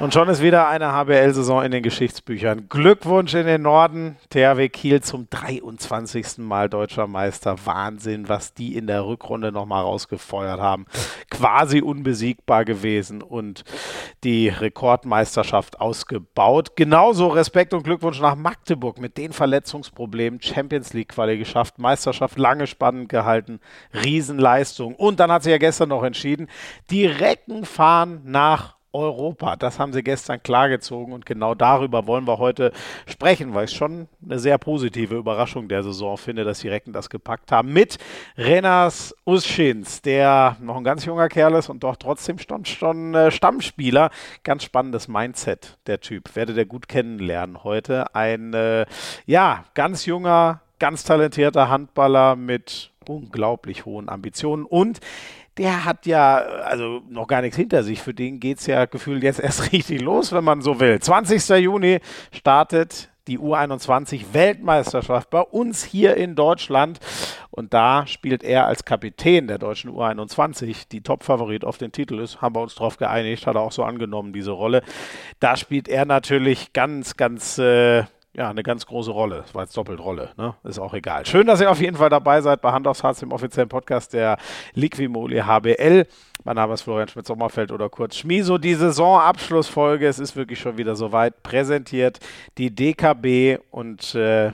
Und schon ist wieder eine HBL-Saison in den Geschichtsbüchern. Glückwunsch in den Norden. THW Kiel zum 23. Mal deutscher Meister. Wahnsinn, was die in der Rückrunde nochmal rausgefeuert haben. Quasi unbesiegbar gewesen und die Rekordmeisterschaft ausgebaut. Genauso Respekt und Glückwunsch nach Magdeburg mit den Verletzungsproblemen. Champions League-Quali geschafft, Meisterschaft lange spannend gehalten. Riesenleistung. Und dann hat sich ja gestern noch entschieden, die Recken fahren nach Europa. Das haben sie gestern klargezogen und genau darüber wollen wir heute sprechen, weil ich schon eine sehr positive Überraschung der Saison finde, dass die Recken das gepackt haben. Mit Renas Uschins, der noch ein ganz junger Kerl ist und doch trotzdem schon, schon äh, Stammspieler. Ganz spannendes Mindset, der Typ. Werdet ihr gut kennenlernen heute. Ein, äh, ja, ganz junger, ganz talentierter Handballer mit unglaublich hohen Ambitionen und der hat ja also noch gar nichts hinter sich. Für den geht es ja gefühlt jetzt erst richtig los, wenn man so will. 20. Juni startet die U21 Weltmeisterschaft bei uns hier in Deutschland. Und da spielt er als Kapitän der deutschen U21, die Top-Favorit auf den Titel ist, haben wir uns darauf geeinigt, hat er auch so angenommen, diese Rolle. Da spielt er natürlich ganz, ganz äh, ja, eine ganz große Rolle. Das war jetzt doppelt Rolle, ne? Ist auch egal. Schön, dass ihr auf jeden Fall dabei seid bei Hand aufs Harz, dem offiziellen Podcast der Liquimoli HBL. Mein Name ist Florian Schmidt-Sommerfeld oder kurz Schmiso. Die Saisonabschlussfolge, es ist wirklich schon wieder soweit, präsentiert die DKB und äh,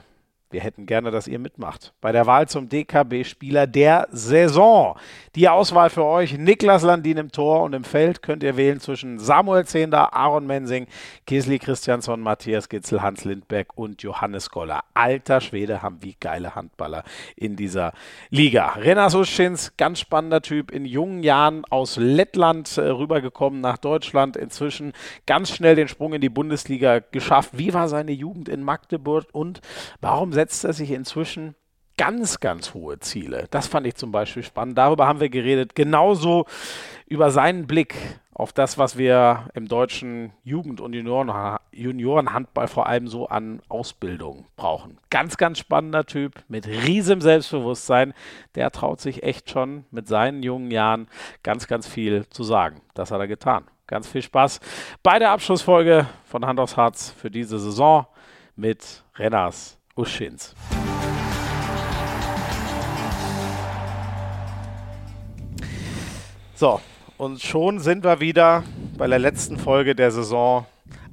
wir hätten gerne, dass ihr mitmacht bei der Wahl zum DKB-Spieler der Saison. Die Auswahl für euch: Niklas Landin im Tor und im Feld könnt ihr wählen zwischen Samuel Zehnder, Aaron Mensing, Kisli Christiansson, Matthias Gitzel, Hans Lindberg und Johannes Goller. Alter Schwede, haben wie geile Handballer in dieser Liga. Renas Uschins, ganz spannender Typ, in jungen Jahren aus Lettland äh, rübergekommen nach Deutschland, inzwischen ganz schnell den Sprung in die Bundesliga geschafft. Wie war seine Jugend in Magdeburg und warum setzt er sich inzwischen ganz, ganz hohe Ziele. Das fand ich zum Beispiel spannend. Darüber haben wir geredet. Genauso über seinen Blick auf das, was wir im deutschen Jugend- und Juniorenhandball vor allem so an Ausbildung brauchen. Ganz, ganz spannender Typ mit riesem Selbstbewusstsein. Der traut sich echt schon mit seinen jungen Jahren ganz, ganz viel zu sagen. Das hat er getan. Ganz viel Spaß bei der Abschlussfolge von Hand aufs Harz für diese Saison mit Renners Uschins. So, und schon sind wir wieder bei der letzten Folge der Saison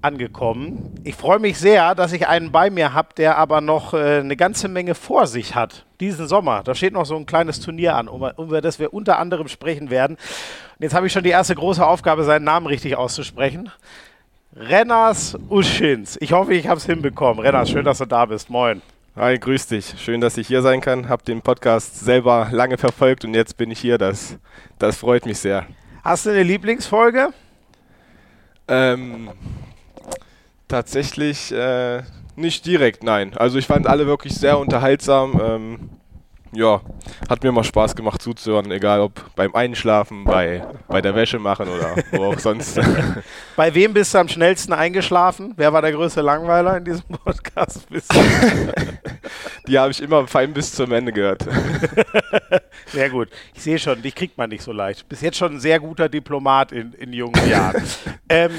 angekommen. Ich freue mich sehr, dass ich einen bei mir habe, der aber noch äh, eine ganze Menge vor sich hat diesen Sommer. Da steht noch so ein kleines Turnier an, über das wir unter anderem sprechen werden. Und jetzt habe ich schon die erste große Aufgabe, seinen Namen richtig auszusprechen. Renners Uschins. Ich hoffe, ich habe es hinbekommen. Renners, schön, dass du da bist. Moin. Hi, grüß dich. Schön, dass ich hier sein kann. Hab den Podcast selber lange verfolgt und jetzt bin ich hier. Das, das freut mich sehr. Hast du eine Lieblingsfolge? Ähm, tatsächlich äh, nicht direkt, nein. Also ich fand alle wirklich sehr unterhaltsam. Ähm, ja, hat mir mal Spaß gemacht zuzuhören, egal ob beim Einschlafen, bei, bei der Wäsche machen oder wo auch sonst. Bei wem bist du am schnellsten eingeschlafen? Wer war der größte Langweiler in diesem Podcast? Die habe ich immer fein bis zum Ende gehört. Sehr gut. Ich sehe schon, dich kriegt man nicht so leicht. Bis jetzt schon ein sehr guter Diplomat in, in jungen Jahren. ähm,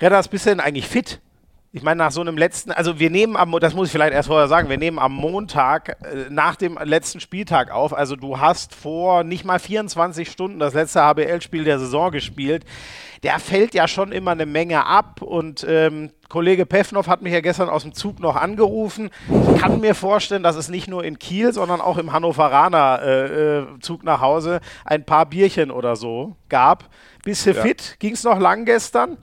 Redders, bist du denn eigentlich fit? Ich meine, nach so einem letzten, also wir nehmen am, das muss ich vielleicht erst vorher sagen, wir nehmen am Montag äh, nach dem letzten Spieltag auf. Also du hast vor nicht mal 24 Stunden das letzte HBL-Spiel der Saison gespielt. Der fällt ja schon immer eine Menge ab und ähm, Kollege Pefnov hat mich ja gestern aus dem Zug noch angerufen. Ich kann mir vorstellen, dass es nicht nur in Kiel, sondern auch im Hannoveraner äh, äh, Zug nach Hause ein paar Bierchen oder so gab. Bist du ja. fit? Ging es noch lang gestern?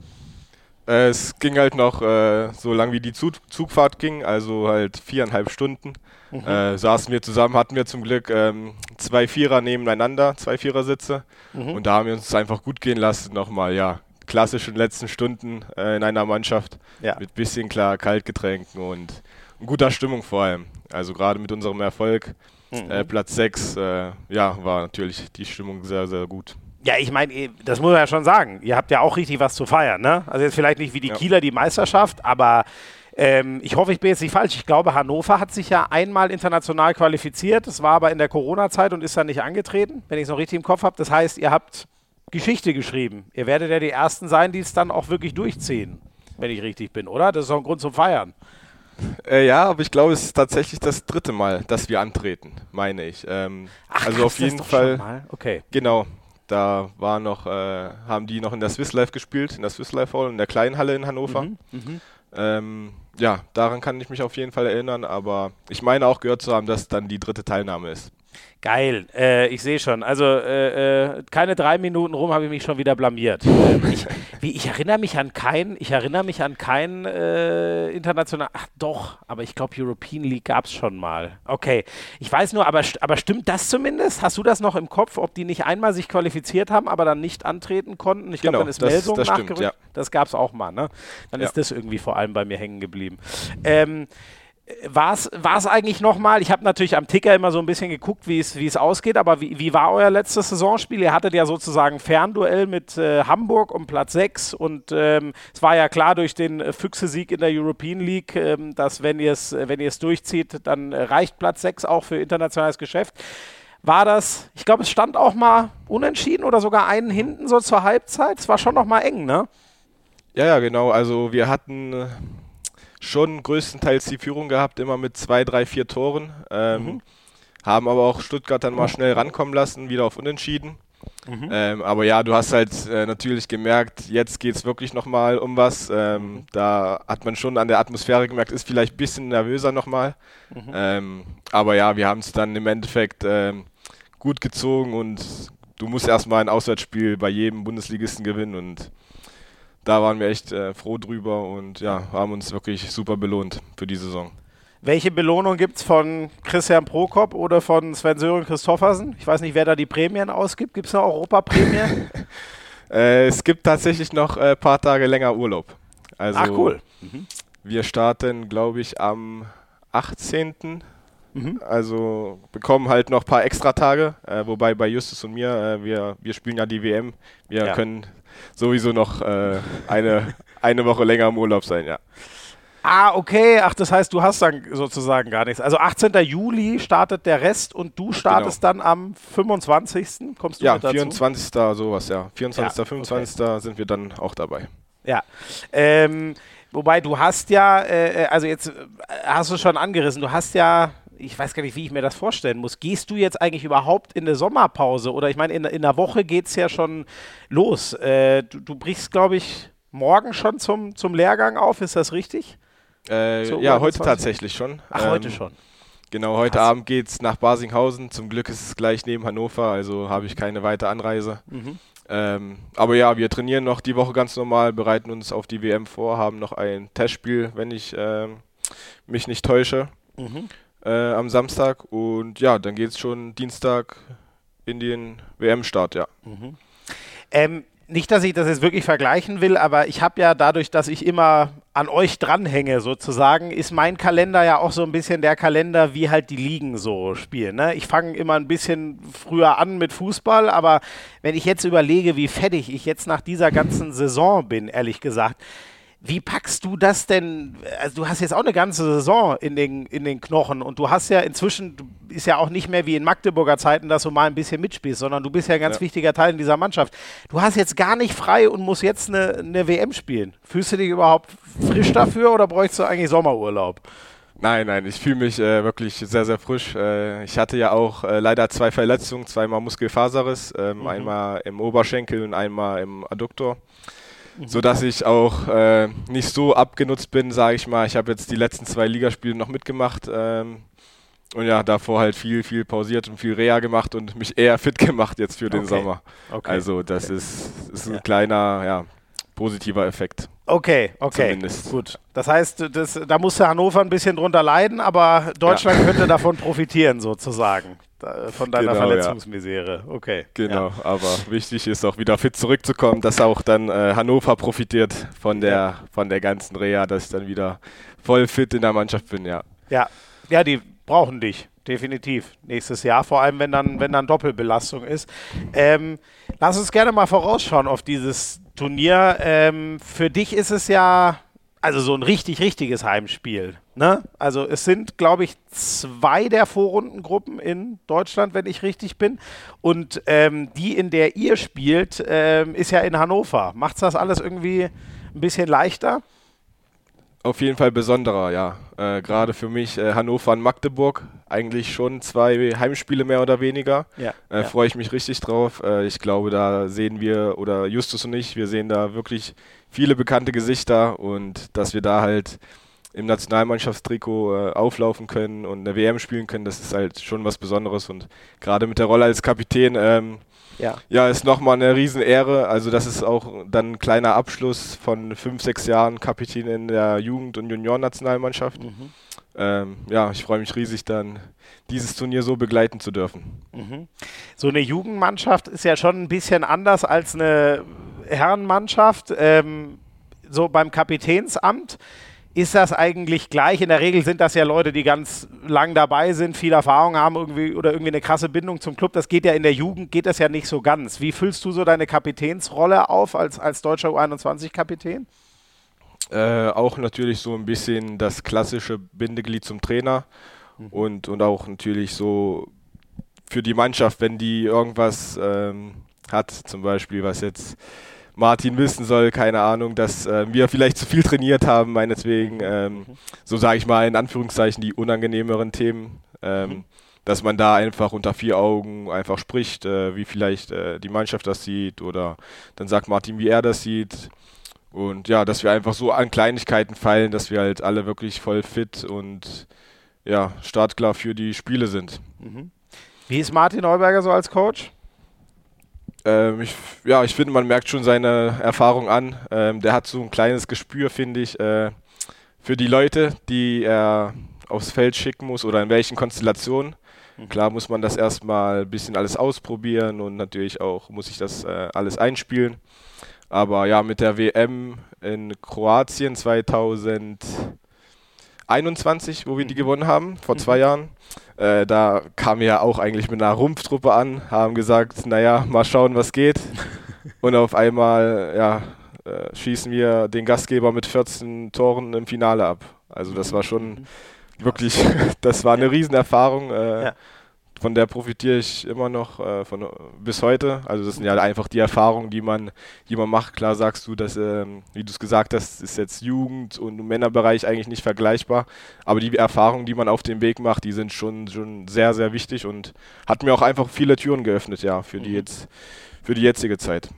Äh, es ging halt noch äh, so lang wie die Zug Zugfahrt ging, also halt viereinhalb Stunden. Mhm. Äh, saßen wir zusammen, hatten wir zum Glück ähm, zwei Vierer nebeneinander, zwei Vierersitze. Mhm. Und da haben wir uns einfach gut gehen lassen, nochmal, ja, klassischen letzten Stunden äh, in einer Mannschaft ja. mit bisschen klar Kaltgetränken und guter Stimmung vor allem. Also gerade mit unserem Erfolg, mhm. Äh, Platz 6, äh, ja, war natürlich die Stimmung sehr, sehr gut. Ja, ich meine, das muss man ja schon sagen. Ihr habt ja auch richtig was zu feiern, ne? Also jetzt vielleicht nicht wie die ja. Kieler die Meisterschaft, aber ähm, ich hoffe, ich bin jetzt nicht falsch. Ich glaube, Hannover hat sich ja einmal international qualifiziert. Das war aber in der Corona-Zeit und ist dann nicht angetreten, wenn ich es noch richtig im Kopf habe. Das heißt, ihr habt Geschichte geschrieben. Ihr werdet ja die Ersten sein, die es dann auch wirklich durchziehen, wenn ich richtig bin, oder? Das ist auch ein Grund zum Feiern. Äh, ja, aber ich glaube, es ist tatsächlich das dritte Mal, dass wir antreten, meine ich. Ähm, Ach, also auf das jeden doch Fall. schon mal. Okay. Genau. Da war noch, äh, haben die noch in der Swiss Life gespielt, in der Swiss Life Hall, in der kleinen Halle in Hannover. Mhm, mhm. Ähm, ja, daran kann ich mich auf jeden Fall erinnern, aber ich meine auch gehört zu haben, dass dann die dritte Teilnahme ist. Geil, äh, ich sehe schon. Also äh, äh, keine drei Minuten rum habe ich mich schon wieder blamiert. Ähm, ich, wie, ich erinnere mich an keinen, ich erinnere mich an keinen äh, international. Ach doch, aber ich glaube European League gab es schon mal. Okay, ich weiß nur, aber, aber stimmt das zumindest? Hast du das noch im Kopf, ob die nicht einmal sich qualifiziert haben, aber dann nicht antreten konnten? Ich glaube, Genau, dann ist das- Melsung das stimmt, nachgerückt. ja. Das gab es auch mal, ne? Dann Ja. ist das irgendwie vor allem bei mir hängen geblieben. Ähm, war es eigentlich nochmal, ich habe natürlich am Ticker immer so ein bisschen geguckt, wie es ausgeht, aber wie, wie war euer letztes Saisonspiel? Ihr hattet ja sozusagen Fernduell mit äh, Hamburg um Platz 6 und ähm, es war ja klar durch den äh, Füchse-Sieg in der European League, ähm, dass wenn ihr es wenn ihr es durchzieht, dann äh, reicht Platz 6 auch für internationales Geschäft. War das, ich glaube, es stand auch mal unentschieden oder sogar einen hinten so zur Halbzeit. Es war schon noch mal eng, ne? Ja, ja, genau. Also wir hatten äh, schon größtenteils die Führung gehabt, immer mit zwei, drei, vier Toren. Ähm, Mhm. Haben aber auch Stuttgart dann mal schnell rankommen lassen, wieder auf Unentschieden. Mhm. Ähm, aber ja, du hast halt äh, natürlich gemerkt, jetzt geht es wirklich nochmal um was. Ähm, Mhm. Da hat man schon an der Atmosphäre gemerkt, ist vielleicht ein bisschen nervöser nochmal. Mhm. Ähm, aber ja, wir haben es dann im Endeffekt ähm, gut gezogen und du musst erstmal ein Auswärtsspiel bei jedem Bundesligisten gewinnen und da waren wir echt äh, froh drüber und ja, haben uns wirklich super belohnt für die Saison. Welche Belohnung gibt es von Christian Prokop oder von Sven-Sören Christoffersen? Ich weiß nicht, wer da die Prämien ausgibt. Gibt es eine Europaprämie? Äh, es gibt tatsächlich noch ein äh, paar Tage länger Urlaub. Also Ach, cool. Wir starten, glaube ich, am 18. Mhm. Also bekommen halt noch ein paar extra Tage, äh, wobei bei Justus und mir, äh, wir, wir spielen ja die WM, wir Ja. können sowieso noch äh, eine, eine Woche länger im Urlaub sein, ja. Ah, okay. Ach, das heißt, du hast dann sozusagen gar nichts. Also 18. Juli startet der Rest und du startest dann am 25. Kommst du Ja, mit dazu? 24. sowas, ja. 24., Ja, 25. sind wir dann auch dabei. Ja. Ähm, wobei du hast ja, äh, also jetzt äh, hast du schon angerissen, du hast ja, ich weiß gar nicht, wie ich mir das vorstellen muss. Gehst du jetzt eigentlich überhaupt in eine Sommerpause? Oder ich meine, in, in einer Woche geht es ja schon los. Äh, du, du brichst, glaube ich, morgen schon zum, zum Lehrgang auf, ist das richtig? Äh, ja, U21? heute tatsächlich schon. Ach, Ähm, heute schon. Genau, heute Krass. Abend geht's nach Basinghausen. Zum Glück ist es gleich neben Hannover, also habe ich keine weite Anreise. Mhm. Ähm, aber ja, wir trainieren noch die Woche ganz normal, bereiten uns auf die WM vor, haben noch ein Testspiel, wenn ich ähm, mich nicht täusche, Mhm. Äh, am Samstag. Und ja, dann geht's schon Dienstag in den WM-Start, ja. Ähm, nicht, dass ich das jetzt wirklich vergleichen will, aber ich habe ja dadurch, dass ich immer an euch dranhänge sozusagen, ist mein Kalender ja auch so ein bisschen der Kalender, wie halt die Ligen so spielen. Ne? Ich fange immer ein bisschen früher an mit Fußball, aber wenn ich jetzt überlege, wie fertig ich jetzt nach dieser ganzen Saison bin, ehrlich gesagt, wie packst du das denn? Also du hast jetzt auch eine ganze Saison in den, in den Knochen und du hast ja inzwischen, ist ja auch nicht mehr wie in Magdeburger Zeiten, dass du mal ein bisschen mitspielst, sondern du bist ja ein ganz Ja. wichtiger Teil in dieser Mannschaft. Du hast jetzt gar nicht frei und musst jetzt eine, eine WM spielen. Fühlst du dich überhaupt frisch dafür oder bräuchst du eigentlich Sommerurlaub? Nein, nein, ich fühle mich äh, wirklich sehr, sehr frisch. Äh, ich hatte ja auch äh, leider zwei Verletzungen, zweimal Muskelfaserriss, ähm, einmal im Oberschenkel und einmal im Adduktor. Sodass ich auch äh, nicht so abgenutzt bin, sage ich mal. Ich habe jetzt die letzten zwei Ligaspiele noch mitgemacht ähm, und ja, davor halt viel, viel pausiert und viel Reha gemacht und mich eher fit gemacht jetzt für den Okay. Sommer. Okay. Also das ist, ist ein Ja. kleiner, ja, positiver Effekt. Okay, okay. Zumindest. Gut. Das heißt, das, da musste Hannover ein bisschen drunter leiden, aber Deutschland könnte davon profitieren, sozusagen. Von deiner Genau, ja. Verletzungsmisere. Okay. Genau, aber wichtig ist auch wieder fit zurückzukommen, dass auch dann äh, Hannover profitiert von der, von der ganzen Reha, dass ich dann wieder voll fit in der Mannschaft bin, ja. Ja. ja, die brauchen dich. Definitiv. Nächstes Jahr, vor allem wenn dann, wenn dann Doppelbelastung ist. Ähm, lass uns gerne mal vorausschauen auf dieses Turnier. Ähm, für dich ist es ja also so ein richtig, richtiges Heimspiel. Ne? Also es sind, glaube ich, zwei der Vorrundengruppen in Deutschland, wenn ich richtig bin. Und ähm, die, in der ihr spielt, ähm, ist ja in Hannover. Macht es das alles irgendwie ein bisschen leichter? Auf jeden Fall besonderer, ja. Äh, Gerade für mich äh, Hannover und Magdeburg, eigentlich schon zwei Heimspiele mehr oder weniger. Ja, äh, ja. Freue ich mich richtig drauf. Äh, ich glaube, da sehen wir, oder Justus und ich, wir sehen da wirklich viele bekannte Gesichter und dass wir da halt im Nationalmannschaftstrikot äh, auflaufen können und eine WM spielen können, das ist halt schon was Besonderes und gerade mit der Rolle als Kapitän ähm, Ja. ja, ist nochmal eine Riesenehre. Also das ist auch dann ein kleiner Abschluss von fünf, sechs Jahren Kapitän in der Jugend- und Juniorennationalmannschaft. Mhm. Ähm, ja, ich freue mich riesig dann, dieses Turnier so begleiten zu dürfen. Mhm. So eine Jugendmannschaft ist ja schon ein bisschen anders als eine Herrenmannschaft. Ähm, so beim Kapitänsamt ist das eigentlich gleich. In der Regel sind das ja Leute, die ganz lang dabei sind, viel Erfahrung haben irgendwie oder irgendwie eine krasse Bindung zum Club. Das geht ja in der Jugend, geht das ja nicht so ganz. Wie füllst du so deine Kapitänsrolle auf als, als deutscher U21-Kapitän? Äh, auch natürlich so ein bisschen das klassische Bindeglied zum Trainer und, und auch natürlich so für die Mannschaft, wenn die irgendwas ähm, hat, zum Beispiel, was jetzt Martin wissen soll, keine Ahnung, dass äh, wir vielleicht zu viel trainiert haben, meinetwegen, ähm, so sage ich mal in Anführungszeichen die unangenehmeren Themen, ähm, dass man da einfach unter vier Augen einfach spricht, äh, wie vielleicht äh, die Mannschaft das sieht oder dann sagt Martin, wie er das sieht. Und ja, dass wir einfach so an Kleinigkeiten feilen, dass wir halt alle wirklich voll fit und ja, startklar für die Spiele sind. Wie ist Martin Neuberger so als Coach? Ähm, ich, ja, ich finde, man merkt schon seine Erfahrung an. Ähm, der hat so ein kleines Gespür, finde ich, äh, für die Leute, die er aufs Feld schicken muss oder in welchen Konstellationen. Klar muss man das erstmal ein bisschen alles ausprobieren und natürlich auch muss ich das äh, alles einspielen. Aber ja, mit der WM in Kroatien 2021, wo wir die gewonnen haben, vor zwei Jahren, äh, da kamen wir ja auch eigentlich mit einer Rumpftruppe an, haben gesagt, naja, mal schauen, was geht. Und auf einmal, ja, äh, schießen wir den Gastgeber mit 14 Toren im Finale ab. Also das war schon wirklich, das war eine Riesenerfahrung. Äh, Ja. Von der profitiere ich immer noch äh, von, bis heute. Also das sind ja einfach die Erfahrungen, die man, die man macht. Klar sagst du, dass, ähm, wie du es gesagt hast, ist jetzt Jugend und Männerbereich eigentlich nicht vergleichbar. Aber die Erfahrungen, die man auf dem Weg macht, die sind schon, schon sehr, sehr wichtig und hat mir auch einfach viele Türen geöffnet, ja, für die jetzt, für die jetzige Zeit.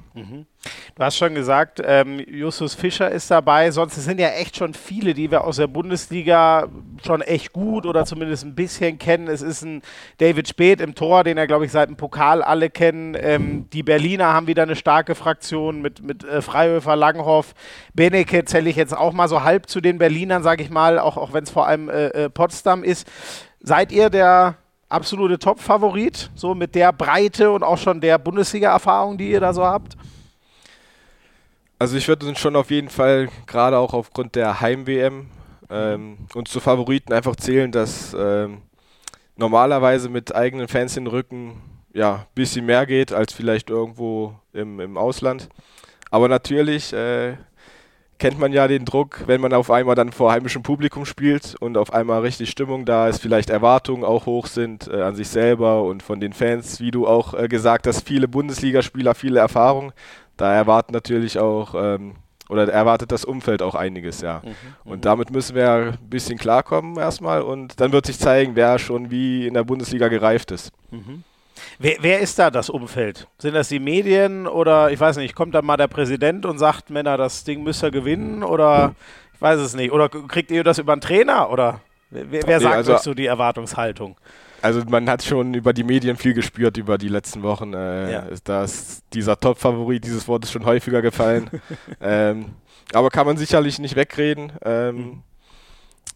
Du hast schon gesagt, ähm, Justus Fischer ist dabei. Sonst sind ja echt schon viele, die wir aus der Bundesliga schon echt gut oder zumindest ein bisschen kennen. Es ist ein David Speth im Tor, den ja, glaube ich, seit dem Pokal alle kennen. Ähm, die Berliner haben wieder eine starke Fraktion mit, mit äh, Freihöfer, Langhoff. Beneke zähle ich jetzt auch mal so halb zu den Berlinern, sage ich mal, auch, auch wenn es vor allem äh, äh, Potsdam ist. Seid ihr der absolute Top-Favorit, so mit der Breite und auch schon der Bundesliga-Erfahrung, die ihr da so habt? Also ich würde schon auf jeden Fall, gerade auch aufgrund der Heim-WM, ähm, uns zu Favoriten einfach zählen, dass ähm, normalerweise mit eigenen Fans in den Rücken ja ein bisschen mehr geht als vielleicht irgendwo im, im Ausland. Aber natürlich äh, kennt man ja den Druck, wenn man auf einmal dann vor heimischem Publikum spielt und auf einmal richtig Stimmung da ist, vielleicht Erwartungen auch hoch sind äh, an sich selber und von den Fans, wie du auch äh, gesagt hast, viele Bundesligaspieler, viele Erfahrung. Da erwarten natürlich auch, ähm, oder erwartet das Umfeld auch einiges, ja. und damit müssen wir ein bisschen klarkommen erstmal und dann wird sich zeigen, wer schon wie in der Bundesliga gereift ist. Wer, wer ist da das Umfeld? Sind das die Medien oder ich weiß nicht, kommt da mal der Präsident und sagt, Männer, das Ding müsst ihr gewinnen oder ich weiß es nicht. Oder kriegt ihr das über einen Trainer oder wer, wer Nee, sagt also- euch so die Erwartungshaltung? Also man hat schon über die Medien viel gespürt über die letzten Wochen. Äh, Ja. ist das, dieser Top-Favorit, dieses Wort ist schon häufiger gefallen. ähm, aber kann man sicherlich nicht wegreden. Ähm,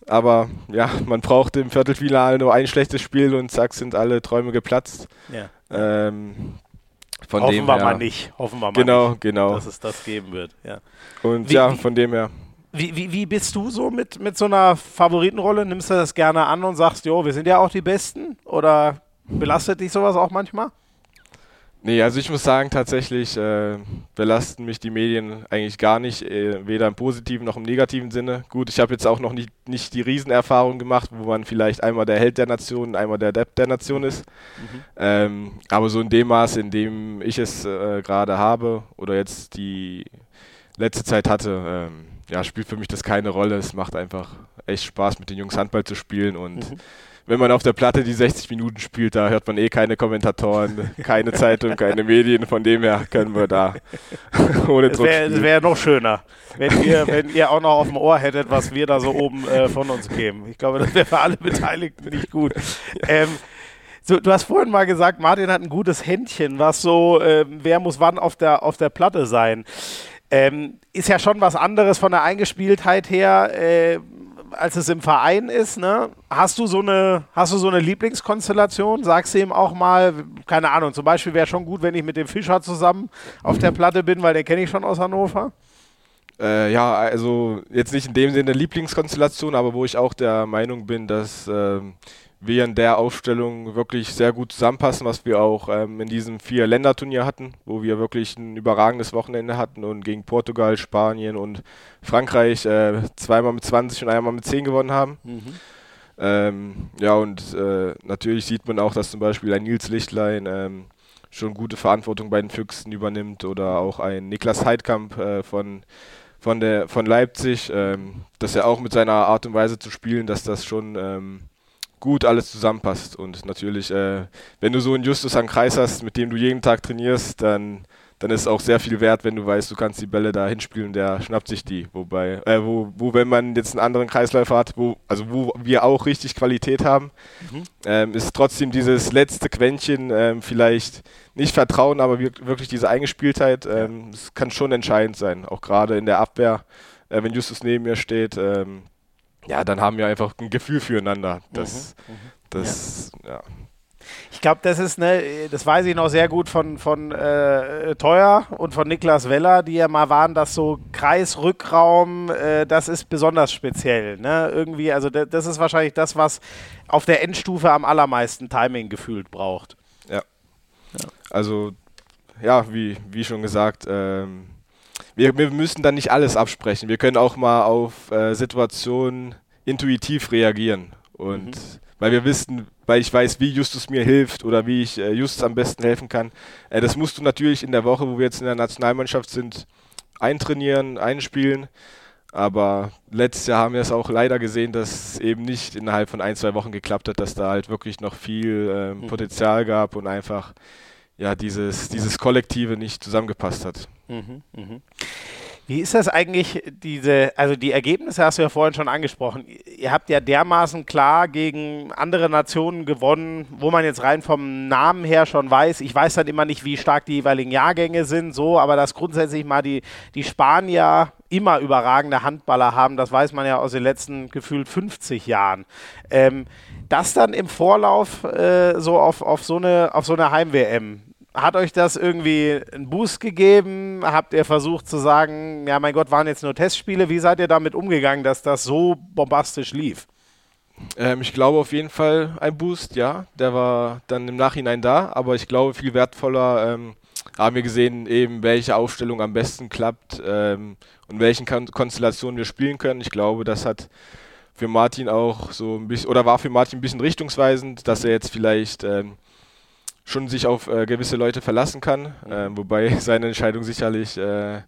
Aber ja, man braucht im Viertelfinale nur ein schlechtes Spiel und zack sind alle Träume geplatzt. Ja. Ähm, von Hoffen dem wir her, mal nicht. Hoffen wir mal Genau, nicht, genau. dass es das geben wird. Ja. Und Wie- ja, wie- von dem her. Wie, wie, wie bist du so mit, mit so einer Favoritenrolle? Nimmst du das gerne an und sagst, jo, wir sind ja auch die Besten? Oder belastet dich sowas auch manchmal? Nee, also ich muss sagen, tatsächlich äh, belasten mich die Medien eigentlich gar nicht, äh, weder im positiven noch im negativen Sinne. Gut, ich habe jetzt auch noch nicht, nicht die Riesenerfahrung gemacht, wo man vielleicht einmal der Held der Nation, einmal der Depp der Nation ist. Mhm. Ähm, aber so in dem Maß, in dem ich es äh, gerade habe oder jetzt die letzte Zeit hatte, ähm, ja, spielt für mich das keine Rolle. Es macht einfach echt Spaß, mit den Jungs Handball zu spielen und mhm wenn man auf der Platte die 60 Minuten spielt, da hört man eh keine Kommentatoren, keine Zeitung, keine Medien. Von dem her können wir da ohne Druck. Es wäre noch schöner, wenn ihr, wenn ihr auch noch auf dem Ohr hättet, was wir da so oben äh, von uns geben. Ich glaube, das wäre für alle Beteiligten nicht gut. Ähm, so, du hast vorhin mal gesagt, Martin hat ein gutes Händchen, was so, äh, wer muss wann auf der, auf der Platte sein. Ähm, ist ja schon was anderes von der Eingespieltheit her. Äh, als es im Verein ist, ne? Hast du so eine, hast du so eine Lieblingskonstellation? Sagst du ihm auch mal, keine Ahnung, zum Beispiel wäre schon gut, wenn ich mit dem Fischer zusammen auf der Platte bin, weil den kenne ich schon aus Hannover. Äh, ja, also jetzt nicht in dem Sinne Lieblingskonstellation, aber wo ich auch der Meinung bin, dass äh, wir in der Aufstellung wirklich sehr gut zusammenpassen, was wir auch ähm, in diesem Vier-Länder-Turnier hatten, wo wir wirklich ein überragendes Wochenende hatten und gegen Portugal, Spanien und Frankreich äh, zweimal mit 20 und einmal mit 10 gewonnen haben. Mhm. Ähm, ja, und äh, natürlich sieht man auch, dass zum Beispiel ein Nils Lichtlein ähm, schon gute Verantwortung bei den Füchsen übernimmt oder auch ein Niklas Heidkamp äh, von, von, der, von Leipzig, ähm, dass er auch mit seiner Art und Weise zu spielen, dass das schon ähm, gut alles zusammenpasst. Und natürlich, äh, wenn du so einen Justus am Kreis hast, mit dem du jeden Tag trainierst, dann, dann ist es auch sehr viel wert, wenn du weißt, du kannst die Bälle da hinspielen, der schnappt sich die. Wobei, äh, wo, wo, wenn man jetzt einen anderen Kreisläufer hat, wo, also wo wir auch richtig Qualität haben, mhm. ähm, ist trotzdem dieses letzte Quäntchen ähm, vielleicht nicht Vertrauen, aber wirklich diese Eingespieltheit, ähm, das kann schon entscheidend sein. Auch gerade in der Abwehr, äh, wenn Justus neben mir steht, ähm, ja, dann haben wir einfach ein Gefühl füreinander. Das, mhm, mhm. das, ja. ja. Ich glaube, das ist, ne, das weiß ich noch sehr gut von, von äh, Teuer und von Niklas Weller, die ja mal waren, dass so Kreisrückraum, äh, das ist besonders speziell. Ne? Irgendwie, also das ist wahrscheinlich das, was auf der Endstufe am allermeisten Timing gefühlt braucht. Ja. ja. Also, ja, wie, wie schon gesagt, ähm, wir, wir müssen dann nicht alles absprechen. Wir können auch mal auf äh, Situationen intuitiv reagieren. Und mhm. weil wir wissen, weil ich weiß, wie Justus mir hilft oder wie ich äh, Justus am besten helfen kann. Äh, das musst du natürlich in der Woche, wo wir jetzt in der Nationalmannschaft sind, eintrainieren, einspielen. Aber letztes Jahr haben wir es auch leider gesehen, dass es eben nicht innerhalb von ein, zwei Wochen geklappt hat, dass da halt wirklich noch viel mhm. Potenzial gab und einfach ja, dieses, dieses Kollektive nicht zusammengepasst hat. Mhm, mh. Wie ist das eigentlich, diese, also die Ergebnisse hast du ja vorhin schon angesprochen. Ihr habt ja dermaßen klar gegen andere Nationen gewonnen, wo man jetzt rein vom Namen her schon weiß. Ich weiß dann immer nicht, wie stark die jeweiligen Jahrgänge sind, so, aber dass grundsätzlich mal die, die Spanier immer überragende Handballer haben, das weiß man ja aus den letzten gefühlt 50 Jahren. Ähm, das dann im Vorlauf äh, so auf, auf so eine, auf so eine Heim-WM hat euch das irgendwie einen Boost gegeben? Habt ihr versucht zu sagen, ja, mein Gott, waren jetzt nur Testspiele? Wie seid ihr damit umgegangen, dass das so bombastisch lief? Ähm, ich glaube auf jeden Fall ein Boost, ja. Der war dann im Nachhinein da, aber ich glaube viel wertvoller ähm, haben wir gesehen, eben welche Aufstellung am besten klappt ähm, und welchen Kon Konstellationen wir spielen können. Ich glaube, das hat für Martin auch so ein bisschen, oder war für Martin ein bisschen richtungsweisend, dass er jetzt vielleicht ähm, schon sich auf äh, gewisse Leute verlassen kann, äh, wobei seine Entscheidung sicherlich äh,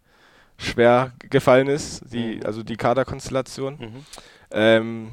schwer gefallen ist, die, mhm. also die Kaderkonstellation. Mhm. Ähm,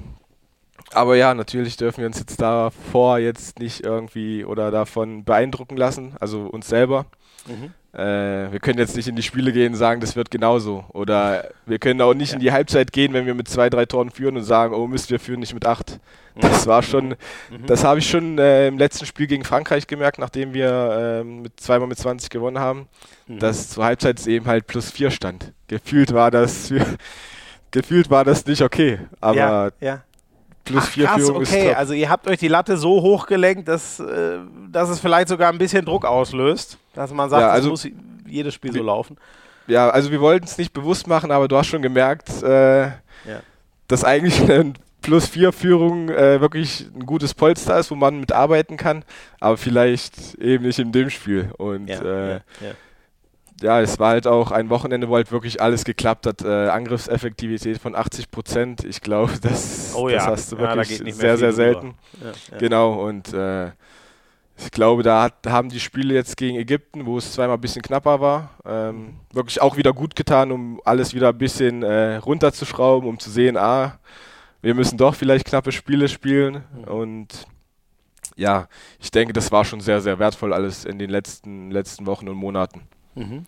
aber ja, natürlich dürfen wir uns jetzt davor jetzt nicht irgendwie oder davon beeindrucken lassen, also uns selber. Mhm. Äh, wir können jetzt nicht in die Spiele gehen und sagen, das wird genauso. Oder wir können auch nicht ja. in die Halbzeit gehen, wenn wir mit zwei, drei Toren führen und sagen, oh Mist, wir führen nicht mit acht. Mhm. Das war schon, mhm. das habe ich schon äh, im letzten Spiel gegen Frankreich gemerkt, nachdem wir äh, mit zweimal mit 20 gewonnen haben, mhm. dass zur Halbzeit es eben halt plus vier stand. Gefühlt war das, gefühlt war das nicht okay. Aber ja, ja plus Ach, vier krass, Führung okay. Also ihr habt euch die Latte so hochgelenkt, dass, äh, dass es vielleicht sogar ein bisschen Druck auslöst, dass man sagt, ja, also muss jedes Spiel so laufen. Ja, also wir wollten es nicht bewusst machen, aber du hast schon gemerkt, äh, ja. dass eigentlich ein plus 4 Führung äh, wirklich ein gutes Polster ist, wo man mitarbeiten kann, aber vielleicht eben nicht in dem Spiel. Und ja, äh, ja, ja. ja, es war halt auch ein Wochenende, wo halt wirklich alles geklappt hat. Äh, Angriffseffektivität von 80 Prozent. Ich glaube, das, oh, das hast du wirklich sehr, sehr selten. Genau, und äh, ich glaube, da hat, haben die Spiele jetzt gegen Ägypten, wo es zweimal ein bisschen knapper war, ähm, wirklich auch wieder gut getan, um alles wieder ein bisschen äh, runterzuschrauben, um zu sehen, ah, wir müssen doch vielleicht knappe Spiele spielen. Mhm. Und ja, ich denke, das war schon sehr, sehr wertvoll alles in den letzten, letzten Wochen und Monaten. Mhm.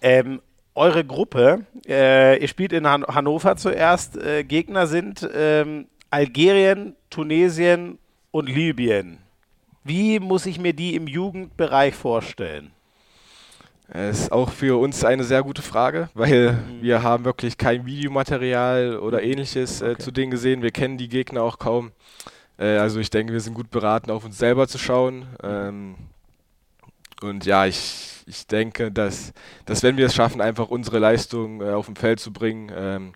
Ähm, eure Gruppe, äh, ihr spielt in Han Hannover zuerst, äh, Gegner sind ähm, Algerien, Tunesien und Libyen. Wie muss ich mir die im Jugendbereich vorstellen? Das ist auch für uns eine sehr gute Frage, weil mhm. wir haben wirklich kein Videomaterial oder ähnliches äh, okay. zu denen gesehen. Wir kennen die Gegner auch kaum. Äh, also ich denke, wir sind gut beraten, auf uns selber zu schauen. Mhm. Ähm, und ja, ich, ich denke, dass, dass wenn wir es schaffen, einfach unsere Leistung äh, auf dem Feld zu bringen, ähm,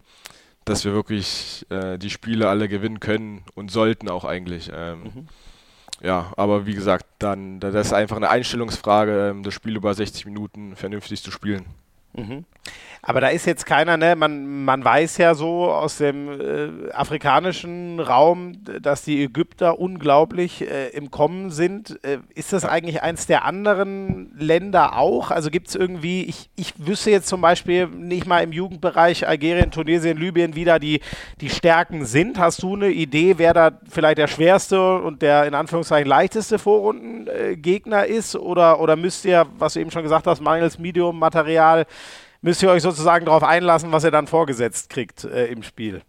dass wir wirklich äh, die Spiele alle gewinnen können und sollten auch eigentlich. Ähm, mhm ja, aber wie gesagt, dann das ist einfach eine Einstellungsfrage, ähm, das Spiel über 60 Minuten vernünftig zu spielen. Mhm. Aber da ist jetzt keiner, ne? Man, man weiß ja so aus dem äh, afrikanischen Raum, dass die Ägypter unglaublich äh, im Kommen sind. Äh, ist das eigentlich eins der anderen Länder auch? Also gibt es irgendwie, ich, ich wüsste jetzt zum Beispiel nicht mal im Jugendbereich Algerien, Tunesien, Libyen, wie da die, die Stärken sind. Hast du eine Idee, wer da vielleicht der schwerste und der in Anführungszeichen leichteste Vorrundengegner ist? Oder, oder müsst ihr, was du eben schon gesagt hast, mangels Medium-Material, müsst ihr euch sozusagen darauf einlassen, was ihr dann vorgesetzt kriegt äh, im Spiel.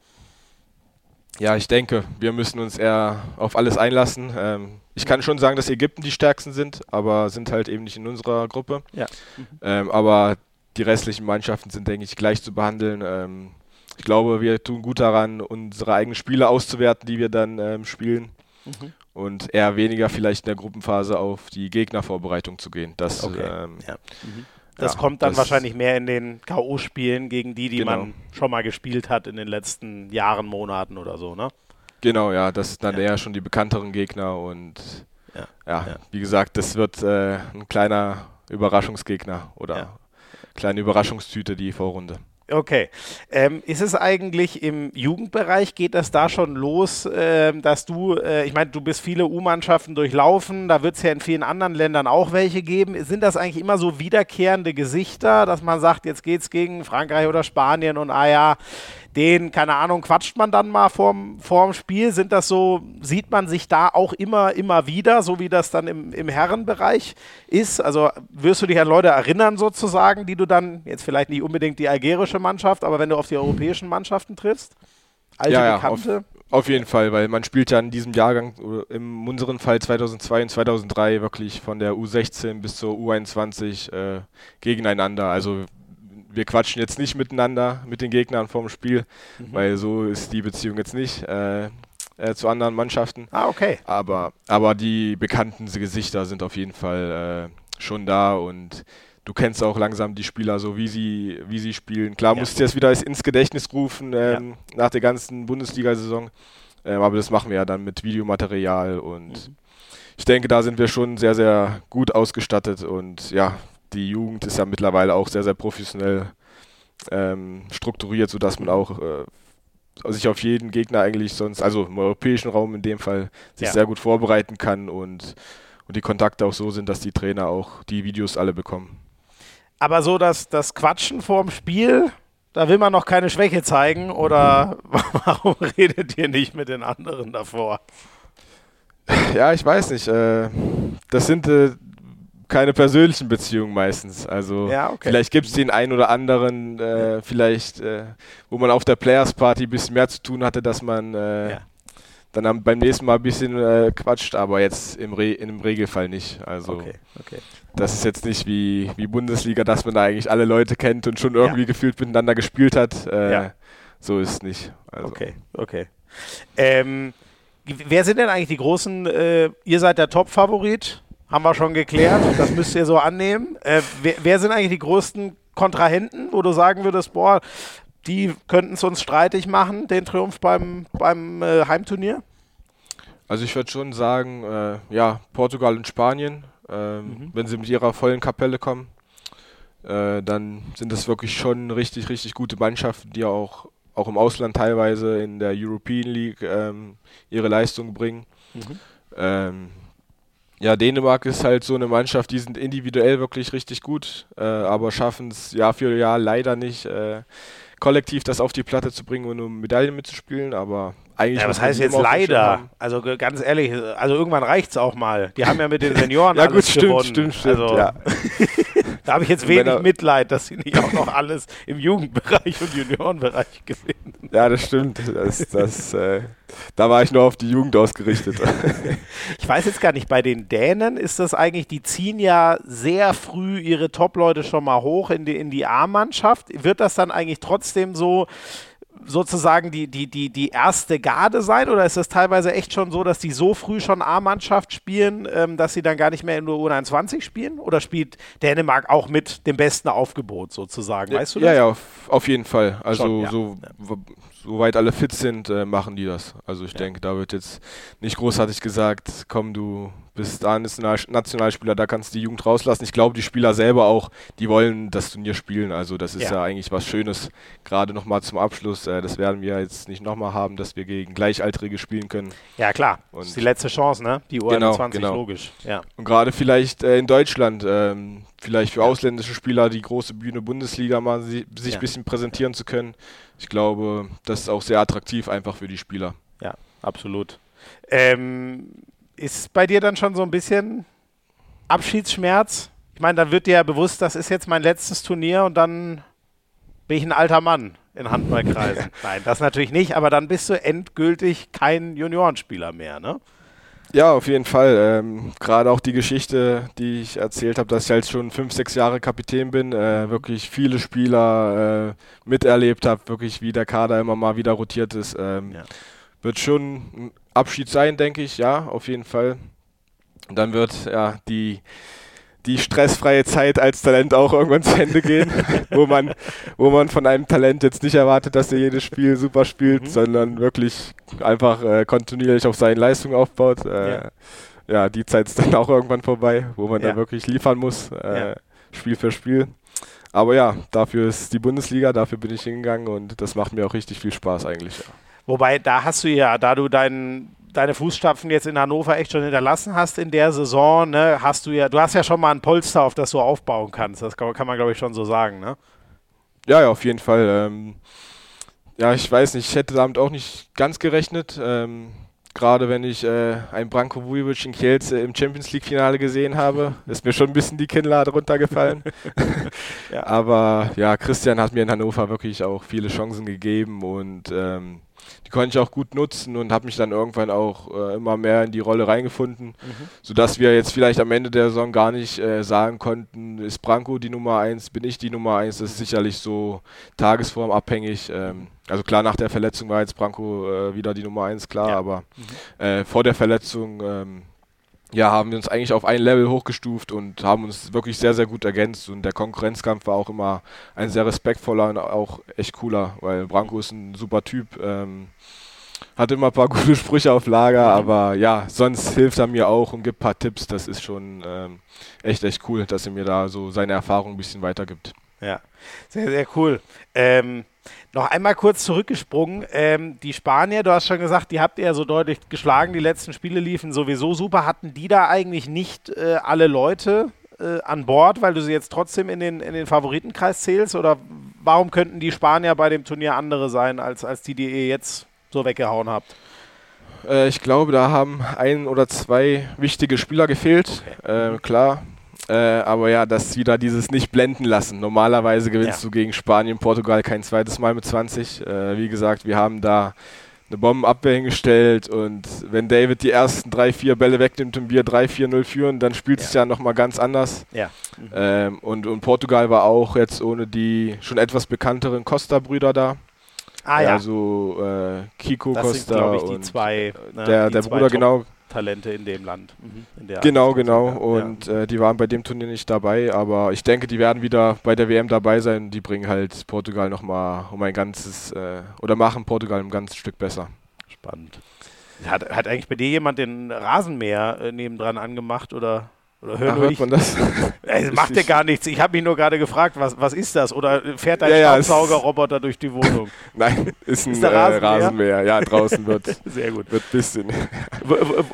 Ja, ich denke, wir müssen uns eher auf alles einlassen. Ähm, ich kann schon sagen, dass Ägypten die stärksten sind, aber sind halt eben nicht in unserer Gruppe. Ja. Ähm, aber die restlichen Mannschaften sind, denke ich, gleich zu behandeln. Ähm, ich glaube, wir tun gut daran, unsere eigenen Spiele auszuwerten, die wir dann ähm, spielen. Mhm. Und eher weniger vielleicht in der Gruppenphase auf die Gegnervorbereitung zu gehen. Das, okay. Ähm, ja. mhm. Das ja, kommt dann das wahrscheinlich mehr in den K.O.-Spielen gegen die, die genau. man schon mal gespielt hat in den letzten Jahren, Monaten oder so, ne? Genau, ja, das sind dann ja. eher schon die bekannteren Gegner und ja, ja wie gesagt, das wird äh, ein kleiner Überraschungsgegner oder kleine Überraschungstüte, die Vorrunde. Okay. Ähm, ist es eigentlich im Jugendbereich, geht das da schon los, äh, dass du, äh, ich meine, du bist viele U-Mannschaften durchlaufen, da wird es ja in vielen anderen Ländern auch welche geben. Sind das eigentlich immer so wiederkehrende Gesichter, dass man sagt, jetzt geht es gegen Frankreich oder Spanien und ah ja, den, keine Ahnung, quatscht man dann mal vorm, vorm Spiel? Sind das so, sieht man sich da auch immer, immer wieder, so wie das dann im, im Herrenbereich ist? Also wirst du dich an Leute erinnern sozusagen, die du dann, jetzt vielleicht nicht unbedingt die algerische Mannschaft, aber wenn du auf die europäischen Mannschaften triffst? Alte ja, Bekannte? Ja, auf, auf jeden Fall, weil man spielt ja in diesem Jahrgang, in unserem Fall 2002 und 2003 wirklich von der U16 bis zur U21 äh, gegeneinander. Also wir quatschen jetzt nicht miteinander mit den Gegnern vorm Spiel, mhm. weil so ist die Beziehung jetzt nicht äh, äh, zu anderen Mannschaften. Ah, okay. Aber, aber die bekannten Gesichter sind auf jeden Fall äh, schon da und du kennst auch langsam die Spieler so, wie sie, wie sie spielen. Klar ja. musst du das wieder ins Gedächtnis rufen ähm, ja. nach der ganzen Bundesliga-Saison, ähm, aber das machen wir ja dann mit Videomaterial und mhm. ich denke, da sind wir schon sehr, sehr gut ausgestattet und ja, die Jugend ist ja mittlerweile auch sehr, sehr professionell ähm, strukturiert, sodass man auch äh, sich auf jeden Gegner eigentlich sonst, also im europäischen Raum in dem Fall, sich ja. sehr gut vorbereiten kann und, und die Kontakte auch so sind, dass die Trainer auch die Videos alle bekommen. Aber so dass das Quatschen vorm Spiel, da will man noch keine Schwäche zeigen oder warum redet ihr nicht mit den anderen davor? Ja, ich weiß nicht. Äh, das sind äh, keine persönlichen Beziehungen meistens. Also ja, okay. vielleicht gibt es den einen oder anderen, äh, vielleicht, äh, wo man auf der Players Party ein bisschen mehr zu tun hatte, dass man äh, ja. dann beim nächsten Mal ein bisschen äh, quatscht, aber jetzt im, Re im Regelfall nicht. Also okay. Okay. das ist jetzt nicht wie, wie Bundesliga, dass man da eigentlich alle Leute kennt und schon irgendwie ja. gefühlt miteinander gespielt hat. Äh, so ist es nicht. Also. Okay, okay. Ähm, wer sind denn eigentlich die großen, äh, ihr seid der Top-Favorit? Haben wir schon geklärt. Das müsst ihr so annehmen. Äh, wer, wer, sind eigentlich die größten Kontrahenten, wo du sagen würdest, boah, die könnten es uns streitig machen, den Triumph beim, beim äh, Heimturnier? Also ich würde schon sagen, äh, ja, Portugal und Spanien, ähm, mhm. wenn sie mit ihrer vollen Kapelle kommen, äh, dann sind das wirklich schon richtig, richtig gute Mannschaften, die auch, auch im Ausland teilweise in der European League ähm, ihre Leistung bringen. Mhm. Ähm, ja, Dänemark ist halt so eine Mannschaft, die sind individuell wirklich richtig gut, äh, aber schaffen es Jahr für Jahr leider nicht, äh, kollektiv das auf die Platte zu bringen und um Medaillen mitzuspielen, aber eigentlich. Ja, was heißt jetzt leider? Also ganz ehrlich, also irgendwann reicht es auch mal. Die haben ja mit den Senioren ja, gut, stimmt, gewonnen. stimmt, stimmt, also, ja. da habe ich jetzt wenig Mitleid, dass sie nicht auch noch alles im Jugendbereich und Juniorenbereich gewinnen. Ja, das stimmt. Das, das, äh, da war ich nur auf die Jugend ausgerichtet. ich weiß jetzt gar nicht, bei den Dänen ist das eigentlich, die ziehen ja sehr früh ihre Top-Leute schon mal hoch in die, in die A-Mannschaft. Wird das dann eigentlich trotzdem so, sozusagen die, die, die, die erste Garde sein oder ist es teilweise echt schon so, dass die so früh schon A-Mannschaft spielen, ähm, dass sie dann gar nicht mehr in der U21 spielen? Oder spielt Dänemark auch mit dem besten Aufgebot sozusagen? Weißt du das? Ja, ja, auf, auf jeden Fall. Also schon, ja. so, ja. soweit alle fit sind, äh, machen die das. Also ich denke, da wird jetzt nicht großartig gesagt, komm du bis dahin ist ein Nationalspieler, da kannst du die Jugend rauslassen. Ich glaube, die Spieler selber auch, die wollen das Turnier spielen. Also das ist ja, ja eigentlich was Schönes. Gerade nochmal zum Abschluss, äh, das werden wir jetzt nicht nochmal haben, dass wir gegen Gleichaltrige spielen können. Ja klar, Und das ist die letzte Chance, ne? Die U21, genau, genau. logisch. Ja. Und gerade vielleicht äh, in Deutschland, ähm, vielleicht für ja. ausländische Spieler die große Bühne Bundesliga mal si sich ein ja. bisschen präsentieren zu können. Ich glaube, das ist auch sehr attraktiv einfach für die Spieler. Ja, absolut. Ähm, ist bei dir dann schon so ein bisschen Abschiedsschmerz? Ich meine, dann wird dir ja bewusst, das ist jetzt mein letztes Turnier und dann bin ich ein alter Mann in Handballkreisen. Nein, das natürlich nicht, aber dann bist du endgültig kein Juniorenspieler mehr, ne? Ja, auf jeden Fall. Ähm, Gerade auch die Geschichte, die ich erzählt habe, dass ich halt schon fünf, sechs Jahre Kapitän bin, äh, wirklich viele Spieler äh, miterlebt habe, wirklich wie der Kader immer mal wieder rotiert ist. Ähm, ja. Wird schon ein Abschied sein, denke ich, ja, auf jeden Fall. Und dann wird ja die, die stressfreie Zeit als Talent auch irgendwann zu Ende gehen, wo man, wo man von einem Talent jetzt nicht erwartet, dass er jedes Spiel super spielt, mhm. sondern wirklich einfach äh, kontinuierlich auf seine Leistung aufbaut. Äh, ja. ja. die Zeit ist dann auch irgendwann vorbei, wo man ja. dann wirklich liefern muss, äh, ja. Spiel für Spiel. Aber ja, dafür ist die Bundesliga, dafür bin ich hingegangen und das macht mir auch richtig viel Spaß eigentlich. Ja. Wobei, da hast du ja, da du dein, deine Fußstapfen jetzt in Hannover echt schon hinterlassen hast in der Saison, ne, hast du ja, du hast ja schon mal ein Polster, auf das du aufbauen kannst. Das kann, kann man, glaube ich, schon so sagen, ne? Ja, ja, auf jeden Fall. Ähm, ja, ich weiß nicht, ich hätte damit auch nicht ganz gerechnet. Ähm, Gerade wenn ich äh, einen Branko Vujovic in Kielce im Champions League Finale gesehen habe, ist mir schon ein bisschen die Kinnlade runtergefallen. ja. Aber ja, Christian hat mir in Hannover wirklich auch viele Chancen gegeben und ähm, die konnte ich auch gut nutzen und habe mich dann irgendwann auch äh, immer mehr in die Rolle reingefunden, mhm. sodass wir jetzt vielleicht am Ende der Saison gar nicht äh, sagen konnten, ist Branko die Nummer eins, bin ich die Nummer eins, das ist sicherlich so tagesformabhängig. Ähm, also klar, nach der Verletzung war jetzt Branko äh, wieder die Nummer eins, klar, ja. aber mhm. Äh, vor der Verletzung ähm, ja, haben wir uns eigentlich auf ein Level hochgestuft und haben uns wirklich sehr, sehr gut ergänzt. Und der Konkurrenzkampf war auch immer ein sehr respektvoller und auch echt cooler, weil Branko ist ein super Typ. Ähm, hat immer ein paar gute Sprüche auf Lager, mhm. aber ja, sonst hilft er mir auch und gibt ein paar Tipps. Das ist schon ähm, echt, echt cool, dass er mir da so seine Erfahrung ein bisschen weitergibt. Ja, sehr, sehr cool. Ähm, noch einmal kurz zurückgesprungen. Ähm, die Spanier, du hast schon gesagt, die habt ihr ja so deutlich geschlagen. Die letzten Spiele liefen sowieso super. Hatten die da eigentlich nicht äh, alle Leute äh, an Bord, weil du sie jetzt trotzdem in den, in den Favoritenkreis zählst? Oder warum könnten die Spanier bei dem Turnier andere sein, als, als die, die ihr jetzt so weggehauen habt? Äh, ich glaube, da haben ein oder zwei wichtige Spieler gefehlt. Okay. Äh, klar, äh, aber ja, das wieder dieses nicht blenden lassen. Normalerweise gewinnst ja. du gegen Spanien, Portugal kein zweites Mal mit 20. Äh, wie gesagt, wir haben da eine Bombenabwehr hingestellt und wenn David die ersten drei, vier Bälle wegnimmt und wir 3-4-0 führen, dann spielt es ja, ja nochmal ganz anders. Ja. Mhm. Ähm, und, und Portugal war auch jetzt ohne die schon etwas bekannteren Costa-Brüder da. Ah, ja. Also äh, Kiko das Costa sind, ich, die und zwei, ne, der, der Bruder, genau, Talente in dem Land. Mhm. In genau, genau. Und ja. äh, die waren bei dem Turnier nicht dabei, aber ich denke, die werden wieder bei der WM dabei sein. Die bringen halt Portugal nochmal um ein ganzes, äh, oder machen Portugal ein ganzes Stück besser. Spannend. Hat, hat eigentlich bei dir jemand den Rasenmäher äh, nebendran angemacht oder? Oder hören Ach, hört ich, man das? Es macht ja gar nichts. Ich habe mich nur gerade gefragt, was, was ist das? Oder fährt dein ja, Staubsaugerroboter durch die Wohnung? Nein, ist ein ist äh, Rasenmäher? Rasenmäher? Ja, draußen wird. Sehr gut. Wird bisschen.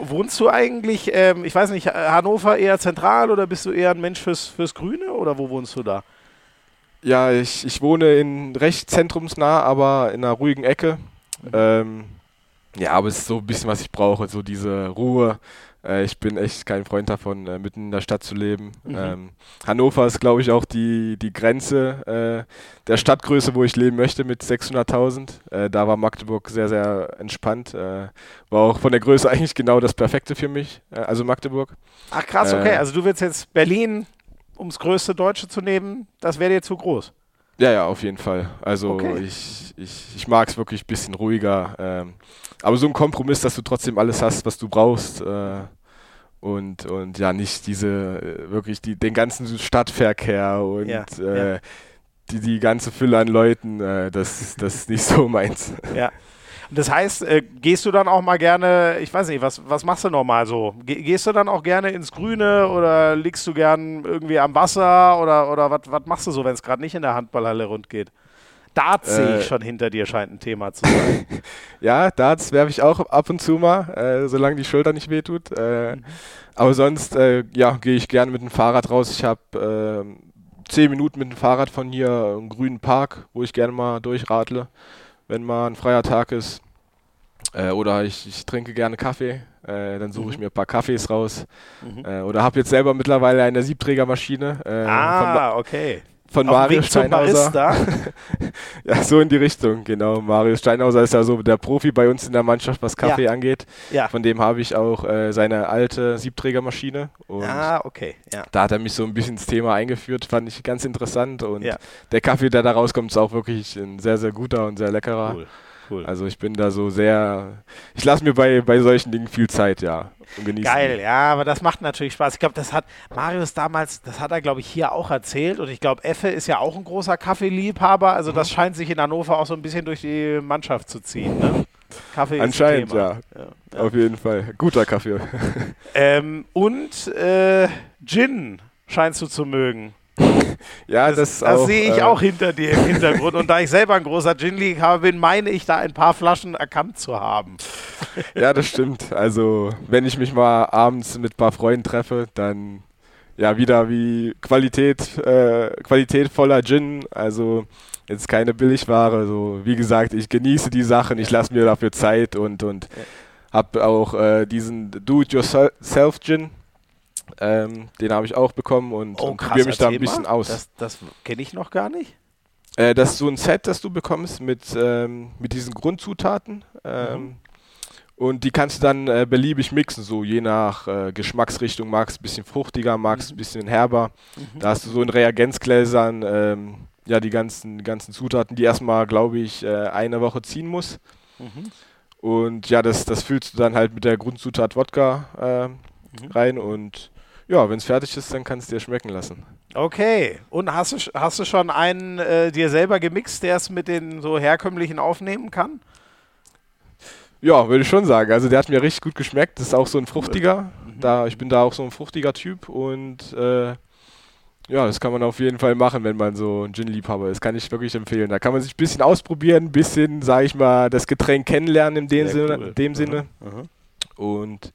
Wohnst du eigentlich, ähm, ich weiß nicht, Hannover eher zentral oder bist du eher ein Mensch fürs, fürs Grüne oder wo wohnst du da? Ja, ich, ich wohne in recht zentrumsnah, aber in einer ruhigen Ecke. Mhm. Ähm, ja, aber es ist so ein bisschen, was ich brauche, so diese Ruhe. Äh, ich bin echt kein Freund davon, äh, mitten in der Stadt zu leben. Mhm. Ähm, Hannover ist, glaube ich, auch die, die Grenze äh, der Stadtgröße, wo ich leben möchte, mit 600.000. Äh, da war Magdeburg sehr, sehr entspannt. Äh, war auch von der Größe eigentlich genau das Perfekte für mich, äh, also Magdeburg. Ach krass, okay. Also du willst jetzt Berlin, um das größte Deutsche zu nehmen, das wäre dir zu groß. Ja, ja, auf jeden Fall. Also okay. ich, ich, ich mag es wirklich ein bisschen ruhiger. Ähm, aber so ein Kompromiss, dass du trotzdem alles hast, was du brauchst. Äh, und, und ja, nicht diese, äh, wirklich die, den ganzen Stadtverkehr und ja, äh, ja. Die, die ganze Fülle an Leuten, äh, das, das ist nicht so meins. Ja. Das heißt, äh, gehst du dann auch mal gerne, ich weiß nicht, was, was machst du nochmal so? Ge gehst du dann auch gerne ins Grüne oder liegst du gern irgendwie am Wasser oder, oder was machst du so, wenn es gerade nicht in der Handballhalle rund geht? Darts äh, sehe ich schon hinter dir, scheint ein Thema zu sein. ja, Darts werfe ich auch ab und zu mal, äh, solange die Schulter nicht wehtut. Äh, mhm. Aber sonst, äh, ja, gehe ich gerne mit dem Fahrrad raus. Ich habe ähm, zehn Minuten mit dem Fahrrad von hier einen grünen Park, wo ich gerne mal durchradle, wenn mal ein freier Tag ist. Äh, oder ich, ich, trinke gerne Kaffee. Äh, dann suche mhm. ich mir ein paar Kaffees raus. Mhm. oder habe jetzt selber mittlerweile eine Siebträgermaschine. ah, okay von Mario Steinhauser. ja, so in die Richtung, genau. Mario Steinhauser ist ja so der Profi bei uns in der Mannschaft, was Kaffee ja. angeht. Ja. Von dem habe ich auch äh, seine alte Siebträgermaschine. ah, okay. Ja. Da hat er mich so ein bisschen ins Thema eingeführt, fand ich ganz interessant. Und ja. der Kaffee, der da rauskommt, ist auch wirklich ein sehr, sehr guter und sehr leckerer. Cool. Cool. Also ich bin da so sehr, ich lasse mir bei, bei solchen Dingen viel Zeit, ja. Genießen. Geil, ja, aber das macht natürlich Spaß. Ich glaube, das hat Marius damals, das hat er, glaube ich, hier auch erzählt. Und ich glaube, Effe ist ja auch ein großer Kaffeeliebhaber. Also mhm. das scheint sich in Hannover auch so ein bisschen durch die Mannschaft zu ziehen. Ne? Kaffee Anscheinend, ja. ja. Auf jeden Fall. Guter Kaffee. ähm, und äh, Gin scheinst du zu mögen. ja, das, das, das sehe ich äh, auch hinter dir im Hintergrund. Und da ich selber ein großer Gin-Liebhaber bin, meine ich da ein paar Flaschen erkannt zu haben. ja, das stimmt. Also, wenn ich mich mal abends mit ein paar Freunden treffe, dann ja wieder wie Qualität, äh, qualitätvoller Gin. Also jetzt keine Billigware. So, wie gesagt, ich genieße die Sachen, ich lasse mir dafür Zeit und, und habe auch äh, diesen Do-it-yourself-Gin ähm, den habe ich auch bekommen und, oh, und probiere mich da ein bisschen aus. Das, das kenne ich noch gar nicht. Äh, das ist so ein Set, das du bekommst mit, ähm, mit diesen Grundzutaten. Ähm, mhm. Und die kannst du dann äh, beliebig mixen, so je nach äh, Geschmacksrichtung. Magst du ein bisschen fruchtiger, magst du mhm. ein bisschen herber. Mhm. Da hast du so in Reagenzgläsern ähm, ja, die ganzen, ganzen Zutaten, die erstmal, glaube ich, äh, eine Woche ziehen muss. Mhm. Und ja, das, das füllst du dann halt mit der Grundzutat Wodka äh, mhm. rein und ja, wenn es fertig ist, dann kannst du dir schmecken lassen. Okay. Und hast du, hast du schon einen äh, dir selber gemixt, der es mit den so herkömmlichen aufnehmen kann? Ja, würde ich schon sagen. Also der hat mir richtig gut geschmeckt. Das ist auch so ein fruchtiger. Mhm. Da, ich bin da auch so ein fruchtiger Typ und äh, ja, das kann man auf jeden Fall machen, wenn man so ein Gin-Liebhaber ist. Kann ich wirklich empfehlen. Da kann man sich ein bisschen ausprobieren, ein bisschen, sage ich mal, das Getränk kennenlernen in dem Sinne. Cool. In dem Sinne. Mhm. Und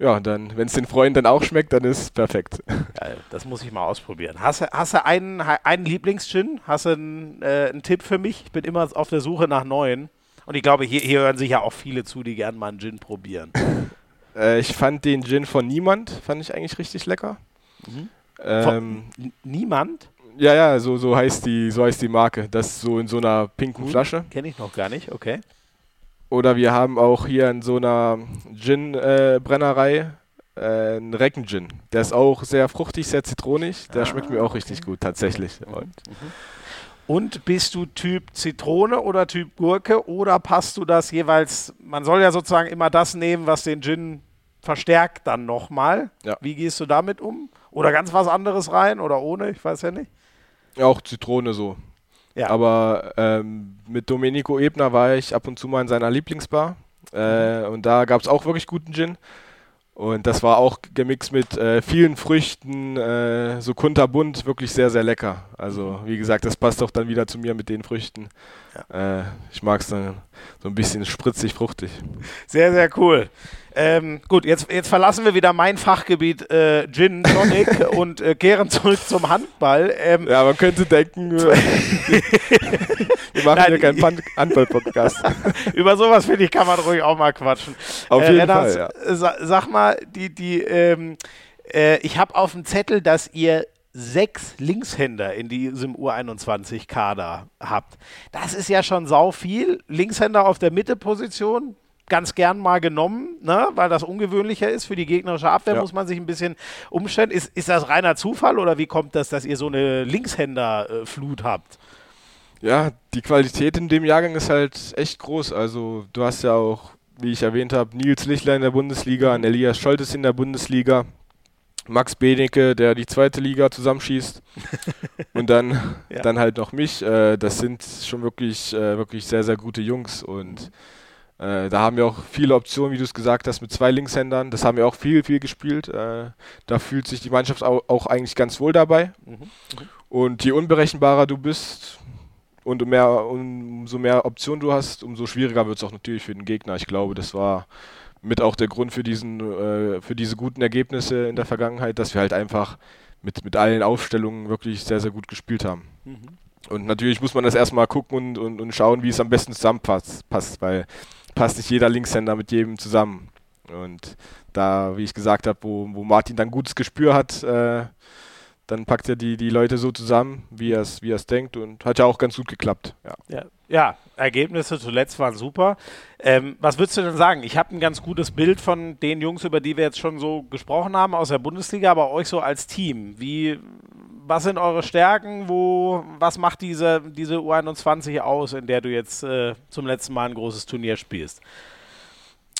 ja, dann, wenn es den Freunden dann auch schmeckt, dann ist es perfekt. Geil, das muss ich mal ausprobieren. Hast, hast du einen, einen Lieblings-Gin? Hast du einen, äh, einen Tipp für mich? Ich bin immer auf der Suche nach neuen. Und ich glaube, hier, hier hören sich ja auch viele zu, die gerne mal einen Gin probieren. äh, ich fand den Gin von Niemand, fand ich eigentlich richtig lecker. Mhm. Ähm, Niemand? Ja, ja, so, so, heißt die, so heißt die Marke. Das so in so einer pinken. Flasche. Kenne ich noch gar nicht, okay. Oder wir haben auch hier in so einer Gin-Brennerei äh, äh, einen Recken-Gin. Der ist auch sehr fruchtig, sehr zitronig. Der ah, schmeckt mir auch okay. richtig gut, tatsächlich. Mhm. Und, mhm. Und bist du Typ Zitrone oder Typ Gurke oder passt du das jeweils? Man soll ja sozusagen immer das nehmen, was den Gin verstärkt dann nochmal. Ja. Wie gehst du damit um? Oder ganz was anderes rein oder ohne? Ich weiß ja nicht. Auch Zitrone so. Ja. Aber ähm, mit Domenico Ebner war ich ab und zu mal in seiner Lieblingsbar. Äh, und da gab es auch wirklich guten Gin. Und das war auch gemixt mit äh, vielen Früchten, äh, so kunterbunt, wirklich sehr, sehr lecker. Also, wie gesagt, das passt auch dann wieder zu mir mit den Früchten. Äh, ich mag es dann so ein bisschen spritzig, fruchtig. Sehr, sehr cool. Ähm, gut, jetzt, jetzt verlassen wir wieder mein Fachgebiet äh, Gin Tonic und äh, kehren zurück zum Handball. Ähm, Ja, man könnte denken, wir machen Nein, hier keinen Pan- Handball-Podcast. Über sowas, finde ich, kann man ruhig auch mal quatschen. Auf jeden Lennart, Fall, äh, sa sag mal, die, die, ähm, äh, ich habe auf dem Zettel, dass ihr sechs Linkshänder in diesem U21-Kader habt. Das ist ja schon sau viel. Linkshänder auf der Mitte-Position, ganz gern mal genommen, ne? weil das ungewöhnlicher ist. Für die gegnerische Abwehr Ja. muss man sich ein bisschen umstellen. Ist, ist das reiner Zufall oder wie kommt das, dass ihr so eine Linkshänder-Flut habt? Ja, die Qualität in dem Jahrgang ist halt echt groß. Also du hast ja auch, wie ich erwähnt habe, Nils Lichtler in der Bundesliga, ein Elias Scholtes in der Bundesliga, Max Benecke, der die zweite Liga zusammenschießt und dann, Ja. dann halt noch mich. Äh, das sind schon wirklich, äh, wirklich sehr, sehr gute Jungs und äh, da haben wir auch viele Optionen, wie du es gesagt hast, mit zwei Linkshändern. Das haben wir auch viel, viel gespielt. Äh, da fühlt sich die Mannschaft auch, auch eigentlich ganz wohl dabei. Und je unberechenbarer du bist und mehr, umso mehr Optionen du hast, umso schwieriger wird es auch natürlich für den Gegner. Ich glaube, das war mit auch der Grund für, diesen, äh, für diese guten Ergebnisse in der Vergangenheit, dass wir halt einfach mit, mit allen Aufstellungen wirklich sehr, sehr gut gespielt haben. Und natürlich muss man das erstmal gucken und, und, und schauen, wie es am besten zusammenpasst, passt, weil passt nicht jeder Linkshänder mit jedem zusammen. Und da, wie ich gesagt habe, wo, wo Martin dann gutes Gespür hat, äh, dann packt er die, die Leute so zusammen, wie er es wie er's denkt und hat ja auch ganz gut geklappt. Ja. Ja, ja Ergebnisse zuletzt waren super. Ähm, was würdest du denn sagen? Ich habe ein ganz gutes Bild von den Jungs, über die wir jetzt schon so gesprochen haben aus der Bundesliga, aber euch so als Team. Wie, was sind eure Stärken? Wo, was macht diese, diese U21 aus, in der du jetzt äh, zum letzten Mal ein großes Turnier spielst?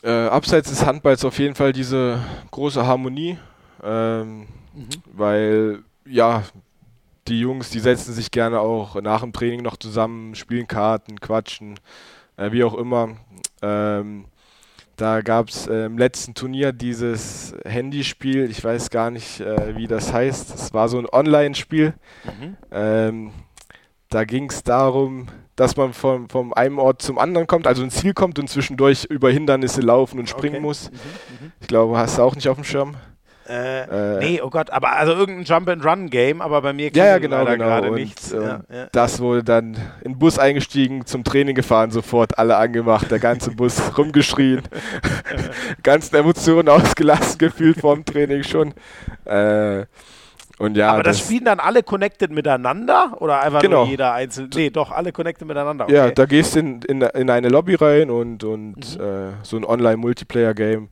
Äh, abseits des Handballs auf jeden Fall diese große Harmonie, ähm, weil ja, die Jungs, die setzen sich gerne auch nach dem Training noch zusammen, spielen Karten, quatschen, äh, wie auch immer. Ähm, da gab es äh, im letzten Turnier dieses Handyspiel, ich weiß gar nicht, äh, wie das heißt. Es war so ein Online-Spiel. Ähm, da ging es darum, dass man vom, vom einem Ort zum anderen kommt, also ein Ziel kommt und zwischendurch über Hindernisse laufen und springen Okay. muss. Ich glaube, hast du auch nicht auf dem Schirm. Äh, Äh, nee, oh Gott, aber also irgendein Jump-and-Run-Game, aber bei mir Ja, ja, genau, leider genau. gerade Und, nichts. ähm, ja, ja. Das wurde dann in den Bus eingestiegen, zum Training gefahren, sofort alle angemacht, der ganze Bus rumgeschrien, ganzen Emotionen ausgelassen gefühlt vorm Training schon. Äh, und ja, aber das, spielen dann alle connected miteinander oder einfach Genau. nur jeder einzeln? Nee, doch, alle connected miteinander. Ja, okay. da gehst du in, in, in eine Lobby rein und, und Mhm. äh, so ein Online-Multiplayer-Game.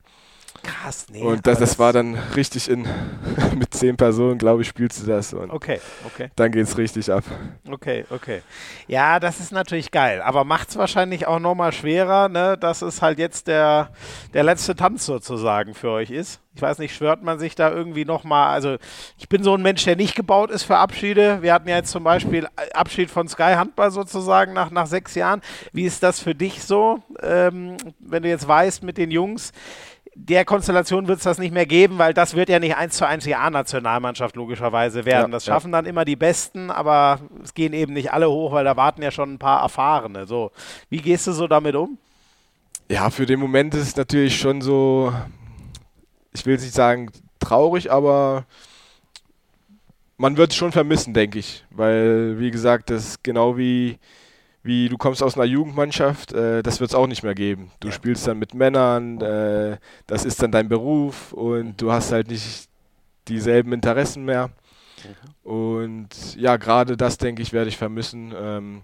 Krass, nee. Und das, aber das war dann richtig in, mit zehn Personen, glaube ich, spielst du das. Und Okay, okay, dann geht's richtig ab. okay, okay. Ja, das ist natürlich geil, aber macht es wahrscheinlich auch nochmal schwerer, ne, dass es halt jetzt der, der letzte Tanz sozusagen für euch ist. Ich weiß nicht, schwört man sich da irgendwie nochmal, also ich bin so ein Mensch, der nicht gebaut ist für Abschiede. Wir hatten ja jetzt zum Beispiel Abschied von Sky Handball sozusagen nach, nach sechs Jahren. Wie ist das für dich so, ähm, wenn du jetzt weißt mit den Jungs, der Konstellation wird es das nicht mehr geben, weil das wird ja nicht eins zu eins die A-Nationalmannschaft logischerweise werden. Ja, das ja. schaffen dann immer die Besten, aber es gehen eben nicht alle hoch, weil da warten ja schon ein paar Erfahrene. So, wie gehst du so damit um? Ja, für den Moment ist es natürlich schon so, ich will nicht sagen traurig, aber man wird es schon vermissen, denke ich. Weil, wie gesagt, das ist genau wie, wie du kommst aus einer Jugendmannschaft, äh, das wird es auch nicht mehr geben. Du spielst dann mit Männern, äh, das ist dann dein Beruf und du hast halt nicht dieselben Interessen mehr. Und ja, gerade das, denke ich, werde ich vermissen. Ähm,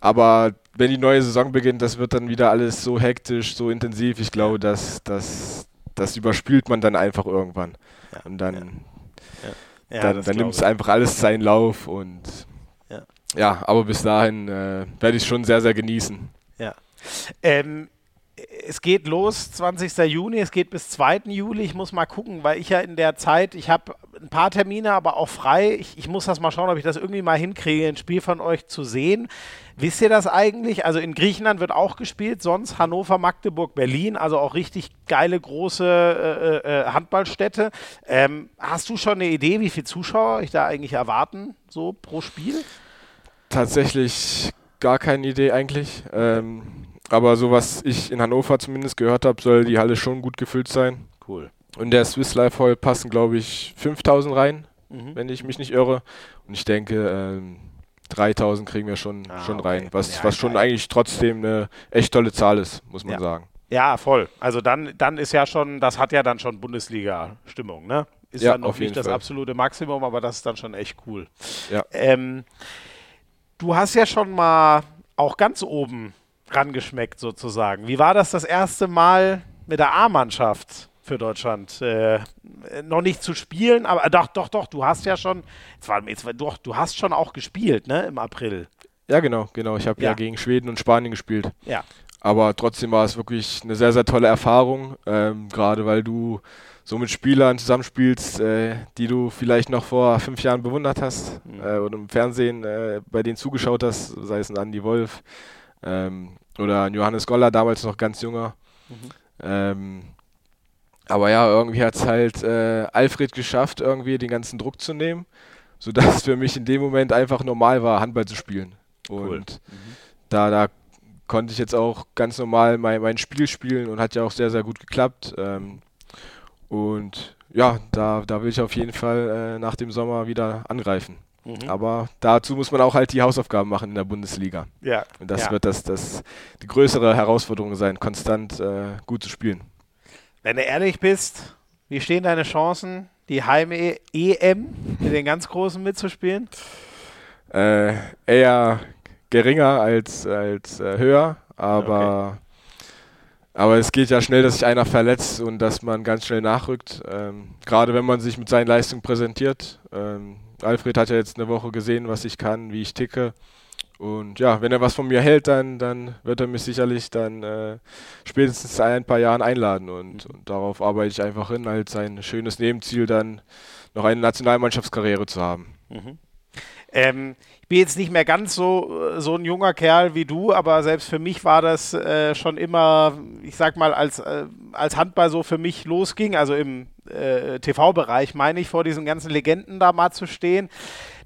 aber wenn die neue Saison beginnt, das wird dann wieder alles so hektisch, so intensiv. Ich glaube, dass das, das überspielt man dann einfach irgendwann. Ja, Und dann, Ja, dann, dann nimmt es einfach alles seinen Lauf. Und Ja. aber bis dahin äh, werde ich es schon sehr, sehr genießen. Ja. Ähm, es geht los, 20. Juni, es geht bis 2. Juli. Ich muss mal gucken, weil ich ja in der Zeit, ich habe ein paar Termine, aber auch frei. Ich, ich, muss das mal schauen, ob ich das irgendwie mal hinkriege, ein Spiel von euch zu sehen. Wisst ihr das eigentlich? Also in Griechenland wird auch gespielt, sonst Hannover, Magdeburg, Berlin, also auch richtig geile große äh, äh, Handballstädte. Ähm, hast du schon eine Idee, wie viele Zuschauer ich da eigentlich erwarten, so pro Spiel? Tatsächlich gar keine Idee eigentlich. Ähm, aber so was ich in Hannover zumindest gehört habe, soll die Halle schon gut gefüllt sein. Cool. Und der Swiss Life Hall passen, glaube ich, 5000 rein, mhm. wenn ich mich nicht irre. Und ich denke, ähm, 3000 kriegen wir schon, ah, schon okay. rein, was, ja, was schon eigentlich trotzdem eine echt tolle Zahl ist, muss man ja. sagen. Ja, voll. Also dann, dann ist ja schon, das hat ja dann schon Bundesliga-Stimmung, ne? Ist ja, dann noch nicht das Fall. absolute Maximum, aber das ist dann schon echt cool. Ja. Ähm, du hast ja schon mal auch ganz oben rangeschmeckt sozusagen. Wie war das das erste Mal mit der A-Mannschaft für Deutschland? Äh, noch nicht zu spielen, aber äh, doch, doch, doch, du hast ja schon, jetzt war, jetzt, doch, du hast schon auch gespielt, ne, im April. Ja, genau, genau. Ich habe ja. ja. gegen Schweden und Spanien gespielt. Ja. Aber trotzdem war es wirklich eine sehr, sehr tolle Erfahrung, ähm, gerade weil du so mit Spielern zusammenspielst, äh, die du vielleicht noch vor fünf Jahren bewundert hast mhm. äh, oder im Fernsehen äh, bei denen zugeschaut hast, sei es ein Andy Wolf, ähm, oder ein Johannes Goller, damals noch ganz junger. Mhm. Ähm, aber ja, irgendwie hat es halt äh, Alfred geschafft, irgendwie den ganzen Druck zu nehmen, sodass es für mich in dem Moment einfach normal war, Handball zu spielen. Und cool. mhm. da, da konnte ich jetzt auch ganz normal mein, mein Spiel spielen und hat ja auch sehr, sehr gut geklappt. Ähm, und ja, da, da will ich auf jeden Fall äh, nach dem Sommer wieder angreifen. Mhm. Aber dazu muss man auch halt die Hausaufgaben machen in der Bundesliga. Ja. Und das ja. wird das, das die größere Herausforderung sein, konstant äh, gut zu spielen. Wenn du ehrlich bist, wie stehen deine Chancen, die Heim-EM mit den ganz Großen mitzuspielen? Äh, eher geringer als, als äh, höher, aber, okay. Aber es geht ja schnell, dass sich einer verletzt und dass man ganz schnell nachrückt. Ähm, Gerade wenn man sich mit seinen Leistungen präsentiert. Ähm, Alfred hat ja jetzt eine Woche gesehen, was ich kann, wie ich ticke. Und ja, wenn er was von mir hält, dann, dann wird er mich sicherlich dann äh, spätestens ein paar Jahren einladen. Und, und, darauf arbeite ich einfach hin, als ein schönes Nebenziel, dann noch eine Nationalmannschaftskarriere zu haben. Mhm. Ähm, bin jetzt nicht mehr ganz so, so ein junger Kerl wie du, aber selbst für mich war das äh, schon immer, ich sag mal, als, äh, als Handball so für mich losging, also im äh, TV-Bereich, meine ich, vor diesen ganzen Legenden da mal zu stehen.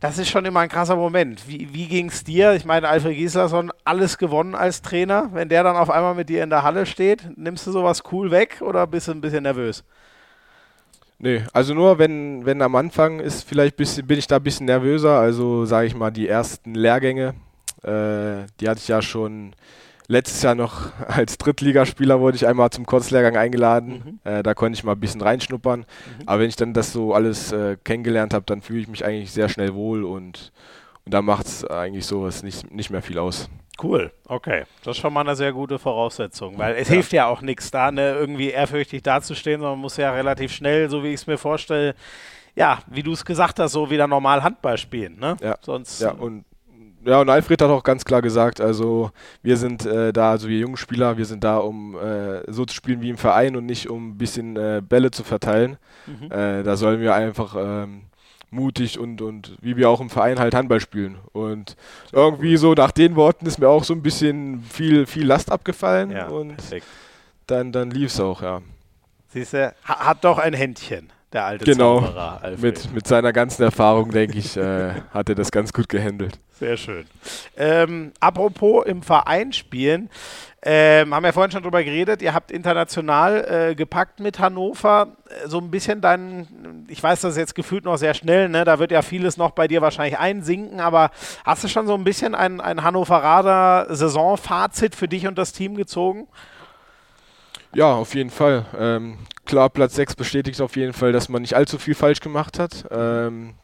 Das ist schon immer ein krasser Moment. Wie, wie ging es dir? Ich meine, Alfred Gislason, alles gewonnen als Trainer. Wenn der dann auf einmal mit dir in der Halle steht, nimmst du sowas cool weg oder bist du ein bisschen nervös? Nee, also nur wenn, wenn am Anfang ist, vielleicht bisschen, bin ich da ein bisschen nervöser. Also sage ich mal, die ersten Lehrgänge, äh, die hatte ich ja schon letztes Jahr noch als Drittligaspieler wurde ich einmal zum Kurzlehrgang eingeladen. Mhm. Äh, da konnte ich mal ein bisschen reinschnuppern. Mhm. Aber wenn ich dann das so alles äh, kennengelernt habe, dann fühle ich mich eigentlich sehr schnell wohl und, und da macht es eigentlich sowas nicht, nicht mehr viel aus. Cool, okay. Das ist schon mal eine sehr gute Voraussetzung, weil es ja. hilft ja auch nichts da, ne, irgendwie ehrfürchtig dazustehen, sondern man muss ja relativ schnell, so wie ich es mir vorstelle, ja, wie du es gesagt hast, so wieder normal Handball spielen, ne? Ja. Sonst. Ja, und ja, und Alfred hat auch ganz klar gesagt, also wir sind äh, da, also wir jungen Spieler, wir sind da, um äh, so zu spielen wie im Verein und nicht um ein bisschen äh, Bälle zu verteilen. Mhm. Äh, da sollen wir einfach ähm, mutig und, und wie wir auch im Verein halt Handball spielen. Und irgendwie so nach den Worten ist mir auch so ein bisschen viel, viel Last abgefallen ja, und perfekt. dann, dann lief es auch, ja. Siehst du, hat doch ein Händchen, der alte genau, Zauberer. Genau, mit, mit seiner ganzen Erfahrung, denke ich, äh, hat er das ganz gut gehandelt. Sehr schön. Ähm, apropos im Verein spielen, ähm, haben wir vorhin schon drüber geredet, ihr habt international äh, gepackt mit Hannover. Äh, so ein bisschen dann, ich weiß, das ist jetzt gefühlt noch sehr schnell, ne? da wird ja vieles noch bei dir wahrscheinlich einsinken, aber hast du schon so ein bisschen ein, ein Hannoveraner Saisonfazit für dich und das Team gezogen? Ja, auf jeden Fall. Ähm, klar, Platz 6 bestätigt auf jeden Fall, dass man nicht allzu viel falsch gemacht hat. Ähm,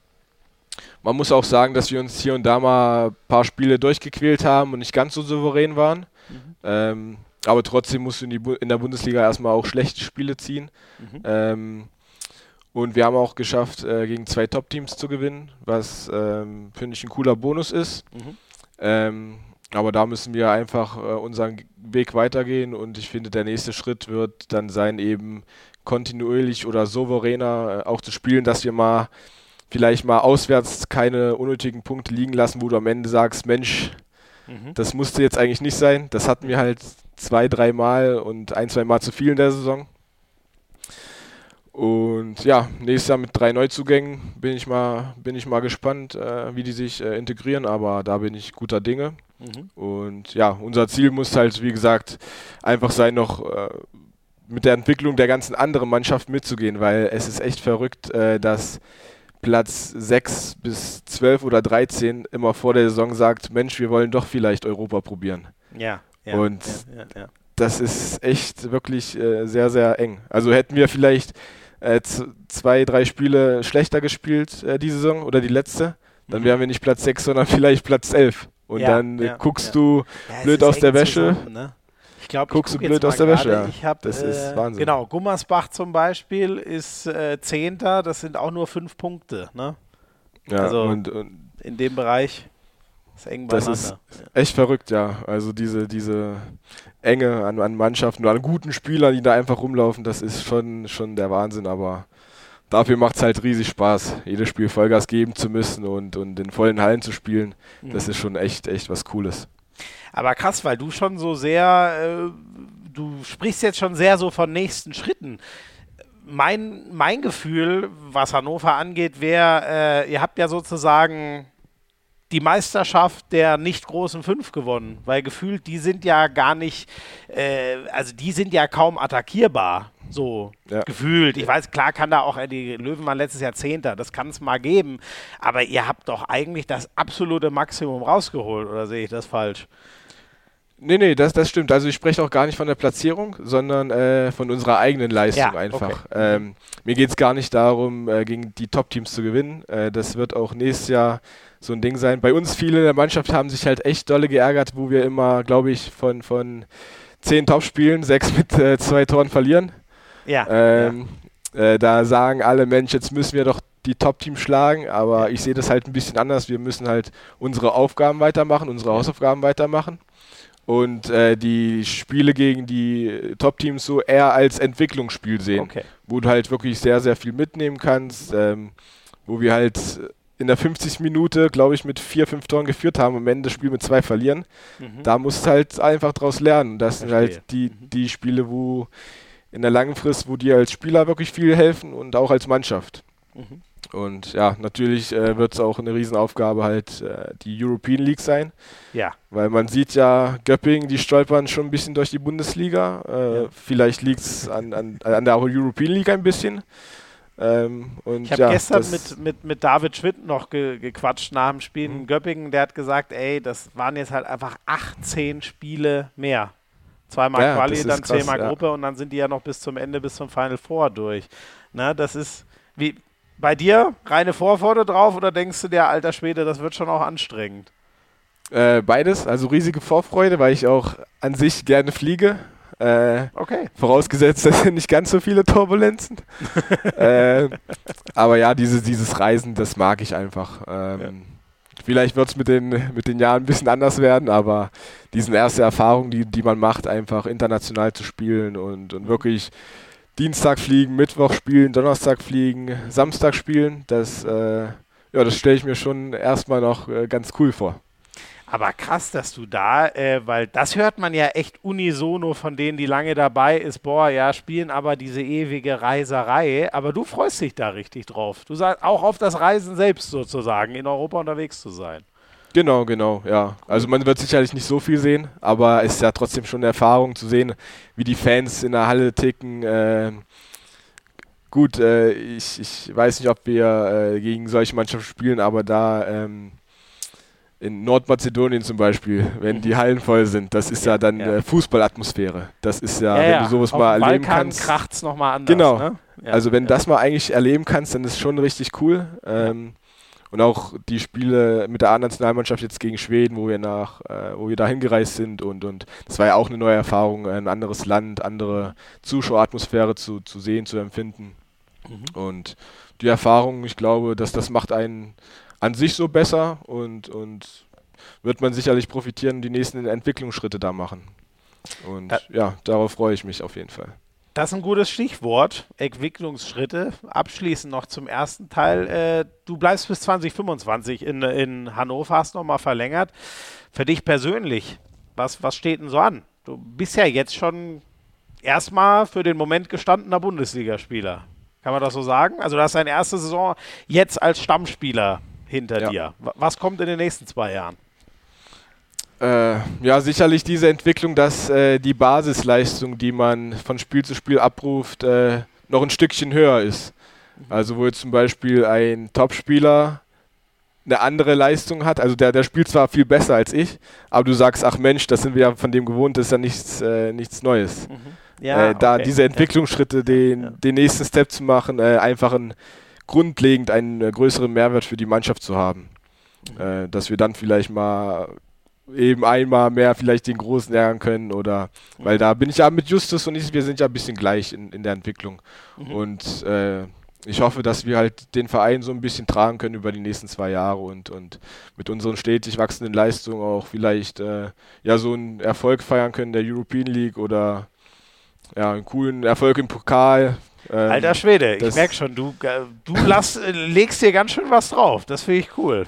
man muss auch sagen, dass wir uns hier und da mal ein paar Spiele durchgequält haben und nicht ganz so souverän waren. Mhm. Ähm, aber trotzdem musst du in, die, in, der Bundesliga erstmal auch schlechte Spiele ziehen. Mhm. Ähm, und wir haben auch geschafft, äh, gegen zwei Top-Teams zu gewinnen, was, ähm, finde ich, ein cooler Bonus ist. Mhm. Aber da müssen wir einfach äh, unseren Weg weitergehen und ich finde, der nächste Schritt wird dann sein, eben kontinuierlich oder souveräner äh, auch zu spielen, dass wir mal vielleicht mal auswärts keine unnötigen Punkte liegen lassen, wo du am Ende sagst, Mensch, mhm. das musste jetzt eigentlich nicht sein. Das hatten wir halt zwei, dreimal und ein, zwei Mal zu viel in der Saison. Und ja, nächstes Jahr mit drei Neuzugängen bin ich mal, bin ich mal gespannt, äh, wie die sich äh, integrieren, aber da bin ich guter Dinge. Mhm. Und ja, unser Ziel muss halt, wie gesagt, einfach sein, noch äh, mit der Entwicklung der ganzen anderen Mannschaft mitzugehen, weil es ist echt verrückt, äh, dass Platz 6 bis 12 oder 13 immer vor der Saison sagt, Mensch, wir wollen doch vielleicht Europa probieren. Ja. ja und ja, ja, das ist echt wirklich äh, sehr, sehr eng. Also hätten wir vielleicht äh, zwei, drei Spiele schlechter gespielt äh, die Saison oder die letzte, dann mhm. wären wir nicht Platz 6, sondern vielleicht Platz 11. Und ja, dann ja, guckst ja. du blöd aus der Wäsche. Zusammen, ne? Ich glaube, guckst ich guck du blöd aus der Wäsche. Ja. Ich hab, das ist äh, Wahnsinn. Genau, Gummersbach zum Beispiel ist äh, Zehnter, das sind auch nur fünf Punkte. Ne? Ja, also und, und in dem Bereich ist eng beieinander. Das ist echt verrückt, ja. Also diese, diese Enge an, an Mannschaften, nur an guten Spielern, die da einfach rumlaufen, das ist schon, schon der Wahnsinn, aber dafür macht es halt riesig Spaß, jedes Spiel Vollgas geben zu müssen und, und in vollen Hallen zu spielen. Mhm. Das ist schon echt, echt was Cooles. Aber krass, weil du schon so sehr, äh, du sprichst jetzt schon sehr so von nächsten Schritten. Mein, mein Gefühl, was Hannover angeht, wäre, äh, ihr habt ja sozusagen die Meisterschaft der nicht großen fünf gewonnen, weil gefühlt die sind ja gar nicht, äh, also die sind ja kaum attackierbar. So ja. gefühlt. Ich weiß, klar kann da auch äh, die Löwen waren letztes Jahr Zehnter, das kann es mal geben. Aber ihr habt doch eigentlich das absolute Maximum rausgeholt, oder sehe ich das falsch? Nee, nee, das, das stimmt. Also ich spreche auch gar nicht von der Platzierung, sondern äh, von unserer eigenen Leistung ja, einfach. Okay. Ähm, mir geht es gar nicht darum, äh, gegen die Top-Teams zu gewinnen. Äh, das wird auch nächstes Jahr so ein Ding sein. Bei uns viele in der Mannschaft haben sich halt echt dolle geärgert, wo wir immer, glaube ich, von, von zehn Top-Spielen sechs mit äh, zwei Toren verlieren. Ja. Ähm, ja. Äh, da sagen alle, Mensch, jetzt müssen wir doch die Top-Teams schlagen, aber ich sehe das halt ein bisschen anders. Wir müssen halt unsere Aufgaben weitermachen, unsere Hausaufgaben weitermachen und äh, die Spiele gegen die Top-Teams so eher als Entwicklungsspiel sehen, okay. wo du halt wirklich sehr, sehr viel mitnehmen kannst, ähm, wo wir halt in der 50. Minute, glaube ich, mit vier, fünf Toren geführt haben, am Ende das Spiel mit zwei verlieren. Mhm. Da musst du halt einfach draus lernen. Das Verstehe. sind halt die, mhm. die Spiele, wo in der langen Frist, wo dir als Spieler wirklich viel helfen und auch als Mannschaft. Mhm. Und ja, natürlich äh, wird es auch eine Riesenaufgabe halt äh, die European League sein. Ja. Weil man sieht ja, Göppingen, die stolpern schon ein bisschen durch die Bundesliga. Äh, ja. Vielleicht liegt es an, an, an der European League ein bisschen. Ähm, ich habe ja, gestern mit, mit, mit David Schwind noch ge, gequatscht nach dem Spiel in mhm. Göppingen. Der hat gesagt, ey, das waren jetzt halt einfach 18 Spiele mehr. Zweimal ja, Quali, dann krass, zehnmal ja. Gruppe und dann sind die ja noch bis zum Ende, bis zum Final Four durch. Na, das ist wie bei dir reine Vorfreude drauf oder denkst du dir, alter Schwede, das wird schon auch anstrengend? Äh, beides, also riesige Vorfreude, weil ich auch an sich gerne fliege. Äh, okay. Vorausgesetzt, es sind nicht ganz so viele Turbulenzen. äh, aber ja, diese, dieses Reisen, das mag ich einfach. Ähm, ja. Vielleicht wird es mit den, mit den Jahren ein bisschen anders werden, aber diese erste Erfahrung, die, die man macht, einfach international zu spielen und, und wirklich Dienstag fliegen, Mittwoch spielen, Donnerstag fliegen, Samstag spielen, das, äh, ja, das stelle ich mir schon erstmal noch äh, ganz cool vor. Aber krass, dass du da, äh, weil das hört man ja echt unisono von denen, die lange dabei ist, boah, ja, spielen aber diese ewige Reiserei. Aber du freust dich da richtig drauf. Du sagst auch auf das Reisen selbst sozusagen, in Europa unterwegs zu sein. Genau, genau, ja. Also man wird sicherlich nicht so viel sehen, aber es ist ja trotzdem schon eine Erfahrung zu sehen, wie die Fans in der Halle ticken. Äh, gut, äh, ich, ich weiß nicht, ob wir äh, gegen solche Mannschaften spielen, aber da ähm, in Nordmazedonien zum Beispiel, wenn die Hallen voll sind, das ist ja, ja dann ja. Äh, Fußballatmosphäre. Das ist ja, ja wenn du sowas Auf mal erleben Balkan kannst. kracht es nochmal anders. Genau. Ne? also wenn das mal eigentlich erleben kannst, dann ist es schon richtig cool. Ähm, und auch die Spiele mit der A-Nationalmannschaft jetzt gegen Schweden, wo wir nach, äh, wo wir da hingereist sind und, und das war ja auch eine neue Erfahrung, ein anderes Land, andere Zuschaueratmosphäre zu, zu sehen, zu empfinden. Mhm. Und die Erfahrung, ich glaube, dass das macht einen an sich so besser und, und wird man sicherlich profitieren und die nächsten Entwicklungsschritte da machen. Und ja, ja darauf freue ich mich auf jeden Fall. Das ist ein gutes Stichwort. Entwicklungsschritte. Abschließend noch zum ersten Teil. Äh, du bleibst bis 2025 in, in Hannover, hast nochmal verlängert. Für dich persönlich, was, was steht denn so an? Du bist ja jetzt schon erstmal für den Moment gestandener Bundesligaspieler. Kann man das so sagen? Also, du hast deine erste Saison jetzt als Stammspieler hinter ja. dir. Was kommt in den nächsten zwei Jahren? Äh, ja, sicherlich diese Entwicklung, dass äh, die Basisleistung, die man von Spiel zu Spiel abruft, äh, noch ein Stückchen höher ist. Also wo jetzt zum Beispiel ein Topspieler eine andere Leistung hat, also der, der spielt zwar viel besser als ich, aber du sagst, ach Mensch, das sind wir ja von dem gewohnt, das ist ja nichts, äh, nichts Neues. Mhm. Ja, äh, da okay. diese Entwicklungsschritte, den, ja. den nächsten Step zu machen, äh, einfach ein, grundlegend einen größeren Mehrwert für die Mannschaft zu haben. Mhm. dass wir dann vielleicht mal eben einmal mehr vielleicht den Großen ärgern können oder weil da bin ich ja mit Justus und ich, wir sind ja ein bisschen gleich in, in der Entwicklung. Mhm. Und äh, ich hoffe, dass wir halt den Verein so ein bisschen tragen können über die nächsten zwei Jahre und, und mit unseren stetig wachsenden Leistungen auch vielleicht äh, ja so einen Erfolg feiern können der European League oder ja, einen coolen Erfolg im Pokal. Ähm, Alter Schwede, ich merke schon, du, äh, du lass, legst dir ganz schön was drauf. Das finde ich cool.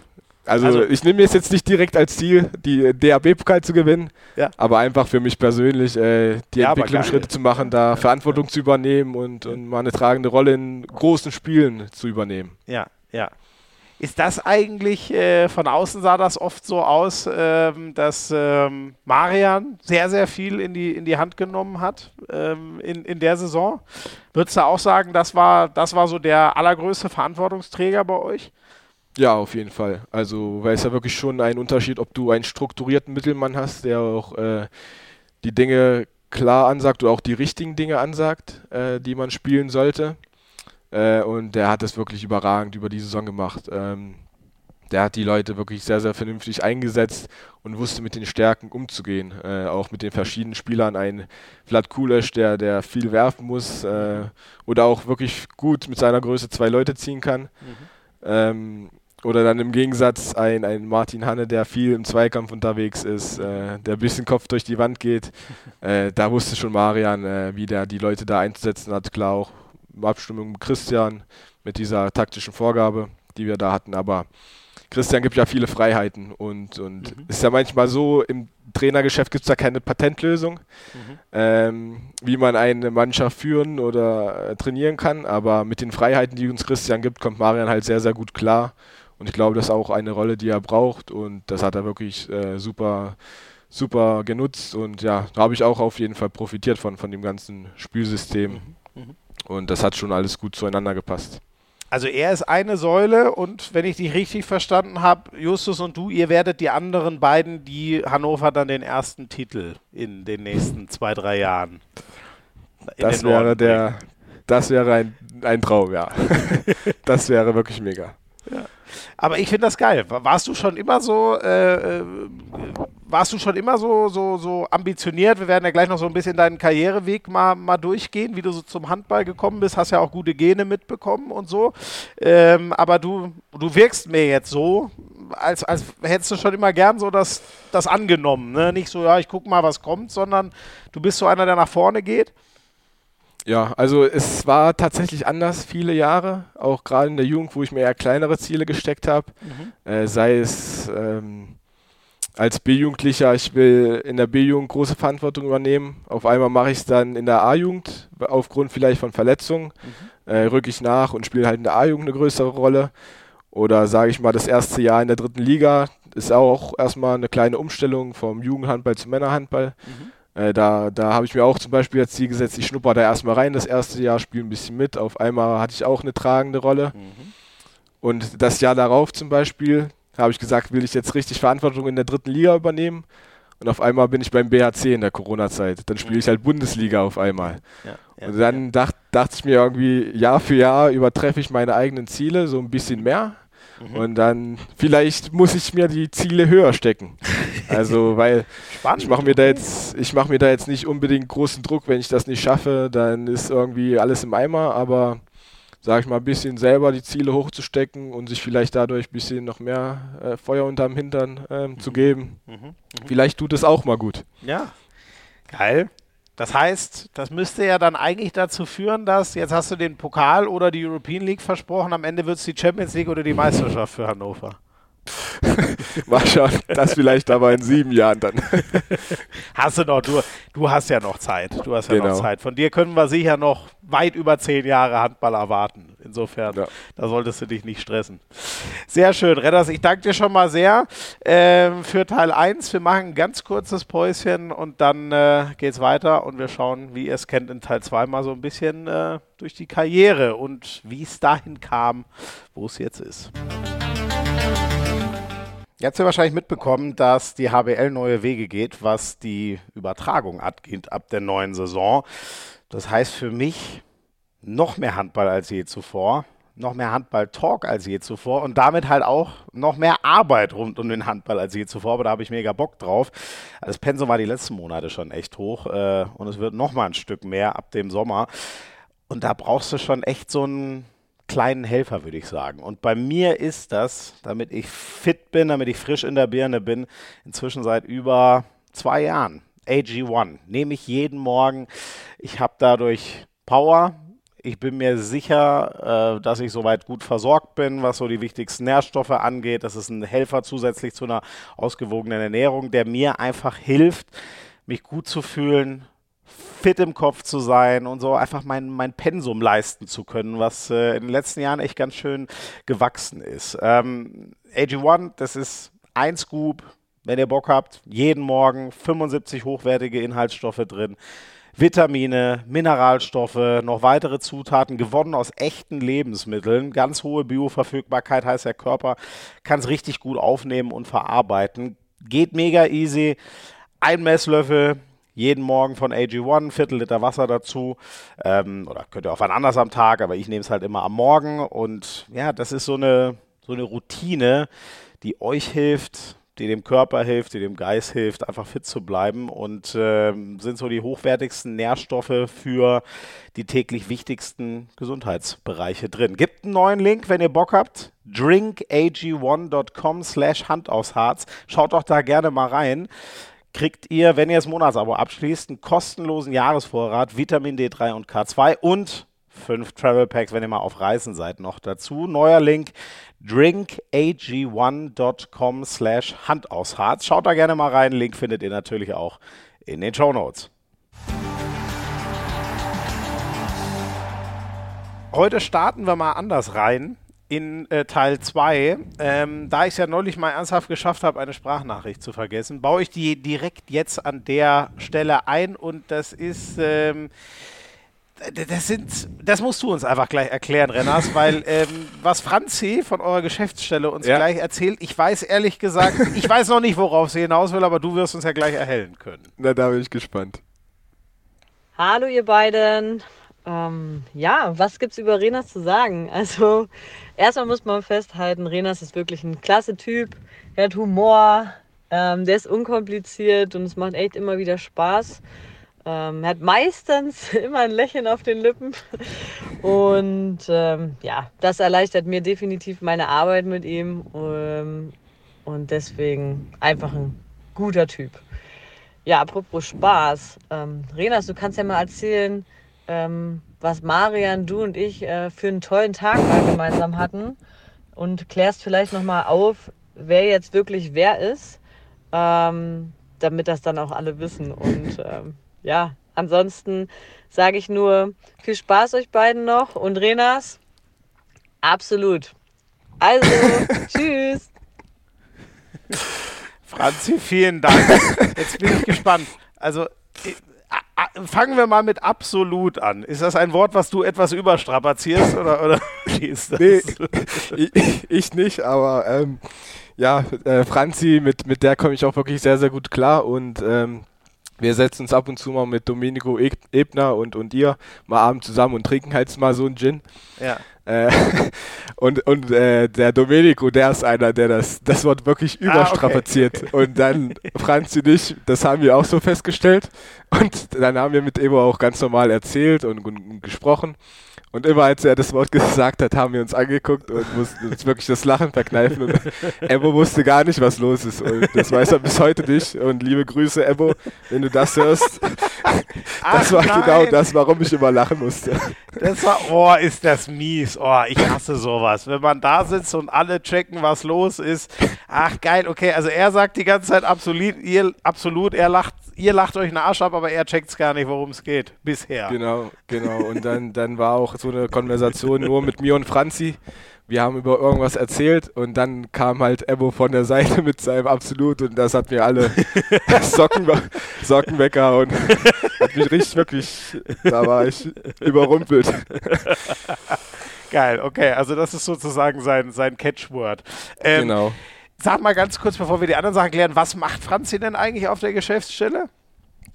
Also, also ich nehme mir es jetzt nicht direkt als Ziel, die DAB-Pokal zu gewinnen, ja. aber einfach für mich persönlich äh, die ja, Entwicklungsschritte zu machen, da ja. Verantwortung zu übernehmen und, und mal eine tragende Rolle in großen Spielen zu übernehmen. Ja, ja. Ist das eigentlich, äh, von außen sah das oft so aus, ähm, dass ähm, Marian sehr, sehr viel in die, in die Hand genommen hat ähm, in, in der Saison? Würdest du auch sagen, das war, das war so der allergrößte Verantwortungsträger bei euch? Ja, auf jeden Fall. Also, weil es ja wirklich schon ein Unterschied, ob du einen strukturierten Mittelmann hast, der auch äh, die Dinge klar ansagt oder auch die richtigen Dinge ansagt, äh, die man spielen sollte. Äh, und der hat das wirklich überragend über die Saison gemacht. Ähm, der hat die Leute wirklich sehr, sehr vernünftig eingesetzt und wusste mit den Stärken umzugehen. Äh, auch mit den verschiedenen Spielern. Ein Vlad Kulesch, der, der viel werfen muss äh, oder auch wirklich gut mit seiner Größe zwei Leute ziehen kann. Mhm. Ähm, oder dann im Gegensatz ein, ein Martin Hanne, der viel im Zweikampf unterwegs ist, äh, der ein bisschen Kopf durch die Wand geht. Äh, da wusste schon Marian, äh, wie der die Leute da einzusetzen hat. Klar auch Abstimmung mit Christian mit dieser taktischen Vorgabe, die wir da hatten. Aber Christian gibt ja viele Freiheiten und, und mhm. ist ja manchmal so, im Trainergeschäft gibt es da keine Patentlösung, mhm. ähm, wie man eine Mannschaft führen oder äh, trainieren kann. Aber mit den Freiheiten, die uns Christian gibt, kommt Marian halt sehr, sehr gut klar. Und ich glaube, das ist auch eine Rolle, die er braucht. Und das hat er wirklich äh, super, super genutzt. Und ja, da habe ich auch auf jeden Fall profitiert von, von dem ganzen Spielsystem. Mhm. Und das hat schon alles gut zueinander gepasst. Also er ist eine Säule und wenn ich dich richtig verstanden habe, Justus und du, ihr werdet die anderen beiden, die Hannover dann den ersten Titel in den nächsten zwei, drei Jahren. Das wäre der, das wäre ein, ein Traum, ja. das wäre wirklich mega. Ja. Aber ich finde das geil. Warst du schon immer so, äh, äh, warst du schon immer so, so, so ambitioniert? Wir werden ja gleich noch so ein bisschen deinen Karriereweg mal, mal durchgehen, wie du so zum Handball gekommen bist. Hast ja auch gute Gene mitbekommen und so. Ähm, aber du, du wirkst mir jetzt so, als, als hättest du schon immer gern so das, das angenommen. Ne? Nicht so, ja, ich guck mal, was kommt, sondern du bist so einer, der nach vorne geht. Ja, also es war tatsächlich anders viele Jahre, auch gerade in der Jugend, wo ich mir eher kleinere Ziele gesteckt habe. Mhm. Äh, sei es ähm, als B-Jugendlicher, ich will in der B-Jugend große Verantwortung übernehmen. Auf einmal mache ich es dann in der A-Jugend, aufgrund vielleicht von Verletzungen, mhm. äh, rücke ich nach und spiele halt in der A-Jugend eine größere Rolle. Oder sage ich mal, das erste Jahr in der dritten Liga ist auch erstmal eine kleine Umstellung vom Jugendhandball zum Männerhandball. Mhm. Äh, da da habe ich mir auch zum Beispiel als Ziel gesetzt, ich schnupper da erstmal rein, das erste Jahr spiele ein bisschen mit. Auf einmal hatte ich auch eine tragende Rolle. Mhm. Und das Jahr darauf zum Beispiel habe ich gesagt, will ich jetzt richtig Verantwortung in der dritten Liga übernehmen. Und auf einmal bin ich beim BHC in der Corona-Zeit. Dann spiele ich halt Bundesliga auf einmal. Ja, ja, und dann ja. dacht, dachte ich mir irgendwie, Jahr für Jahr übertreffe ich meine eigenen Ziele so ein bisschen mehr. Mhm. Und dann vielleicht muss ich mir die Ziele höher stecken. Also, weil Spannend. ich mache mir da jetzt, ich mache mir da jetzt nicht unbedingt großen Druck, wenn ich das nicht schaffe, dann ist irgendwie alles im Eimer, aber sag ich mal, ein bisschen selber die Ziele hochzustecken und sich vielleicht dadurch ein bisschen noch mehr äh, Feuer unterm Hintern ähm, mhm. zu geben. Mhm. Mhm. Vielleicht tut es auch mal gut. Ja, geil. Das heißt, das müsste ja dann eigentlich dazu führen, dass jetzt hast du den Pokal oder die European League versprochen, am Ende wird es die Champions League oder die Meisterschaft für Hannover. Mal schauen, das vielleicht aber in sieben Jahren dann. hast du noch, du, du hast ja noch Zeit. Du hast ja genau. noch Zeit. Von dir können wir sicher noch weit über zehn Jahre Handball erwarten. Insofern, ja. da solltest du dich nicht stressen. Sehr schön, Redders. Ich danke dir schon mal sehr äh, für Teil 1. Wir machen ein ganz kurzes Päuschen und dann äh, geht es weiter und wir schauen, wie ihr es kennt, in Teil 2 mal so ein bisschen äh, durch die Karriere und wie es dahin kam, wo es jetzt ist. Jetzt habt ihr wahrscheinlich mitbekommen, dass die HBL neue Wege geht, was die Übertragung angeht ab der neuen Saison. Das heißt für mich noch mehr Handball als je zuvor, noch mehr Handball-Talk als je zuvor und damit halt auch noch mehr Arbeit rund um den Handball als je zuvor. Aber da habe ich mega Bock drauf. Das Pensum war die letzten Monate schon echt hoch äh, und es wird noch mal ein Stück mehr ab dem Sommer. Und da brauchst du schon echt so ein kleinen Helfer, würde ich sagen. Und bei mir ist das, damit ich fit bin, damit ich frisch in der Birne bin, inzwischen seit über zwei Jahren. AG1 nehme ich jeden Morgen. Ich habe dadurch Power. Ich bin mir sicher, äh, dass ich soweit gut versorgt bin, was so die wichtigsten Nährstoffe angeht. Das ist ein Helfer zusätzlich zu einer ausgewogenen Ernährung, der mir einfach hilft, mich gut zu fühlen, fit im Kopf zu sein und so einfach mein, mein Pensum leisten zu können, was äh, in den letzten Jahren echt ganz schön gewachsen ist. Ähm, AG1, das ist ein Scoop, wenn ihr Bock habt, jeden Morgen 75 hochwertige Inhaltsstoffe drin. Vitamine, Mineralstoffe, noch weitere Zutaten, gewonnen aus echten Lebensmitteln. Ganz hohe Bioverfügbarkeit heißt, der Körper kann es richtig gut aufnehmen und verarbeiten. Geht mega easy. Ein Messlöffel jeden Morgen von AG1, ein Viertel Liter Wasser dazu. Ähm, oder könnt ihr auch wann anders am Tag, aber ich nehme es halt immer am Morgen. Und ja, das ist so eine, so eine Routine, die euch hilft, die dem Körper hilft, die dem Geist hilft, einfach fit zu bleiben und äh, sind so die hochwertigsten Nährstoffe für die täglich wichtigsten Gesundheitsbereiche drin. Gibt einen neuen Link, wenn ihr Bock habt. drinkag1.com slash Hand aufs Harz. Schaut doch da gerne mal rein kriegt ihr, wenn ihr das Monatsabo abschließt, einen kostenlosen Jahresvorrat Vitamin D3 und K2 und fünf Travel Packs, wenn ihr mal auf Reisen seid, noch dazu. Neuer Link drinkag1.com slash Hand aus Harz. Schaut da gerne mal rein. Link findet ihr natürlich auch in den Show Notes. Heute starten wir mal anders rein in äh, Teil 2. Ähm, da ich es ja neulich mal ernsthaft geschafft habe, eine Sprachnachricht zu vergessen, baue ich die direkt jetzt an der Stelle ein und das ist. Ähm, das sind, das musst du uns einfach gleich erklären, Renners, weil ähm, was Franzi von eurer Geschäftsstelle uns ja. gleich erzählt, ich weiß ehrlich gesagt, ich weiß noch nicht, worauf sie hinaus will, aber du wirst uns ja gleich erhellen können. Na, da bin ich gespannt. Hallo ihr beiden. Ähm, ja, was gibt es über Renas zu sagen? Also erstmal muss man festhalten, Renas ist wirklich ein klasse Typ. Er hat Humor, ähm, der ist unkompliziert und es macht echt immer wieder Spaß. Ähm, er hat meistens immer ein Lächeln auf den Lippen. Und ähm, ja, das erleichtert mir definitiv meine Arbeit mit ihm. Ähm, und deswegen einfach ein guter Typ. Ja, apropos Spaß. Ähm, Renas, du kannst ja mal erzählen, ähm, was Marian, du und ich äh, für einen tollen Tag mal gemeinsam hatten und klärst vielleicht nochmal auf, wer jetzt wirklich wer ist, ähm, damit das dann auch alle wissen. Und ähm, ja, ansonsten sage ich nur viel Spaß euch beiden noch und Renas, absolut. Also, tschüss. Franzi, vielen Dank. Jetzt bin ich gespannt. Also, fangen wir mal mit absolut an. Ist das ein Wort, was du etwas überstrapazierst oder, oder wie ist das? Nee, ich, ich nicht, aber ähm, ja, äh, Franzi, mit, mit der komme ich auch wirklich sehr, sehr gut klar und ähm, wir setzen uns ab und zu mal mit Domenico Ebner und, und ihr mal abends zusammen und trinken halt mal so einen Gin. Ja. Äh, und und äh, der Domenico, der ist einer, der das, das Wort wirklich überstrapaziert. Ah, okay. Und dann Franz und ich, das haben wir auch so festgestellt. Und dann haben wir mit Ebo auch ganz normal erzählt und, und gesprochen. Und immer als er das Wort gesagt hat, haben wir uns angeguckt und mussten uns wirklich das Lachen verkneifen. Und Ebo wusste gar nicht, was los ist. Und das weiß er bis heute nicht. Und liebe Grüße, Ebo, wenn du das hörst. das war nein. genau das, warum ich immer lachen musste. Das war, oh, ist das mies. Oh, ich hasse sowas. Wenn man da sitzt und alle checken, was los ist. Ach, geil, okay. Also er sagt die ganze Zeit absolut, ihr, absolut, er lacht, ihr lacht euch einen Arsch ab, aber er checkt es gar nicht, worum es geht. Bisher. Genau, genau. Und dann, dann war auch so eine Konversation nur mit mir und Franzi. Wir haben über irgendwas erzählt und dann kam halt Ebo von der Seite mit seinem Absolut und das hat mir alle Socken, Sockenwecker und hat mich richtig wirklich, da war ich überrumpelt. Geil, okay. Also das ist sozusagen sein, sein Catchword. Ähm, Genau. Sag mal ganz kurz, bevor wir die anderen Sachen klären, was macht Franzi denn eigentlich auf der Geschäftsstelle?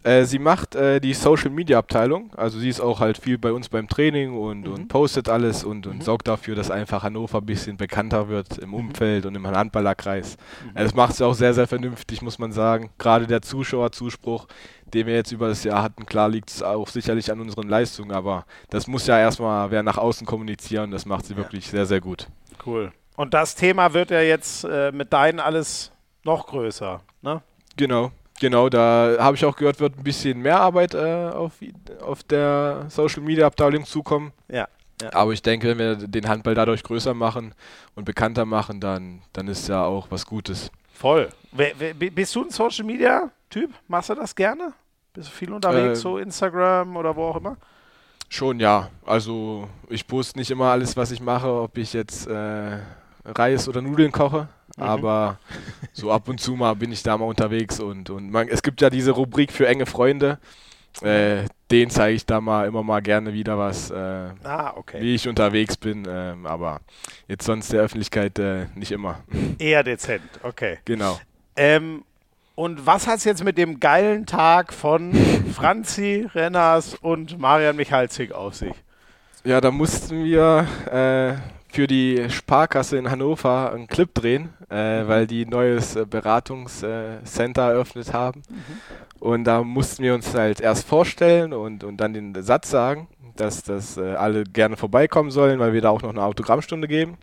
Äh, sie macht äh, die Social Media Abteilung, also sie ist auch halt viel bei uns beim Training und, und postet alles und, und sorgt dafür, dass einfach Hannover ein bisschen bekannter wird im Umfeld und im Handballerkreis. Äh, Das macht sie auch sehr, sehr vernünftig, muss man sagen. Gerade der Zuschauerzuspruch, den wir jetzt über das Jahr hatten, klar liegt es auch sicherlich an unseren Leistungen, aber das muss ja erstmal wer nach außen kommunizieren, das macht sie wirklich sehr, sehr gut. Cool. Und das Thema wird ja jetzt äh, mit deinen alles noch größer, ne? Genau, genau. Da habe ich auch gehört, wird ein bisschen mehr Arbeit äh, auf, auf der Social Media Abteilung zukommen. Ja. Aber ich denke, wenn wir den Handball dadurch größer machen und bekannter machen, dann, dann ist ja auch was Gutes. Voll. Wer, wer, bi- bist du ein Social Media Typ? Machst du das gerne? Bist du viel unterwegs, Ähm, so Instagram oder wo auch immer? Schon ja. Also ich poste nicht immer alles, was ich mache, ob ich jetzt äh, Reis oder Nudeln koche. Aber so ab und zu mal bin ich da mal unterwegs und, und man, es gibt ja diese Rubrik für enge Freunde. Äh, den zeige ich da mal immer mal gerne wieder was, äh, Ah, okay. wie ich unterwegs bin. Ähm, aber jetzt sonst der Öffentlichkeit äh, nicht immer. Eher dezent, okay. genau. Ähm, und was hat es jetzt mit dem geilen Tag von Franzi Renners und Marian Michalzik auf sich? Ja, da mussten wir äh, für die Sparkasse in Hannover einen Clip drehen, äh, weil die ein neues äh, Beratungscenter eröffnet haben. Und da mussten wir uns halt erst vorstellen und, und dann den Satz sagen, dass, dass äh, alle gerne vorbeikommen sollen, weil wir da auch noch eine Autogrammstunde geben.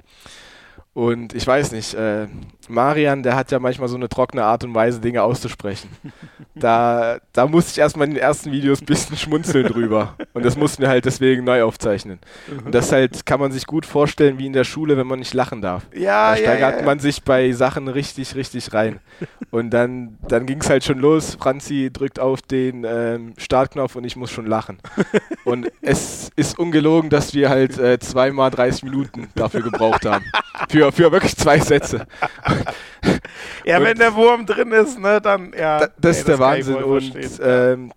Und ich weiß nicht, äh, Marian, der hat ja manchmal so eine trockene Art und Weise, Dinge auszusprechen. Da, da musste ich erstmal in den ersten Videos ein bisschen schmunzeln drüber. Und das mussten wir halt deswegen neu aufzeichnen. Und das halt kann man sich gut vorstellen wie in der Schule, wenn man nicht lachen darf. Ja, Da steigert man sich bei Sachen richtig, richtig rein. Und dann, dann ging es halt schon los. Franzi drückt auf den ähm, Startknopf und ich muss schon lachen. Und es ist ungelogen, dass wir halt äh, zweimal 30 Minuten dafür gebraucht haben. Für, für wirklich zwei Sätze. Ja, wenn der Wurm drin ist, ne, dann, ja. Da, das nee, ist der kann ich Wahnsinn. Und ähm,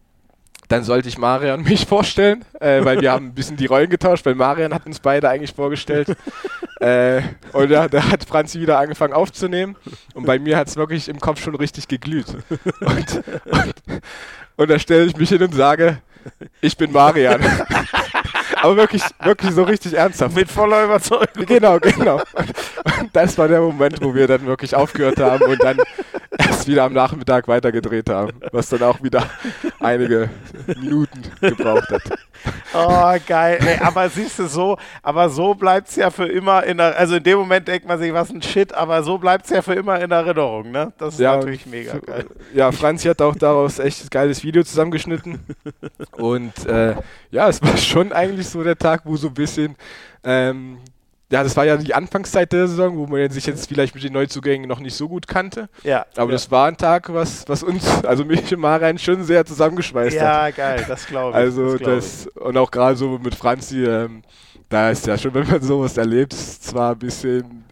dann sollte ich Marian mich vorstellen, äh, weil wir haben ein bisschen die Rollen getauscht, weil Marian hat uns beide eigentlich vorgestellt. äh, und da, da hat Franzi wieder angefangen aufzunehmen. Und bei mir hat es wirklich im Kopf schon richtig geglüht. Und, und, und da stelle ich mich hin und sage, ich bin Marian. Aber wirklich, wirklich so richtig ernsthaft. Mit voller Überzeugung. Genau, genau. Und das war der Moment, wo wir dann wirklich aufgehört haben und dann erst wieder am Nachmittag weitergedreht haben, was dann auch wieder einige Minuten gebraucht hat. Oh, geil. Ey, aber siehst du, so, aber so bleibt es ja für immer in der, also in dem Moment denkt man sich, was ein Shit, aber so bleibt es ja für immer in Erinnerung, ne? Das ist natürlich mega geil. Ja, Franzi hat auch daraus echt ein geiles Video zusammengeschnitten. Und äh, ja, es war schon eigentlich so der Tag, wo so ein bisschen, ähm, ja, das war ja die Anfangszeit der Saison, wo man sich jetzt vielleicht mit den Neuzugängen noch nicht so gut kannte. Ja. Aber ja. das war ein Tag, was, was uns, also mich und Marian schon sehr zusammengeschweißt hat. Ja, geil, das glaube ich. Also glaub das, und auch gerade so mit Franzi, ähm, da ist ja schon, wenn man sowas erlebt, zwar ein bisschen,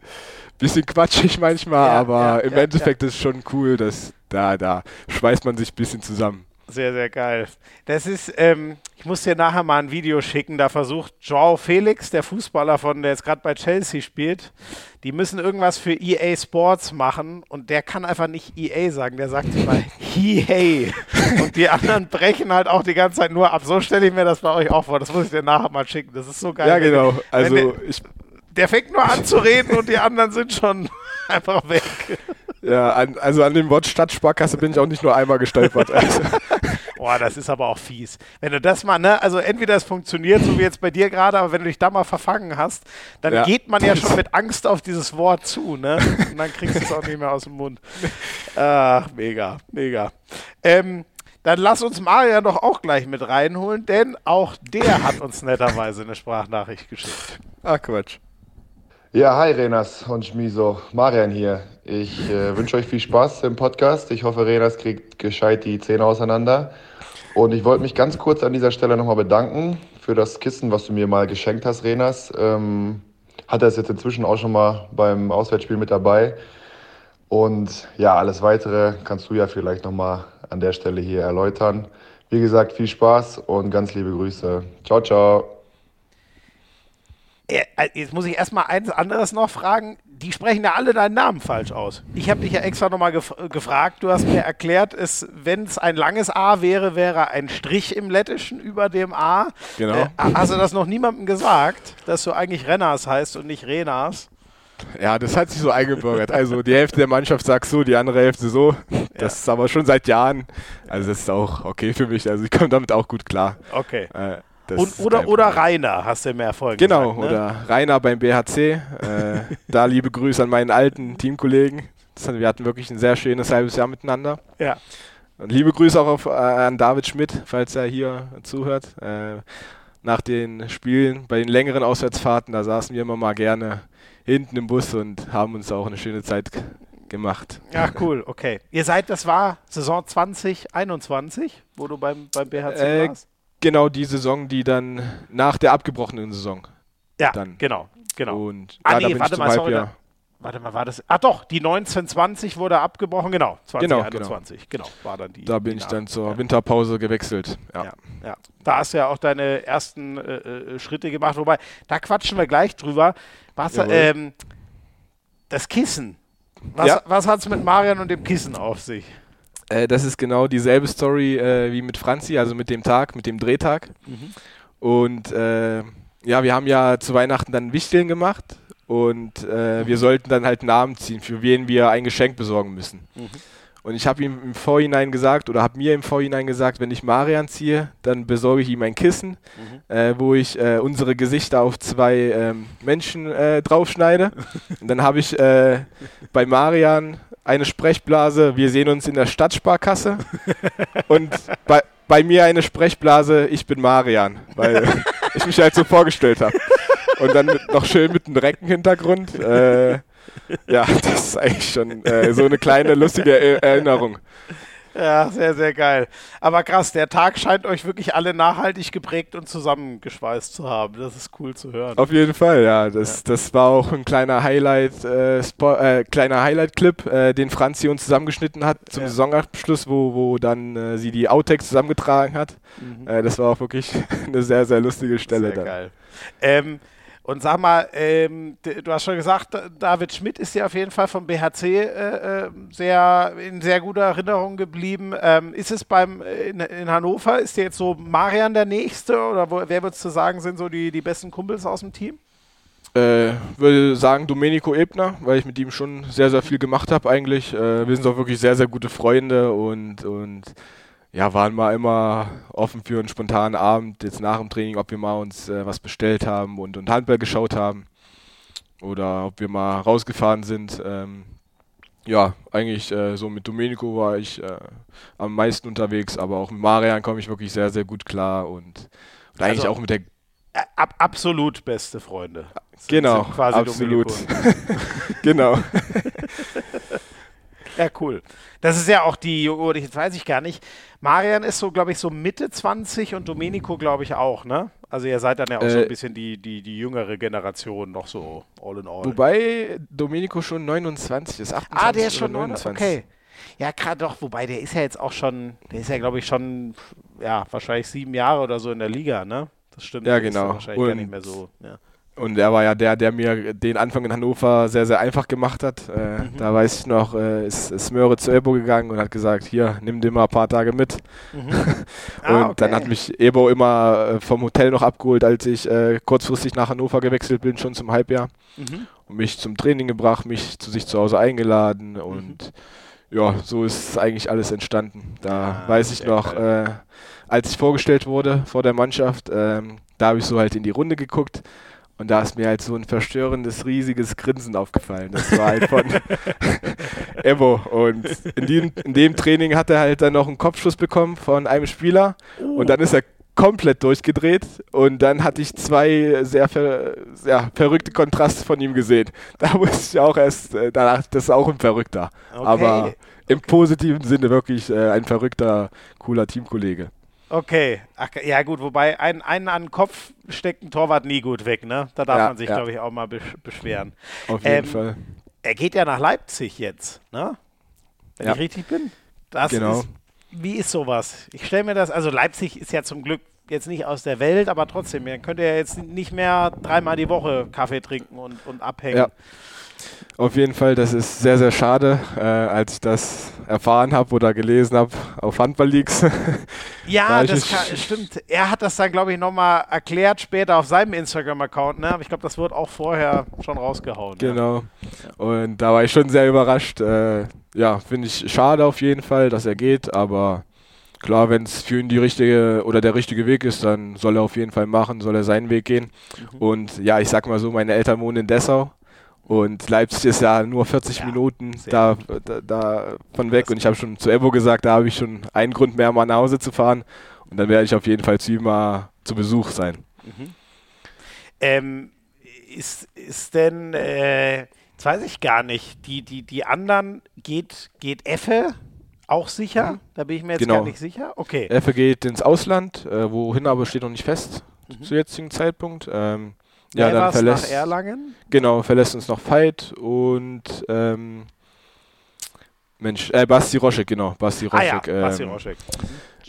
bisschen quatschig manchmal, Ja, aber ja, im ja, Endeffekt ist es schon cool, dass da, da schweißt man sich ein bisschen zusammen. Sehr, sehr geil. Das ist, ähm, ich muss dir nachher mal ein Video schicken, da versucht Joao Felix, der Fußballer von, der jetzt gerade bei Chelsea spielt, die müssen irgendwas für EA Sports machen und der kann einfach nicht EA sagen, der sagt immer EA. Und die anderen brechen halt auch die ganze Zeit nur ab. So stelle ich mir das bei euch auch vor. Das muss ich dir nachher mal schicken. Das ist so geil. Ja, genau. der- Also wenn ich, der fängt nur an zu reden und die anderen sind schon einfach weg. ja, an, also an dem Wort Stadtsparkasse bin ich auch nicht nur einmal gestolpert. Also, Boah, das ist aber auch fies. Wenn du das mal, ne, also entweder es funktioniert, so wie jetzt bei dir gerade, aber wenn du dich da mal verfangen hast, dann ja. geht man ja schon mit Angst auf dieses Wort zu, ne? Und dann kriegst du es auch nicht mehr aus dem Mund. Ach, mega, mega. Ähm, dann lass uns Maria doch auch gleich mit reinholen, denn auch der hat uns netterweise eine Sprachnachricht geschickt. Ach Quatsch. Ja, hi Renas und Schmiso. Marian hier. Ich äh, wünsche euch viel Spaß im Podcast. Ich hoffe, Renas kriegt gescheit die Zähne auseinander. Und ich wollte mich ganz kurz an dieser Stelle nochmal bedanken für das Kissen, was du mir mal geschenkt hast, Renas. Ähm, hat er es jetzt inzwischen auch schon mal beim Auswärtsspiel mit dabei. Und ja, alles weitere kannst du ja vielleicht nochmal an der Stelle hier erläutern. Wie gesagt, viel Spaß und ganz liebe Grüße. Ciao, ciao. Äh, jetzt muss ich erstmal eins anderes noch fragen. Die sprechen ja alle deinen Namen falsch aus. Ich habe dich ja extra nochmal gef gefragt. Du hast mir erklärt, wenn es ein langes A wäre, wäre ein Strich im Lettischen über dem A. Genau. Äh, hast du das noch niemandem gesagt, dass du eigentlich Renners heißt und nicht Renas? Ja, das hat sich so eingebürgert. Also die Hälfte der Mannschaft sagt so, die andere Hälfte so. Das ja. ist aber schon seit Jahren. Also das ist auch okay für mich. Also ich komme damit auch gut klar. Okay. Äh, und, oder, oder Rainer, hast du mehr Erfolg Genau, gesagt, ne? oder Rainer beim BHC. äh, da liebe Grüße an meinen alten Teamkollegen. Das, wir hatten wirklich ein sehr schönes halbes Jahr miteinander. Ja. Und liebe Grüße auch auf, äh, an David Schmidt, falls er hier zuhört. Äh, nach den Spielen, bei den längeren Auswärtsfahrten, da saßen wir immer mal gerne hinten im Bus und haben uns auch eine schöne Zeit gemacht. Ja, cool, okay. Ihr seid, das war Saison 2021, wo du beim, beim BHC äh, warst? Genau, die Saison, die dann nach der abgebrochenen Saison. Ja, dann. genau, genau. Und ah, ja, nee, warte mal, sorry, da, warte mal, war das, ah doch, die 1920 wurde abgebrochen, genau, 2021, genau, genau, war dann die. Da bin die ich dann zur Winterpause gewechselt, ja. ja. ja. Da hast du ja auch deine ersten äh, äh, Schritte gemacht, wobei, da quatschen wir gleich drüber. Was, ähm, das Kissen. Was, ja. was hat es mit Marian und dem Kissen auf sich? Äh, das ist genau dieselbe Story äh, wie mit Franzi, also mit dem Tag, mit dem Drehtag. Mhm. Und äh, ja, wir haben ja zu Weihnachten dann Wichteln gemacht und äh, wir sollten dann halt Namen ziehen, für wen wir ein Geschenk besorgen müssen. Mhm. Und ich habe ihm im Vorhinein gesagt oder habe mir im Vorhinein gesagt, wenn ich Marian ziehe, dann besorge ich ihm ein Kissen, mhm. äh, wo ich äh, unsere Gesichter auf zwei ähm, Menschen äh, draufschneide. Und dann habe ich äh, bei Marian eine Sprechblase, wir sehen uns in der Stadtsparkasse. Und bei, bei mir eine Sprechblase, ich bin Marian, weil ich mich halt so vorgestellt habe. Und dann mit, noch schön mit einem Reckenhintergrund. Äh, ja, das ist eigentlich schon äh, so eine kleine lustige er Erinnerung. Ja, sehr, sehr geil. Aber krass, der Tag scheint euch wirklich alle nachhaltig geprägt und zusammengeschweißt zu haben. Das ist cool zu hören. Auf jeden Fall, ja. Das, ja. das war auch ein kleiner Highlight, äh, äh, kleiner Highlight-Clip, äh, den Franzi uns zusammengeschnitten hat zum ja. Saisonabschluss, wo, wo dann äh, sie die Outtakes zusammengetragen hat. Mhm. Äh, das war auch wirklich eine sehr, sehr lustige Stelle sehr dann. geil. Ähm, und sag mal, ähm, du hast schon gesagt, David Schmidt ist dir auf jeden Fall vom BHC äh, äh, sehr, in sehr guter Erinnerung geblieben. Ähm, ist es beim in, in, Hannover, ist dir jetzt so Marian der Nächste oder wo, wer würdest du sagen, sind so die, die besten Kumpels aus dem Team? Äh, würde sagen Domenico Ebner, weil ich mit ihm schon sehr, sehr viel gemacht habe eigentlich. Äh, wir sind auch wirklich sehr, sehr gute Freunde und, und ja, waren mal immer offen für einen spontanen Abend, jetzt nach dem Training, ob wir mal uns äh, was bestellt haben und, und Handball geschaut haben oder ob wir mal rausgefahren sind. Ähm, ja, eigentlich äh, so mit Domenico war ich äh, am meisten unterwegs, aber auch mit Marian komme ich wirklich sehr, sehr gut klar und, und eigentlich also, auch mit der. Ab, absolut beste Freunde. Genau, sind absolut. genau. Ja, cool. Das ist ja auch die, oder jetzt weiß ich gar nicht. Marian ist so, glaube ich, so Mitte 20 und Domenico, glaube ich, auch, ne? Also ihr seid dann ja auch äh, so ein bisschen die, die, die jüngere Generation, noch so all in all. Wobei Domenico schon 29 ist, 28 Ah, der ist schon 29. Okay. Ja, gerade doch, wobei der ist ja jetzt auch schon, der ist ja, glaube ich, schon, ja, wahrscheinlich sieben Jahre oder so in der Liga, ne? Das stimmt. Ja, genau. wahrscheinlich und gar nicht mehr so, ja. Und er war ja der, der mir den Anfang in Hannover sehr, sehr einfach gemacht hat. Äh, mhm. Da weiß ich noch, äh, ist, ist Möhre zu Ebo gegangen und hat gesagt, hier, nimm dir mal ein paar Tage mit. Mhm. Ah, und okay. dann hat mich Ebo immer äh, vom Hotel noch abgeholt, als ich äh, kurzfristig nach Hannover gewechselt bin, schon zum Halbjahr. Mhm. Und mich zum Training gebracht, mich zu sich zu Hause eingeladen und ja, so ist eigentlich alles entstanden. Da Ah, weiß ich noch, äh, als ich vorgestellt wurde vor der Mannschaft, ähm, da habe ich so halt in die Runde geguckt und da ist mir halt so ein verstörendes, riesiges Grinsen aufgefallen. Das war halt von Evo. Und in dem, in dem Training hat er halt dann noch einen Kopfschuss bekommen von einem Spieler und dann ist er komplett durchgedreht und dann hatte ich zwei sehr ver ja, verrückte Kontraste von ihm gesehen. Da wusste ich auch erst äh, danach, das ist auch ein Verrückter. Okay. Aber im positiven Sinne wirklich äh, ein verrückter, cooler Teamkollege. Okay, Ach, ja gut, wobei ein, einen an den Kopf steckt ein Torwart nie gut weg, ne? Da darf Ja, man sich, ja. glaube ich, auch mal besch beschweren. Auf jeden Ähm, Fall. Er geht ja nach Leipzig jetzt, ne? Wenn Ja. ich richtig bin. Das Genau. ist, wie ist sowas? Ich stelle mir das, also Leipzig ist ja zum Glück jetzt nicht aus der Welt, aber trotzdem, man könnte ja jetzt nicht mehr dreimal die Woche Kaffee trinken und, und abhängen. Ja. Auf jeden Fall, das ist sehr, sehr schade, äh, als ich das erfahren habe oder gelesen habe auf Handball-Leaks. Ja, Da das kann, stimmt. Er hat das dann, glaube ich, nochmal erklärt später auf seinem Instagram-Account, ne? Aber ich glaube, das wird auch vorher schon rausgehauen. Ja. Genau. Und da war ich schon sehr überrascht. Äh, ja, finde ich schade auf jeden Fall, dass er geht, aber klar, wenn es für ihn die richtige oder der richtige Weg ist, dann soll er auf jeden Fall machen, soll er seinen Weg gehen. Mhm. Und ja, ich sag mal so, meine Eltern wohnen in Dessau. Und Leipzig ist ja nur 40 Ja, Minuten da, da, da von weg. Und ich habe schon zu Evo gesagt, da habe ich schon einen Grund mehr, mal nach Hause zu fahren. Und dann werde ich auf jeden Fall zu ihm mal zu Besuch sein. Ähm, ist, ist denn, äh, jetzt weiß ich gar nicht, die, die, die anderen, geht, geht Effe auch sicher? Da bin ich mir jetzt Genau. gar nicht sicher. Okay. Effe geht ins Ausland, äh, wohin aber steht noch nicht fest Mhm. zu jetzigen Zeitpunkt. Ähm, ja, dann verlässt, nach Erlangen? genau, verlässt uns noch Veit und ähm, Mensch, äh, Basti Roschek, genau, Basti Ah ja, Roschek. Basti ähm, Roschek.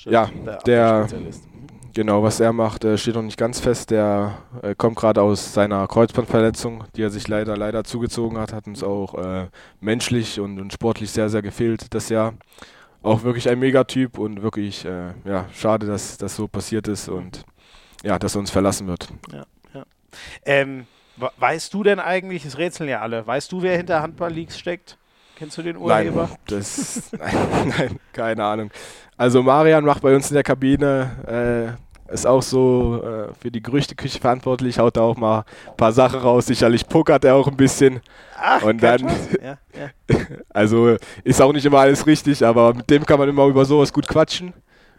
ja, der- Abwehrspezialist. Genau, was er macht, äh, steht noch nicht ganz fest. Der äh, kommt gerade aus seiner Kreuzbandverletzung, die er sich leider, leider zugezogen hat, hat uns auch äh, menschlich und, und sportlich sehr, sehr gefehlt das Jahr. Auch wirklich ein Megatyp und wirklich, äh, ja, schade, dass das so passiert ist und ja, dass er uns verlassen wird. Ähm, we- weißt du denn eigentlich, es rätseln ja alle, weißt du, wer hinter Handball-Leaks steckt? Kennst du den Urheber? Nein, das, nein, nein, keine Ahnung. Also Marian macht bei uns in der Kabine, äh, ist auch so äh, für die Gerüchteküche verantwortlich, haut da auch mal ein paar Sachen raus. Sicherlich pokert er auch ein bisschen. Ach, Und dann-. Ja, ja. Also ist auch nicht immer alles richtig, aber mit dem kann man immer über sowas gut quatschen.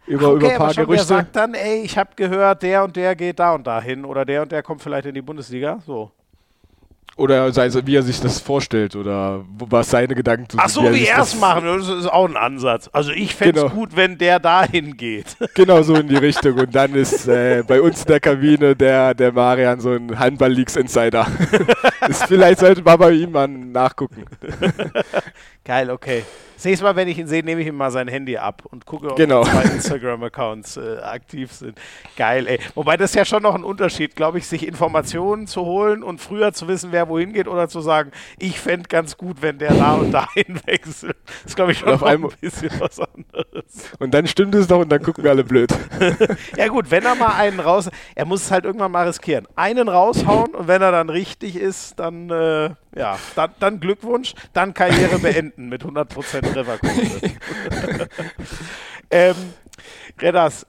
Über, okay, über ein paar aber schon, Gerüchte. sagt dann, ey, ich habe gehört, der und der geht da und da hin oder der und der kommt vielleicht in die Bundesliga? So. Oder sei es, wie er sich das vorstellt oder was seine Gedanken zu Ach so, wie sich er es machen, das ist auch ein Ansatz. Also ich fände es Genau. gut, wenn der dahin geht. Genau so in die Richtung. Und dann ist äh, bei uns in der Kabine der, der Marian so ein Handball-Leaks-Insider. Vielleicht sollte man bei ihm mal nachgucken. Geil, okay. Das nächste Mal, wenn ich ihn sehe, nehme ich ihm mal sein Handy ab und gucke, ob Genau. zwei Instagram-Accounts äh, aktiv sind. Geil, ey. Wobei das ist ja schon noch ein Unterschied, glaube ich, sich Informationen zu holen und früher zu wissen, wer wohin geht oder zu sagen, ich fände ganz gut, wenn der da und dahin wechselt. Das ist, glaube ich, schon auf ein bisschen was anderes. Und dann stimmt es doch und dann gucken wir alle blöd. Ja gut, wenn er mal einen raus... Er muss es halt irgendwann mal riskieren. Einen raushauen und wenn er dann richtig ist, dann, äh, ja, dann, dann Glückwunsch, dann Karriere beenden mit 100% Trefferquote. ähm, Redas,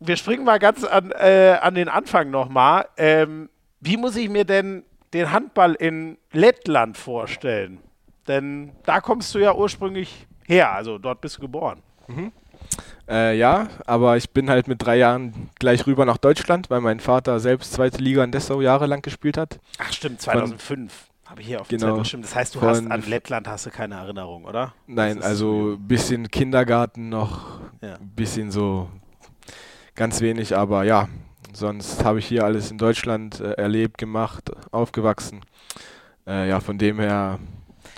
wir springen mal ganz an, äh, an den Anfang nochmal. Ähm, wie muss ich mir denn den Handball in Lettland vorstellen? Denn da kommst du ja ursprünglich her, also dort bist du geboren. Äh, ja, aber ich bin halt mit drei Jahren gleich rüber nach Deutschland, weil mein Vater selbst zweite Liga in Dessau jahrelang gespielt hat. Ach stimmt, 2005 habe ich hier auf dem Genau. Zettel. Das heißt, du hast an Lettland hast du keine Erinnerung, oder? Nein, also ein bisschen Kindergarten noch, Ja. ein bisschen so ganz wenig, aber ja, sonst habe ich hier alles in Deutschland äh, erlebt, gemacht, aufgewachsen. Äh, ja, von dem her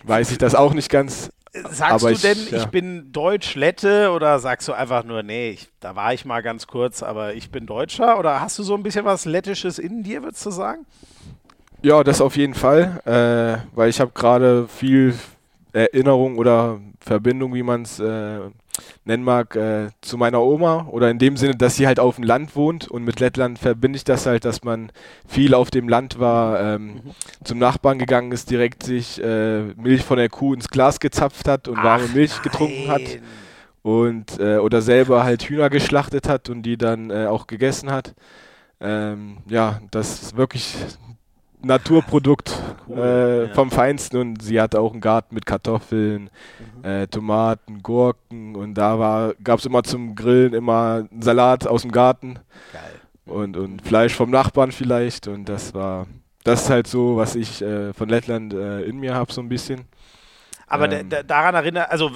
weiß ich das auch nicht ganz. Sagst du ich- denn, ja. ich bin Deutsch-Lette oder sagst du einfach nur, nee, ich, da war ich mal ganz kurz, aber ich bin Deutscher? Oder hast du so ein bisschen was Lettisches in dir, würdest du sagen? Ja, das auf jeden Fall, äh, weil ich habe gerade viel Erinnerung oder Verbindung, wie man es äh, nennen mag, äh, zu meiner Oma oder in dem Sinne, dass sie halt auf dem Land wohnt und mit Lettland verbinde ich das halt, dass man viel auf dem Land war, ähm, mhm. zum Nachbarn gegangen ist, direkt sich äh, Milch von der Kuh ins Glas gezapft hat und Ach, warme Milch nein. getrunken hat und äh, oder selber halt Hühner geschlachtet hat und die dann äh, auch gegessen hat. Ähm, ja, das ist wirklich Naturprodukt cool, äh, ja. vom Feinsten und sie hatte auch einen Garten mit Kartoffeln, mhm. äh, Tomaten, Gurken und da gab es immer zum Grillen immer einen Salat aus dem Garten Geil. Und, und Fleisch vom Nachbarn vielleicht und das war, das ist halt so, was ich äh, von Lettland äh, in mir habe so ein bisschen. Aber ähm, daran erinnert, also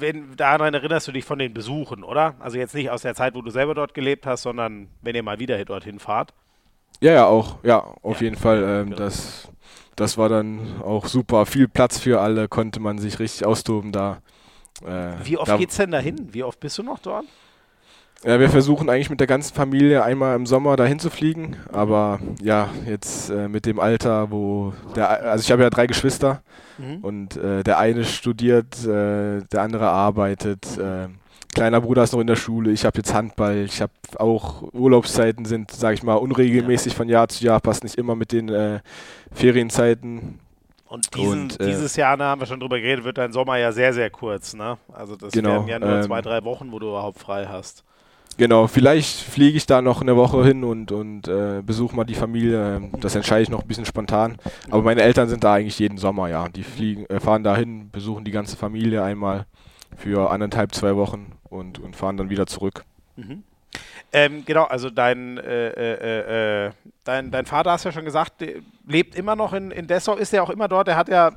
wenn, daran erinnerst du dich von den Besuchen, oder? Also jetzt nicht aus der Zeit, wo du selber dort gelebt hast, sondern wenn ihr mal wieder dorthin fahrt. Ja, ja, auch, ja, auf ja, jeden Fall. Ähm, genau. das, das war dann auch super. Viel Platz für alle, konnte man sich richtig austoben da. Äh, Wie oft da, geht's denn dahin? Wie oft bist du noch dort? Ja, wir versuchen eigentlich mit der ganzen Familie einmal im Sommer dahin zu fliegen, aber ja, jetzt äh, mit dem Alter, wo der, also ich habe ja drei Geschwister mhm. und äh, der eine studiert, äh, der andere arbeitet, äh, kleiner Bruder ist noch in der Schule, ich habe jetzt Handball, ich habe auch Urlaubszeiten sind, sage ich mal, unregelmäßig ja. von Jahr zu Jahr, passt nicht immer mit den äh, Ferienzeiten. Und, diesen, und äh, dieses Jahr, da haben wir schon drüber geredet, wird dein Sommer ja sehr, sehr kurz, ne? Also das genau, werden ja nur ähm, zwei, drei Wochen, wo du überhaupt frei hast. Genau, vielleicht fliege ich da noch eine Woche hin und, und äh, besuche mal die Familie. Das entscheide ich noch ein bisschen spontan. Aber meine Eltern sind da eigentlich jeden Sommer, ja. Die fliegen, äh, fahren da hin, besuchen die ganze Familie einmal für anderthalb, zwei Wochen und, und fahren dann wieder zurück. Mhm. Ähm, genau, also dein, äh, äh, äh, dein, dein Vater, hast ja schon gesagt, lebt immer noch in, in Dessau. Ist er auch immer dort? Er hat ja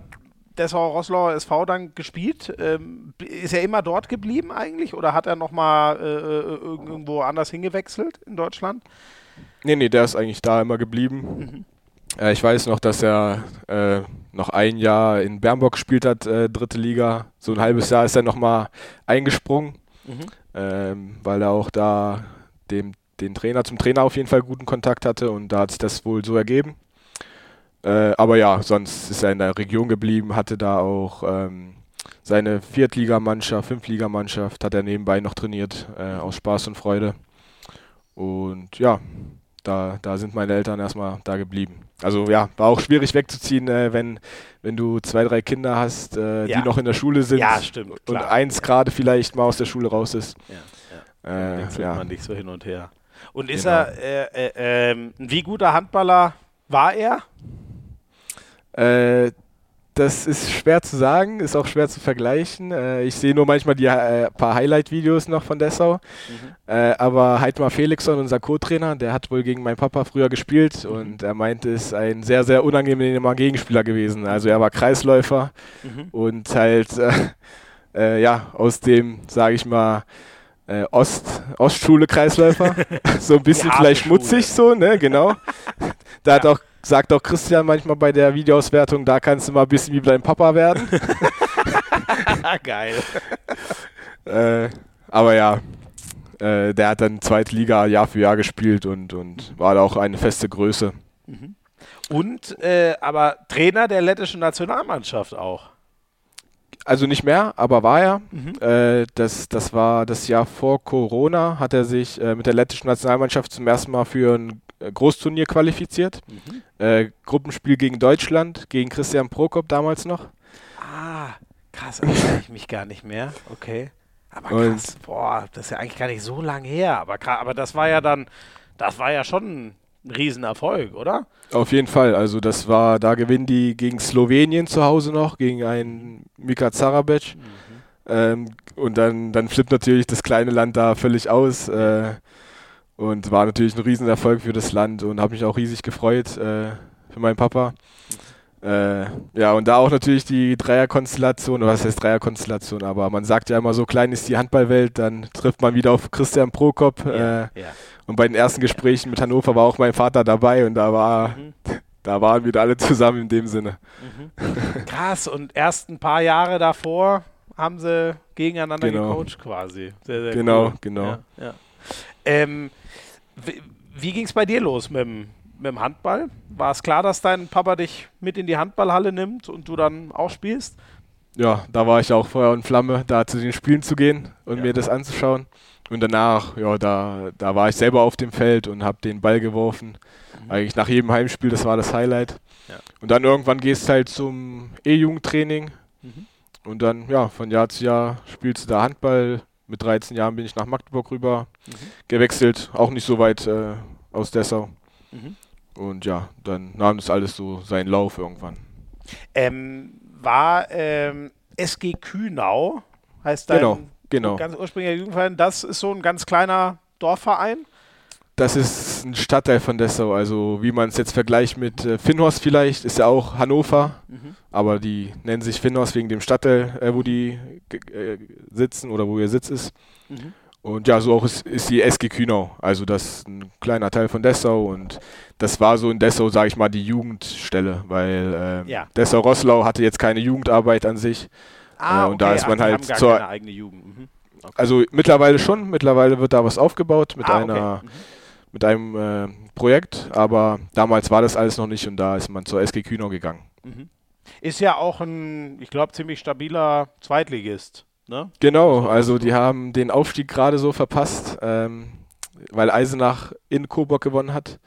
Dessau-Rosslau SV dann gespielt. Ähm, ist er immer dort geblieben eigentlich oder hat er nochmal äh, äh, irgendwo anders hingewechselt in Deutschland? Nee, nee, der ist eigentlich da immer geblieben. Mhm. Äh, ich weiß noch, dass er äh, noch ein Jahr in Bernburg gespielt hat, äh, dritte Liga. So ein halbes Jahr ist er nochmal eingesprungen, mhm. ähm, weil er auch da dem, den Trainer zum Trainer auf jeden Fall guten Kontakt hatte und da hat sich das wohl so ergeben. Äh, aber ja, sonst ist er in der Region geblieben, hatte da auch ähm, seine Viertligamannschaft, Fünftligamannschaft, hat er nebenbei noch trainiert, äh, aus Spaß und Freude. Und ja, da, da sind meine Eltern erstmal da geblieben. Also ja, war auch schwierig wegzuziehen, äh, wenn, wenn du zwei, drei Kinder hast, äh, ja. die noch in der Schule sind. Ja, stimmt. Und eins gerade vielleicht mal aus der Schule raus ist. Ja, ja. Äh, ja. man nicht so hin und her. Und ist genau. er, äh, äh, ähm, wie guter Handballer war er? Das ist schwer zu sagen, ist auch schwer zu vergleichen. Äh, ich sehe nur manchmal die äh, paar Highlight-Videos noch von Dessau. Mhm. Äh, aber Heidmar Felixson, unser Co-Trainer, der hat wohl gegen meinen Papa früher gespielt mhm. und er meinte, es ist ein sehr, sehr unangenehmer Gegenspieler gewesen. Also er war Kreisläufer mhm. und halt äh, äh, ja aus dem, sage ich mal, äh, Ost, Ostschule-Kreisläufer. so ein bisschen vielleicht schmutzig so, ne, genau. Da ja. hat auch sagt auch Christian manchmal bei der Videoauswertung, da kannst du mal ein bisschen wie dein Papa werden. Geil. äh, aber ja, äh, der hat dann zweite Liga Jahr für Jahr gespielt und, und war da auch eine feste Größe. Mhm. Und äh, aber Trainer der lettischen Nationalmannschaft auch. Also nicht mehr, aber war er. Mhm. Äh, das, das war das Jahr vor Corona, hat er sich äh, mit der lettischen Nationalmannschaft zum ersten Mal für ein Großturnier qualifiziert. Mhm. Äh, Gruppenspiel gegen Deutschland, gegen Christian Prokop damals noch. Ah, krass, erinnere ich mich gar nicht mehr. Okay. Aber krass, Und boah, das ist ja eigentlich gar nicht so lange her. Aber, aber das war ja dann, das war ja schon ein Riesenerfolg, oder? Auf jeden Fall. Also das war, da gewinnen die gegen Slowenien zu Hause noch, gegen einen Mika Zarabec. Mhm. Ähm, und dann, dann flippt natürlich das kleine Land da völlig aus. Äh, und war natürlich ein Riesenerfolg für das Land und habe mich auch riesig gefreut äh, für meinen Papa. Äh, ja, und da auch natürlich die Dreierkonstellation, oder was heißt Dreierkonstellation, aber man sagt ja immer, so klein ist die Handballwelt, dann trifft man wieder auf Christian Prokop. Ja, äh, ja. Und bei den ersten Gesprächen mit Hannover war auch mein Vater dabei und da war, mhm. da waren wir alle zusammen in dem Sinne. Mhm. Krass, und erst ein paar Jahre davor haben sie gegeneinander genau. gecoacht quasi. Sehr, sehr genau, cool. genau. Ja, ähm, wie, wie ging es bei dir los mit dem, mit dem Handball? War es klar, dass dein Papa dich mit in die Handballhalle nimmt und du dann auch spielst? ja, da war ich auch Feuer und Flamme, da zu den Spielen zu gehen und Ja. mir das anzuschauen. Und danach, ja, da, da war ich selber auf dem Feld und habe den Ball geworfen. Eigentlich nach jedem Heimspiel, das war das Highlight. Ja. Und dann irgendwann gehst du halt zum E-Jugendtraining. Mhm. Und dann, ja, von Jahr zu Jahr spielst du da Handball. Mit 13 Jahren bin ich nach Magdeburg rüber Mhm. gewechselt, auch nicht so weit äh, aus Dessau. Mhm. Und ja, dann nahm das alles so seinen Lauf irgendwann. Ähm, war ähm, SG Kühnau, heißt dein Genau, genau. ganz ursprünglicher Jugendverein, das ist so ein ganz kleiner Dorfverein. Das ist ein Stadtteil von Dessau, also wie man es jetzt vergleicht mit äh, Finnhorst vielleicht, ist ja auch Hannover, Mhm. aber die nennen sich Finnhorst wegen dem Stadtteil, äh, wo die äh, sitzen oder wo ihr Sitz ist. Mhm. Und ja, so auch ist, ist die SG Kühnau, also das ist ein kleiner Teil von Dessau und das war so in Dessau, sage ich mal, die Jugendstelle, weil ähm, Ja. Dessau-Rosslau hatte jetzt keine Jugendarbeit an sich. Ah, und da ist man die halt zur- eigene Jugend. Mhm. Also mittlerweile schon, mittlerweile wird da was aufgebaut mit Ah, einer okay. Mit einem äh, Projekt, aber damals war das alles noch nicht und da ist man zur SG Kühnau gegangen. Mhm. Ist ja auch ein, ich glaube, ziemlich stabiler Zweitligist. Ne? Genau, also die haben den Aufstieg gerade so verpasst, ähm, weil Eisenach in Coburg gewonnen hat.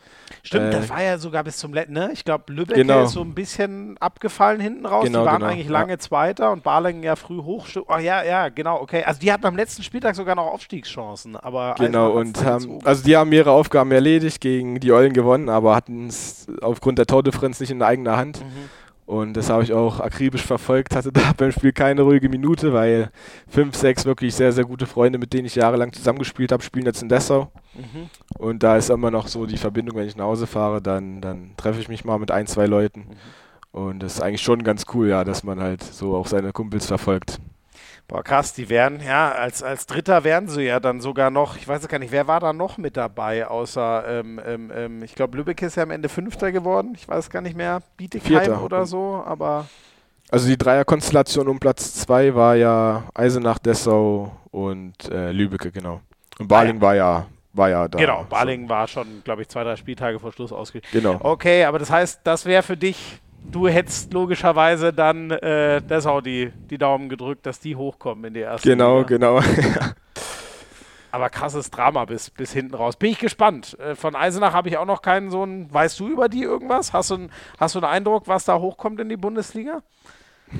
Stimmt, Äh, das war ja sogar bis zum letzten, ne? Ich glaube, Lübeck Genau. ist so ein bisschen abgefallen hinten raus. Genau, die waren genau, eigentlich ja. lange Zweiter und Balingen ja früh hoch. Ach ja, ja, genau, okay. Also die hatten am letzten Spieltag sogar noch Aufstiegschancen, aber Genau, und haben, also die haben ihre Aufgaben erledigt, gegen die Eulen gewonnen, aber hatten es aufgrund der Tordifferenz nicht in eigener Hand. Mhm. Und das habe ich auch akribisch verfolgt, hatte da beim Spiel keine ruhige Minute, weil fünf, sechs wirklich sehr, sehr gute Freunde, mit denen ich jahrelang zusammengespielt habe, spielen jetzt in Dessau. Mhm. Und da ist immer noch so die Verbindung, wenn ich nach Hause fahre, dann, dann treffe ich mich mal mit ein, zwei Leuten. Mhm. Und das ist eigentlich schon ganz cool, ja, dass man halt so auch seine Kumpels verfolgt. Boah, krass, die wären, ja, als, als Dritter wären sie ja dann sogar noch, ich weiß es gar nicht, wer war da noch mit dabei, außer, ähm, ähm, ähm, ich glaube, Lübeck ist ja am Ende Fünfter geworden, ich weiß gar nicht mehr, Bietigheim Vierter. oder so, aber Also die Dreierkonstellation um Platz zwei war ja Eisenach, Dessau und äh, Lübecke, genau. Und Baling war ja war ja da. genau, Balingen war schon, glaube ich, zwei, drei Spieltage vor Schluss ausgespielt. Genau. Okay, aber das heißt, das wäre für dich, du hättest logischerweise dann äh, Dessau die, die Daumen gedrückt, dass die hochkommen in die erste Genau, Liga. genau. Aber krasses Drama bis, bis hinten raus. Bin ich gespannt. Äh, Von Eisenach habe ich auch noch keinen so einen. Weißt du über die irgendwas? Hast du, einen- hast du einen Eindruck, was da hochkommt in die Bundesliga?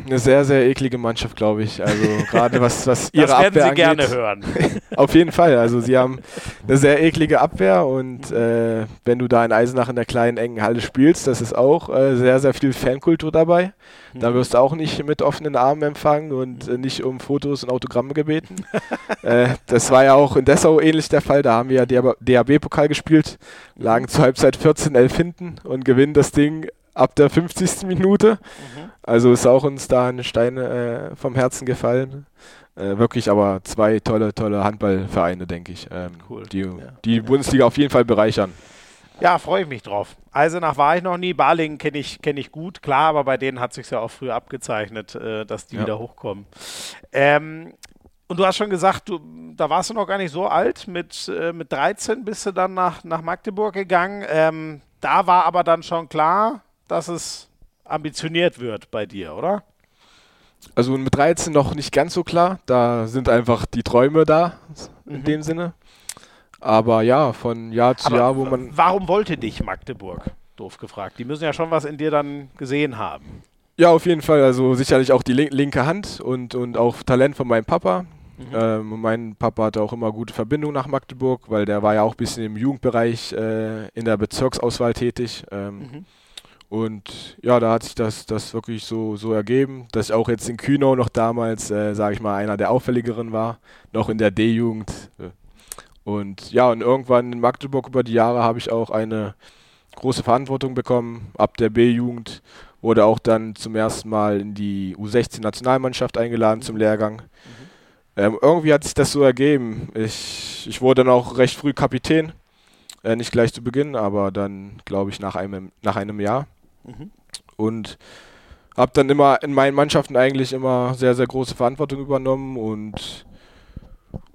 Eine sehr, sehr eklige Mannschaft, glaube ich. Also gerade was, was ihre das werden Abwehr sie gerne angeht. hören. Auf jeden Fall. Also sie haben eine sehr eklige Abwehr und äh, wenn du da in Eisenach in der kleinen engen Halle spielst, das ist auch äh, sehr, sehr viel Fankultur dabei. Da wirst du auch nicht mit offenen Armen empfangen und äh, nicht um Fotos und Autogramme gebeten. äh, das war ja auch in Dessau ähnlich der Fall. Da haben wir ja DHB-Pokal gespielt, lagen zur Halbzeit 14-11 hinten und gewinnen das Ding ab der 50. Minute. Also ist auch uns da ein Stein äh, vom Herzen gefallen. Äh, wirklich aber zwei tolle, tolle Handballvereine, denke ich, ähm, Cool, die ja. die Bundesliga auf jeden Fall bereichern. Ja, freue ich mich drauf. Eisenach war ich noch nie, Balingen kenne ich, kenn ich gut, klar, aber bei denen hat sich ja auch früher abgezeichnet, äh, dass die Ja. wieder hochkommen. Ähm, und du hast schon gesagt, du, da warst du noch gar nicht so alt. Mit, äh, mit 13 bist du dann nach, nach Magdeburg gegangen. Ähm, da war aber dann schon klar, dass es ambitioniert wird bei dir, oder? Also mit 13 noch nicht ganz so klar. Da sind einfach die Träume da, in Mhm. dem Sinne. Aber ja, von Jahr zu Aber Jahr, wo man. warum wollte dich Magdeburg? Doof gefragt. Die müssen ja schon was in dir dann gesehen haben. Ja, auf jeden Fall. Also sicherlich auch die lin linke Hand und, und auch Talent von meinem Papa. Ähm, und mein Papa hatte auch immer gute Verbindung nach Magdeburg, weil der war ja auch ein bisschen im Jugendbereich äh, in der Bezirksauswahl tätig. Ähm, Mhm. Und ja, da hat sich das, das wirklich so, so ergeben, dass ich auch jetzt in Kühnau noch damals, äh, sage ich mal, einer der auffälligeren war, noch in der D-Jugend. Und ja, und irgendwann in Magdeburg über die Jahre habe ich auch eine große Verantwortung bekommen. Ab der B-Jugend wurde auch dann zum ersten Mal in die U16-Nationalmannschaft eingeladen zum Lehrgang. Ähm, irgendwie hat sich das so ergeben. Ich, ich wurde dann auch recht früh Kapitän. Äh, nicht gleich zu Beginn, aber dann, glaube ich, nach einem, nach einem Jahr. Mhm. Und habe dann immer in meinen Mannschaften eigentlich immer sehr, sehr große Verantwortung übernommen und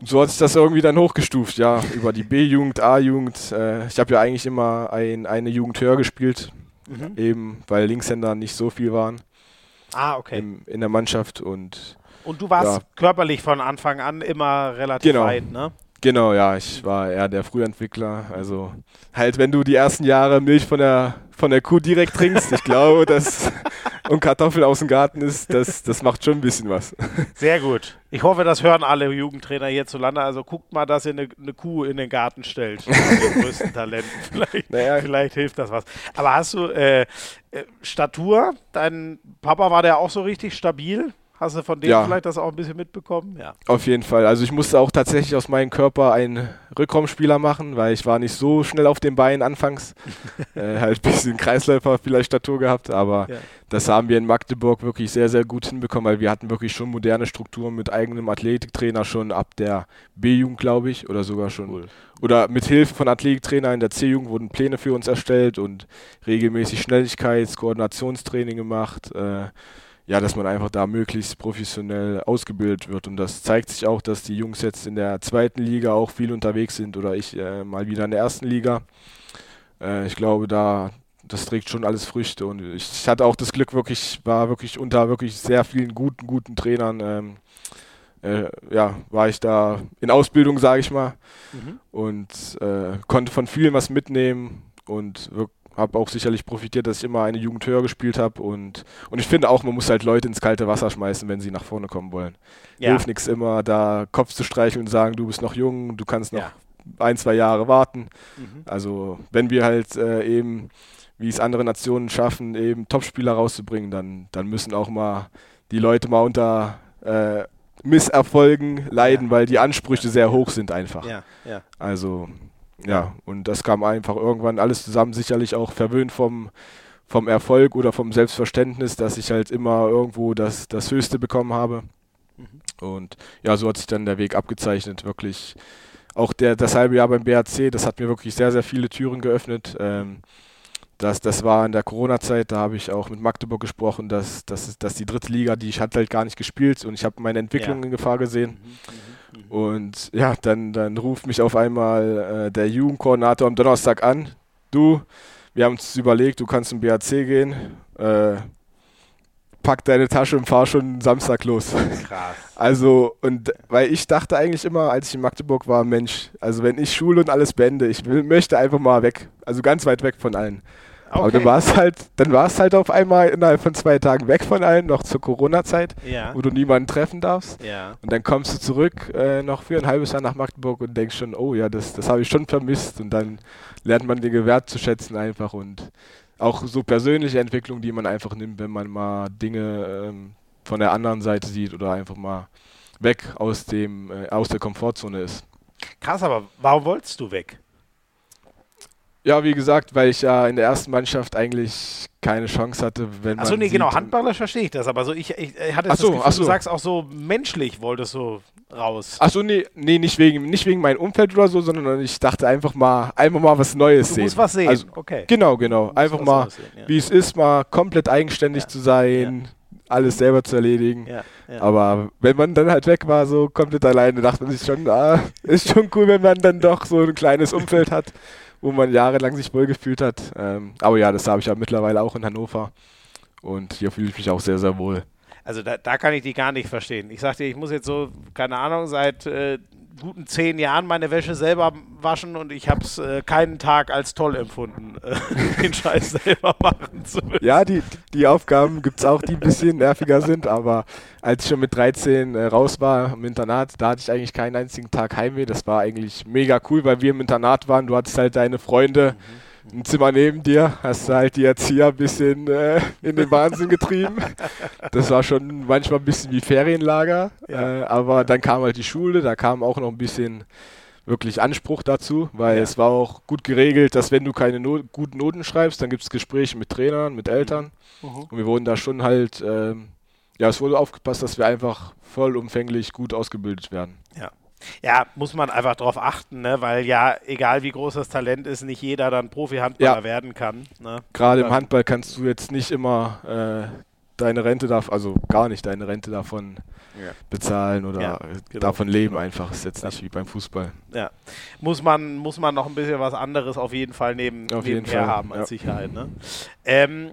so hat sich das irgendwie dann hochgestuft, ja, über die B-Jugend, A-Jugend. Äh, ich habe ja eigentlich immer ein, eine Jugend höher gespielt, Mhm. eben weil Linkshänder nicht so viel waren. Ah, okay. im, in der Mannschaft und Und du warst Ja. körperlich von Anfang an immer relativ Genau. weit, ne? Genau, ja, ich war eher der Frühentwickler. Also halt, wenn du die ersten Jahre Milch von der, von der Kuh direkt trinkst, ich glaube, das und Kartoffel aus dem Garten ist, das, das macht schon ein bisschen was. Sehr gut. Ich hoffe, das hören alle Jugendtrainer hierzulande. Also guckt mal, dass ihr eine, eine Kuh in den Garten stellt. Den größten Talenten. Vielleicht, Naja. vielleicht hilft das was. Aber hast du äh, äh, Statur? Dein Papa war der auch so richtig stabil? Hast du von dem Ja. vielleicht das auch ein bisschen mitbekommen? Ja. Auf jeden Fall. Also ich musste auch tatsächlich aus meinem Körper einen Rückraumspieler machen, weil ich war nicht so schnell auf den Beinen anfangs. äh, halt ein bisschen Kreisläufer vielleicht Statur gehabt, aber Ja. das haben wir in Magdeburg wirklich sehr, sehr gut hinbekommen, weil wir hatten wirklich schon moderne Strukturen mit eigenem Athletiktrainer schon ab der B-Jugend, glaube ich, oder sogar schon. Oder mit Hilfe von Athletiktrainer in der C-Jugend wurden Pläne für uns erstellt und regelmäßig Schnelligkeits-, Koordinationstraining gemacht. Äh, ja, dass man einfach da möglichst professionell ausgebildet wird. Und das zeigt sich auch, dass die Jungs jetzt in der zweiten Liga auch viel unterwegs sind oder ich äh, mal wieder in der ersten Liga. Äh, ich glaube, da das trägt schon alles Früchte und ich, ich hatte auch das Glück, wirklich, war wirklich unter wirklich sehr vielen guten, guten Trainern. Ähm, äh, ja, war ich da in Ausbildung, sage ich mal, Mhm. und äh, konnte von vielen was mitnehmen und habe auch sicherlich profitiert, dass ich immer eine Jugend höher gespielt habe und, und ich finde auch, man muss halt Leute ins kalte Wasser schmeißen, wenn sie nach vorne kommen wollen. Ja. Hilft nichts immer, da Kopf zu streicheln und sagen, du bist noch jung, du kannst noch Ja. ein, zwei Jahre warten. Mhm. Also wenn wir halt äh, eben, wie es andere Nationen schaffen, eben Topspieler rauszubringen, dann, dann müssen auch mal die Leute mal unter äh, Misserfolgen leiden, Ja. weil die Ansprüche sehr hoch sind einfach. Ja, ja. Also ja, und das kam einfach irgendwann alles zusammen, sicherlich auch verwöhnt vom, vom Erfolg oder vom Selbstverständnis, dass ich halt immer irgendwo das, das Höchste bekommen habe. Mhm. Und ja, so hat sich dann der Weg abgezeichnet, wirklich. Auch der, das halbe Jahr beim BAC, das hat mir wirklich sehr, sehr viele Türen geöffnet. Ähm, das, das war in der Corona-Zeit, da habe ich auch mit Magdeburg gesprochen, dass, dass, dass die dritte Liga, die ich hatte halt gar nicht gespielt und ich habe meine Entwicklung Ja. in Gefahr gesehen. Mhm. Mhm. Und ja, dann, dann ruft mich auf einmal äh, der Jugendkoordinator am Donnerstag an. Du, wir haben uns überlegt, du kannst zum BAC gehen. Äh, pack deine Tasche und fahr schon Samstag los. Krass. Also, und weil ich dachte eigentlich immer, als ich in Magdeburg war, Mensch, also wenn ich Schule und alles beende, ich will, möchte einfach mal weg. Also ganz weit weg von allen. Aber dann war es halt, dann war es halt auf einmal innerhalb von zwei Tagen weg von allen, noch zur Corona-Zeit, Ja. wo du niemanden treffen darfst. Ja. Und dann kommst du zurück, äh, noch für ein halbes Jahr nach Magdeburg und denkst schon, oh ja, das, das habe ich schon vermisst. Und dann lernt man den Wert zu schätzen einfach und auch so persönliche Entwicklung, die man einfach nimmt, wenn man mal Dinge ähm, von der anderen Seite sieht oder einfach mal weg aus dem äh, aus der Komfortzone ist. Krass, aber warum wolltest du weg? Ja, wie gesagt, weil ich ja in der ersten Mannschaft eigentlich keine Chance hatte, wenn Achso, man nee, genau, handballerisch verstehe ich das, aber so ich, ich, ich hatte Ach das so, Gefühl, so. du sagst auch so menschlich wolltest du raus. Achso, nee, nee nicht, wegen, nicht wegen meinem Umfeld oder so, sondern ich dachte einfach mal, einfach mal was Neues du sehen. musst was sehen. Also, okay. Genau, genau. Einfach mal, sehen, ja. wie es ist, mal komplett eigenständig Ja. zu sein, alles selber zu erledigen. Ja, ja. Aber wenn man dann halt weg war, so komplett alleine, dachte man sich schon, ah, ist schon cool, wenn man dann doch so ein kleines Umfeld hat, wo man jahrelang sich wohlgefühlt hat. Ähm, aber ja, das habe ich ja mittlerweile auch in Hannover. Und hier fühle ich mich auch sehr, sehr wohl. Also da, da kann ich die gar nicht verstehen. Ich sagte, ich muss jetzt so, keine Ahnung, seit äh, guten zehn Jahren meine Wäsche selber waschen und ich habe es äh, keinen Tag als toll empfunden, äh, den Scheiß selber machen zu müssen. Ja, die, die Aufgaben gibt es auch, die ein bisschen nerviger sind, aber als ich schon mit 13 äh, raus war im Internat, da hatte ich eigentlich keinen einzigen Tag Heimweh. Das war eigentlich mega cool, weil wir im Internat waren. Du hattest halt deine Freunde, ein Zimmer neben dir, hast du halt die Erzieher ein bisschen äh, in den Wahnsinn getrieben. Das war schon manchmal ein bisschen wie Ferienlager, Ja. äh, aber dann kam halt die Schule, da kam auch noch ein bisschen wirklich Anspruch dazu, weil Ja. es war auch gut geregelt, dass wenn du keine no guten Noten schreibst, dann gibt es Gespräche mit Trainern, mit Eltern. Mhm. Und wir wurden da schon halt, ähm, ja, es wurde aufgepasst, dass wir einfach vollumfänglich gut ausgebildet werden. Ja, muss man einfach drauf achten, ne? weil ja, egal wie groß das Talent ist, nicht jeder dann Profi-Handballer Ja. werden kann. Ne? Gerade im Ja. Handball kannst du jetzt nicht immer äh, deine Rente davon, also gar nicht deine Rente davon Ja. bezahlen oder Ja, genau, davon leben einfach. Ist jetzt nicht wie beim Fußball. Ja. Muss man, muss man noch ein bisschen was anderes auf jeden Fall neben, Auf nebenher Fall, haben als ja. Sicherheit. Ne? Ähm,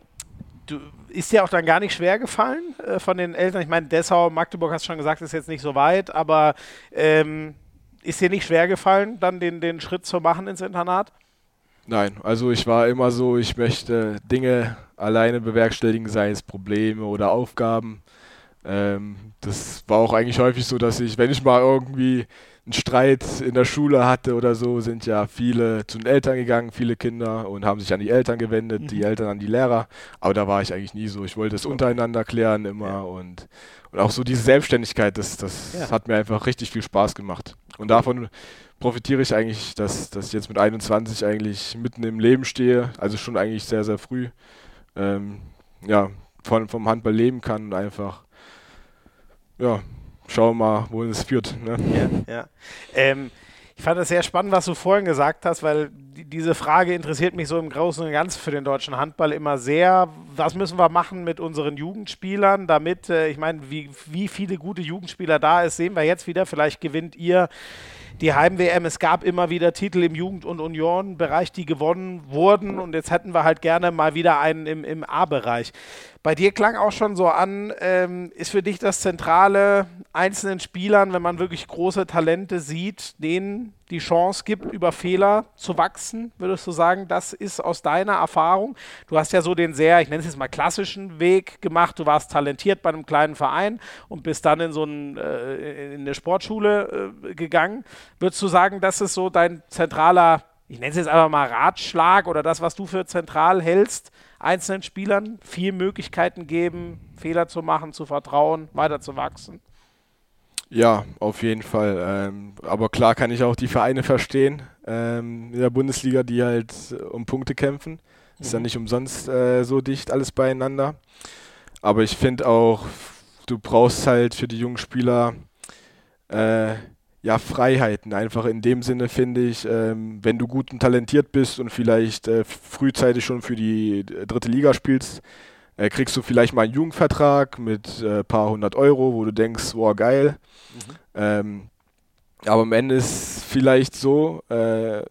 du, ist dir auch dann gar nicht schwer gefallen äh, von den Eltern? Ich meine, Dessau, Magdeburg hast du schon gesagt, ist jetzt nicht so weit, aber ähm, ist dir nicht schwer gefallen, dann den, den Schritt zu machen ins Internat? Nein, also ich war immer so, ich möchte Dinge alleine bewerkstelligen, sei es Probleme oder Aufgaben. Ähm, das war auch eigentlich häufig so, dass ich, wenn ich mal irgendwie einen Streit in der Schule hatte oder so, sind ja viele zu den Eltern gegangen, viele Kinder und haben sich an die Eltern gewendet, mhm. die Eltern an die Lehrer. Aber da war ich eigentlich nie so. Ich wollte es untereinander klären immer ja. und, und auch so diese Selbstständigkeit, das, das ja. hat mir einfach richtig viel Spaß gemacht. Und davon profitiere ich eigentlich, dass, dass ich jetzt mit 21 eigentlich mitten im Leben stehe, also schon eigentlich sehr, sehr früh, ähm, ja, von, vom Handball leben kann und einfach, ja, schauen wir mal, wohin es führt. Ne? Ja, ja. Ähm, ich fand das sehr spannend, was du vorhin gesagt hast, weil diese Frage interessiert mich so im Großen und Ganzen für den deutschen Handball immer sehr. Was müssen wir machen mit unseren Jugendspielern, damit, äh, ich meine, wie, wie viele gute Jugendspieler da ist, sehen wir jetzt wieder. Vielleicht gewinnt ihr die Heim-WM. Es gab immer wieder Titel im Jugend- und Union-Bereich, die gewonnen wurden. Und jetzt hätten wir halt gerne mal wieder einen im, im A-Bereich. Bei dir klang auch schon so an, ähm, ist für dich das Zentrale einzelnen Spielern, wenn man wirklich große Talente sieht, denen die Chance gibt, über Fehler zu wachsen? Würdest du sagen, das ist aus deiner Erfahrung? Du hast ja so den sehr, ich nenne es jetzt mal klassischen Weg gemacht. Du warst talentiert bei einem kleinen Verein und bist dann in so ein, äh, in eine Sportschule äh, gegangen. Würdest du sagen, das ist so dein zentraler, ich nenne es jetzt einfach mal Ratschlag oder das, was du für zentral hältst, einzelnen Spielern viel Möglichkeiten geben, Fehler zu machen, zu vertrauen, weiter zu wachsen? Ja, auf jeden Fall. Ähm, aber klar kann ich auch die Vereine verstehen ähm, in der Bundesliga, die halt äh, um Punkte kämpfen. Ist ja mhm. nicht umsonst äh, so dicht alles beieinander. Aber ich finde auch, du brauchst halt für die jungen Spieler äh, ja, Freiheiten. Einfach in dem Sinne finde ich, ähm, wenn du gut und talentiert bist und vielleicht äh, frühzeitig schon für die äh, dritte Liga spielst, äh, kriegst du vielleicht mal einen Jugendvertrag mit ein äh, paar hundert Euro, wo du denkst, wow, geil. Mhm. Ähm, aber am Ende ist vielleicht so, äh,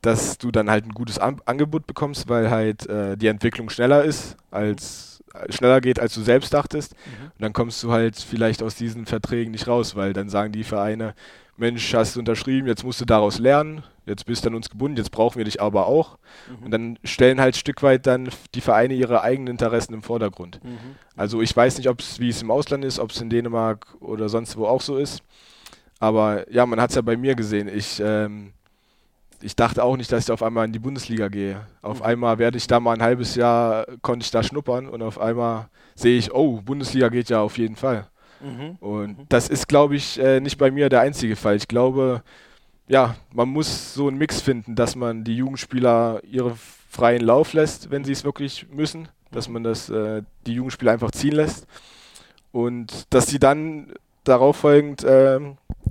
dass du dann halt ein gutes An Angebot bekommst, weil halt äh, die Entwicklung schneller ist als schneller geht, als du selbst dachtest. Mhm. Und dann kommst du halt vielleicht aus diesen Verträgen nicht raus, weil dann sagen die Vereine, Mensch, hast du unterschrieben, jetzt musst du daraus lernen, jetzt bist du an uns gebunden, jetzt brauchen wir dich aber auch. Mhm. Und dann stellen halt ein Stück weit dann die Vereine ihre eigenen Interessen im Vordergrund. Mhm. Also ich weiß nicht, ob es wie es im Ausland ist, ob es in Dänemark oder sonst wo auch so ist. Aber ja, man hat es ja bei mir gesehen. Ich ähm, ich dachte auch nicht, dass ich auf einmal in die Bundesliga gehe. Auf mhm. einmal werde ich da mal ein halbes Jahr, konnte ich da schnuppern und auf einmal sehe ich, oh, Bundesliga geht ja auf jeden Fall. Mhm. Und mhm. das ist, glaube ich, äh, nicht bei mir der einzige Fall. Ich glaube, ja, man muss so einen Mix finden, dass man die Jugendspieler ihre freien Lauf lässt, wenn sie es wirklich müssen, dass mhm. man das, äh, die Jugendspieler einfach ziehen lässt und dass sie dann darauf folgend äh,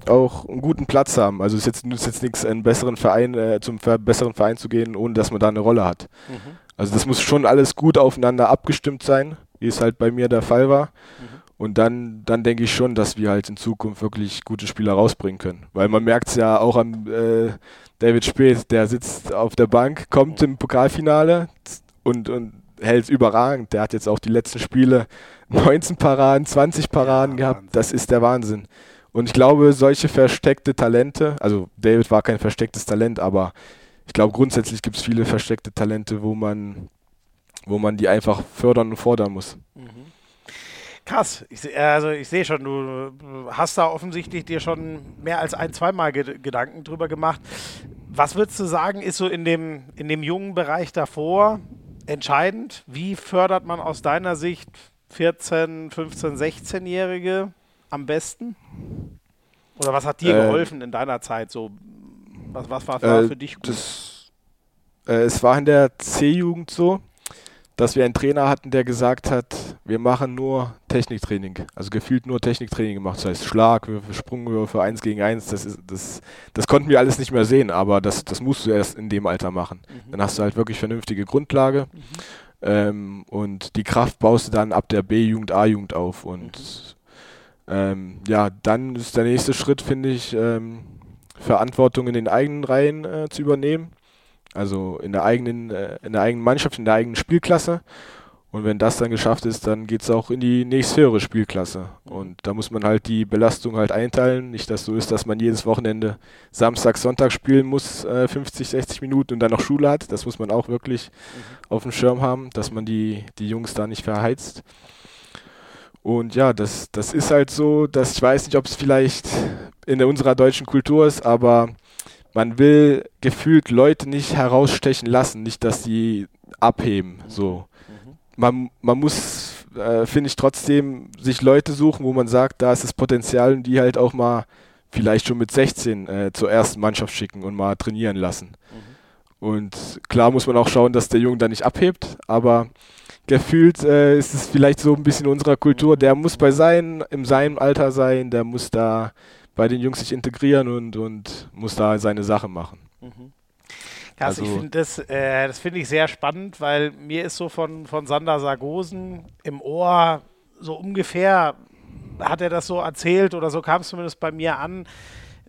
auch einen guten Platz haben. Also es jetzt, nützt jetzt nichts, einen besseren Verein, äh, zum besseren Verein zu gehen, ohne dass man da eine Rolle hat. Mhm. Also das muss schon alles gut aufeinander abgestimmt sein, wie es halt bei mir der Fall war. Mhm. Und dann, dann denke ich schon, dass wir halt in Zukunft wirklich gute Spieler rausbringen können. Weil man merkt es ja auch an äh, David Speth, der sitzt auf der Bank, kommt im Pokalfinale und, und hält überragend. Der hat jetzt auch die letzten Spiele 19 Paraden, 20 Paraden ja, gehabt. Das ist der Wahnsinn. Und ich glaube, solche versteckte Talente, also David war kein verstecktes Talent, aber ich glaube grundsätzlich gibt es viele versteckte Talente, wo man, wo man die einfach fördern und fordern muss. Mhm. Krass. Ich, also ich sehe schon, du hast da offensichtlich dir schon mehr als ein, zweimal Ge Gedanken drüber gemacht. Was würdest du sagen, ist so in dem, in dem jungen Bereich davor entscheidend? Wie fördert man aus deiner Sicht 14, 15, 16-Jährige am besten? Oder was hat dir äh, geholfen in deiner Zeit? So, was, was war, war äh, für dich gut? Das, äh, es war in der C-Jugend so, dass wir einen Trainer hatten, der gesagt hat, wir machen nur Techniktraining. Also gefühlt nur Techniktraining gemacht. Das heißt Schlagwürfe, Sprungwürfe, eins gegen eins. Das, ist, das, das konnten wir alles nicht mehr sehen, aber das, das musst du erst in dem Alter machen. Mhm. Dann hast du halt wirklich vernünftige Grundlage. Mhm. Ähm, und die Kraft baust du dann ab der B-Jugend, A-Jugend auf. Und mhm. Ähm, ja, dann ist der nächste Schritt, finde ich, ähm, Verantwortung in den eigenen Reihen äh, zu übernehmen. Also in der eigenen, äh, in der eigenen Mannschaft, in der eigenen Spielklasse. Und wenn das dann geschafft ist, dann geht es auch in die nächsthöhere Spielklasse. Und da muss man halt die Belastung halt einteilen. Nicht, dass so ist, dass man jedes Wochenende Samstag, Sonntag spielen muss, äh, 50, 60 Minuten und dann noch Schule hat. Das muss man auch wirklich mhm. auf dem Schirm haben, dass man die, die Jungs da nicht verheizt. Und ja, das, das ist halt so, dass ich weiß nicht, ob es vielleicht in unserer deutschen Kultur ist, aber man will gefühlt Leute nicht herausstechen lassen, nicht, dass sie abheben. So. Man, man muss, äh, finde ich, trotzdem sich Leute suchen, wo man sagt, da ist das Potenzial und die halt auch mal vielleicht schon mit 16 äh, zur ersten Mannschaft schicken und mal trainieren lassen. Mhm. Und klar muss man auch schauen, dass der Junge da nicht abhebt, aber gefühlt äh, ist es vielleicht so ein bisschen unserer Kultur, der muss bei sein, in seinem Alter sein, der muss da bei den Jungs sich integrieren und, und muss da seine Sache machen. Mhm. Krass, also, ich finde das, äh, das finde ich sehr spannend, weil mir ist so von, von Sander Sargosen im Ohr so ungefähr, hat er das so erzählt oder so kam es zumindest bei mir an,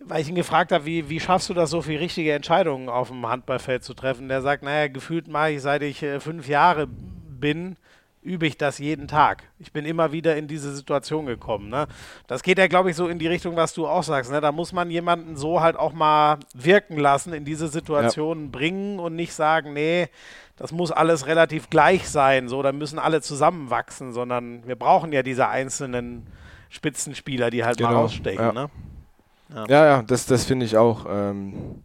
weil ich ihn gefragt habe, wie, wie schaffst du das, so viele richtige Entscheidungen auf dem Handballfeld zu treffen? Der sagt, naja, gefühlt mache ich, seit ich äh, fünf Jahre bin, übe ich das jeden Tag. Ich bin immer wieder in diese Situation gekommen. Ne? Das geht ja, glaube ich, so in die Richtung, was du auch sagst. Ne? Da muss man jemanden so halt auch mal wirken lassen, in diese Situation ja. bringen und nicht sagen, nee, das muss alles relativ gleich sein, so, da müssen alle zusammenwachsen, sondern wir brauchen ja diese einzelnen Spitzenspieler, die halt genau. mal rausstechen. Ja. Ne? Ja. ja, ja, das, das finde ich auch. Ähm,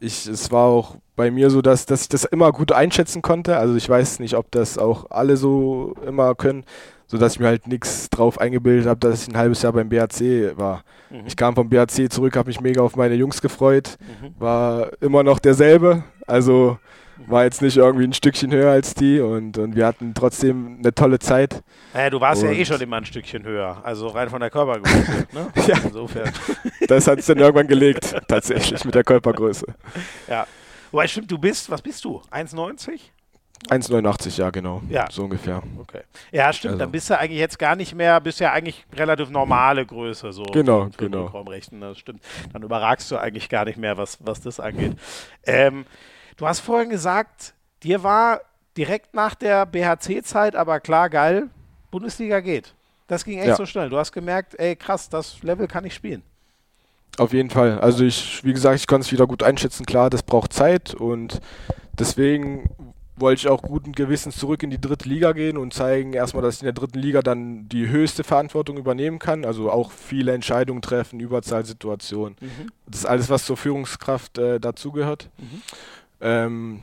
ich, es war auch bei mir so, dass, dass ich das immer gut einschätzen konnte. Also ich weiß nicht, ob das auch alle so immer können, sodass ich mir halt nichts drauf eingebildet habe, dass ich ein halbes Jahr beim BAC war. Mhm. Ich kam vom BAC zurück, habe mich mega auf meine Jungs gefreut, mhm. war immer noch derselbe. Also war jetzt nicht irgendwie ein Stückchen höher als die und, und wir hatten trotzdem eine tolle Zeit. Naja, du warst und ja eh schon immer ein Stückchen höher, also rein von der Körpergröße. ne? ja, insofern. Das hat es dann irgendwann gelegt, tatsächlich mit der Körpergröße. Ja. Wobei, stimmt, du bist, was bist du? 1,90? 1,89, ja, genau. Ja. So ungefähr. Okay. Ja, stimmt. Also. Dann bist du eigentlich jetzt gar nicht mehr, bist ja eigentlich relativ normale Größe. So genau, für genau. Raumrechten, das stimmt. Dann überragst du eigentlich gar nicht mehr, was, was das angeht. Ähm, Du hast vorhin gesagt, dir war direkt nach der BHC-Zeit aber klar, geil, Bundesliga geht. Das ging echt ja. so schnell. Du hast gemerkt, ey, krass, das Level kann ich spielen. Auf jeden Fall. Also ich, wie gesagt, ich konnte es wieder gut einschätzen. Klar, das braucht Zeit und deswegen wollte ich auch guten Gewissens zurück in die dritte Liga gehen und zeigen erstmal, dass ich in der dritten Liga dann die höchste Verantwortung übernehmen kann. Also auch viele Entscheidungen treffen, Überzahlsituationen. Mhm. Das ist alles, was zur Führungskraft äh, dazugehört. Mhm. Ähm,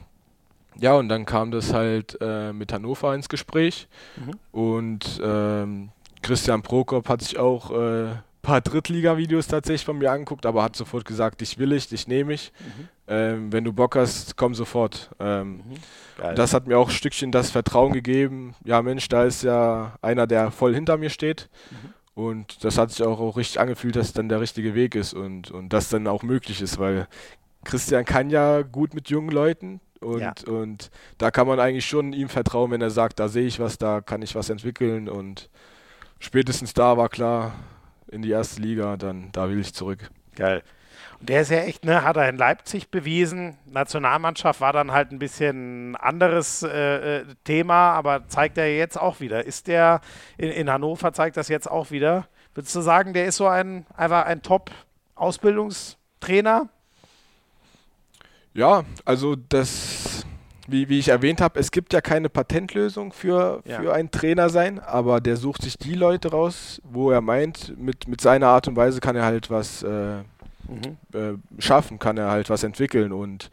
ja, und dann kam das halt äh, mit Hannover ins Gespräch. Mhm. Und ähm, Christian Prokop hat sich auch äh, paar Drittliga-Videos tatsächlich von mir angeguckt, aber hat sofort gesagt, ich will dich, dich nehme ich. Mhm. Ähm, wenn du Bock hast, komm sofort. Ähm, mhm. Das hat mir auch ein Stückchen das Vertrauen gegeben. Ja, Mensch, da ist ja einer, der voll hinter mir steht. Mhm. Und das hat sich auch, auch richtig angefühlt, dass es dann der richtige Weg ist und, und das dann auch möglich ist, weil Christian kann ja gut mit jungen Leuten und, ja. und da kann man eigentlich schon ihm vertrauen, wenn er sagt, da sehe ich was, da kann ich was entwickeln und spätestens da war klar, in die erste Liga, dann da will ich zurück. Geil. Und der ist ja echt, ne, hat er in Leipzig bewiesen. Nationalmannschaft war dann halt ein bisschen anderes äh, äh Thema, aber zeigt er jetzt auch wieder. Ist der in, in Hannover zeigt das jetzt auch wieder? Würdest du sagen, der ist so ein einfach ein Top-Ausbildungstrainer? Ja, also das, wie, wie ich erwähnt habe, es gibt ja keine Patentlösung für, ja. für einen Trainer sein, aber der sucht sich die Leute raus, wo er meint, mit, mit seiner Art und Weise kann er halt was äh, mhm. äh, schaffen, kann er halt was entwickeln und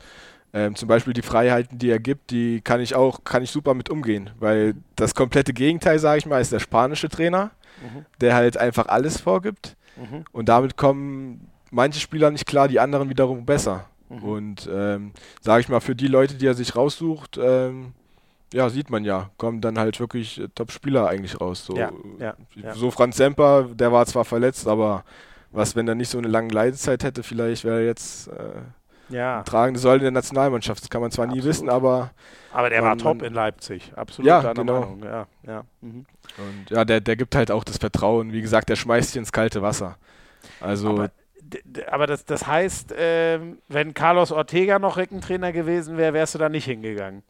ähm, zum Beispiel die Freiheiten, die er gibt, die kann ich auch, kann ich super mit umgehen, weil das komplette Gegenteil, sage ich mal, ist der spanische Trainer, mhm. der halt einfach alles vorgibt mhm. und damit kommen manche Spieler nicht klar, die anderen wiederum besser. Mhm. Und ähm, sage ich mal, für die Leute, die er sich raussucht, ähm, ja, sieht man ja, kommen dann halt wirklich äh, Top-Spieler eigentlich raus. So, ja, ja, ja. so Franz Semper, der war zwar verletzt, aber was, wenn er nicht so eine lange Leidezeit hätte, vielleicht wäre er jetzt äh, ja. tragende Säule der Nationalmannschaft. Das kann man zwar Absolut. nie wissen, aber. Aber der man, war top in Leipzig. Absolut. Ja, genau. Meinung. Ja, ja. Mhm. Und ja, der, der gibt halt auch das Vertrauen. Wie gesagt, der schmeißt sich ins kalte Wasser. Also. Aber aber das, das heißt, äh, wenn Carlos Ortega noch Reckentrainer gewesen wäre, wärst du da nicht hingegangen.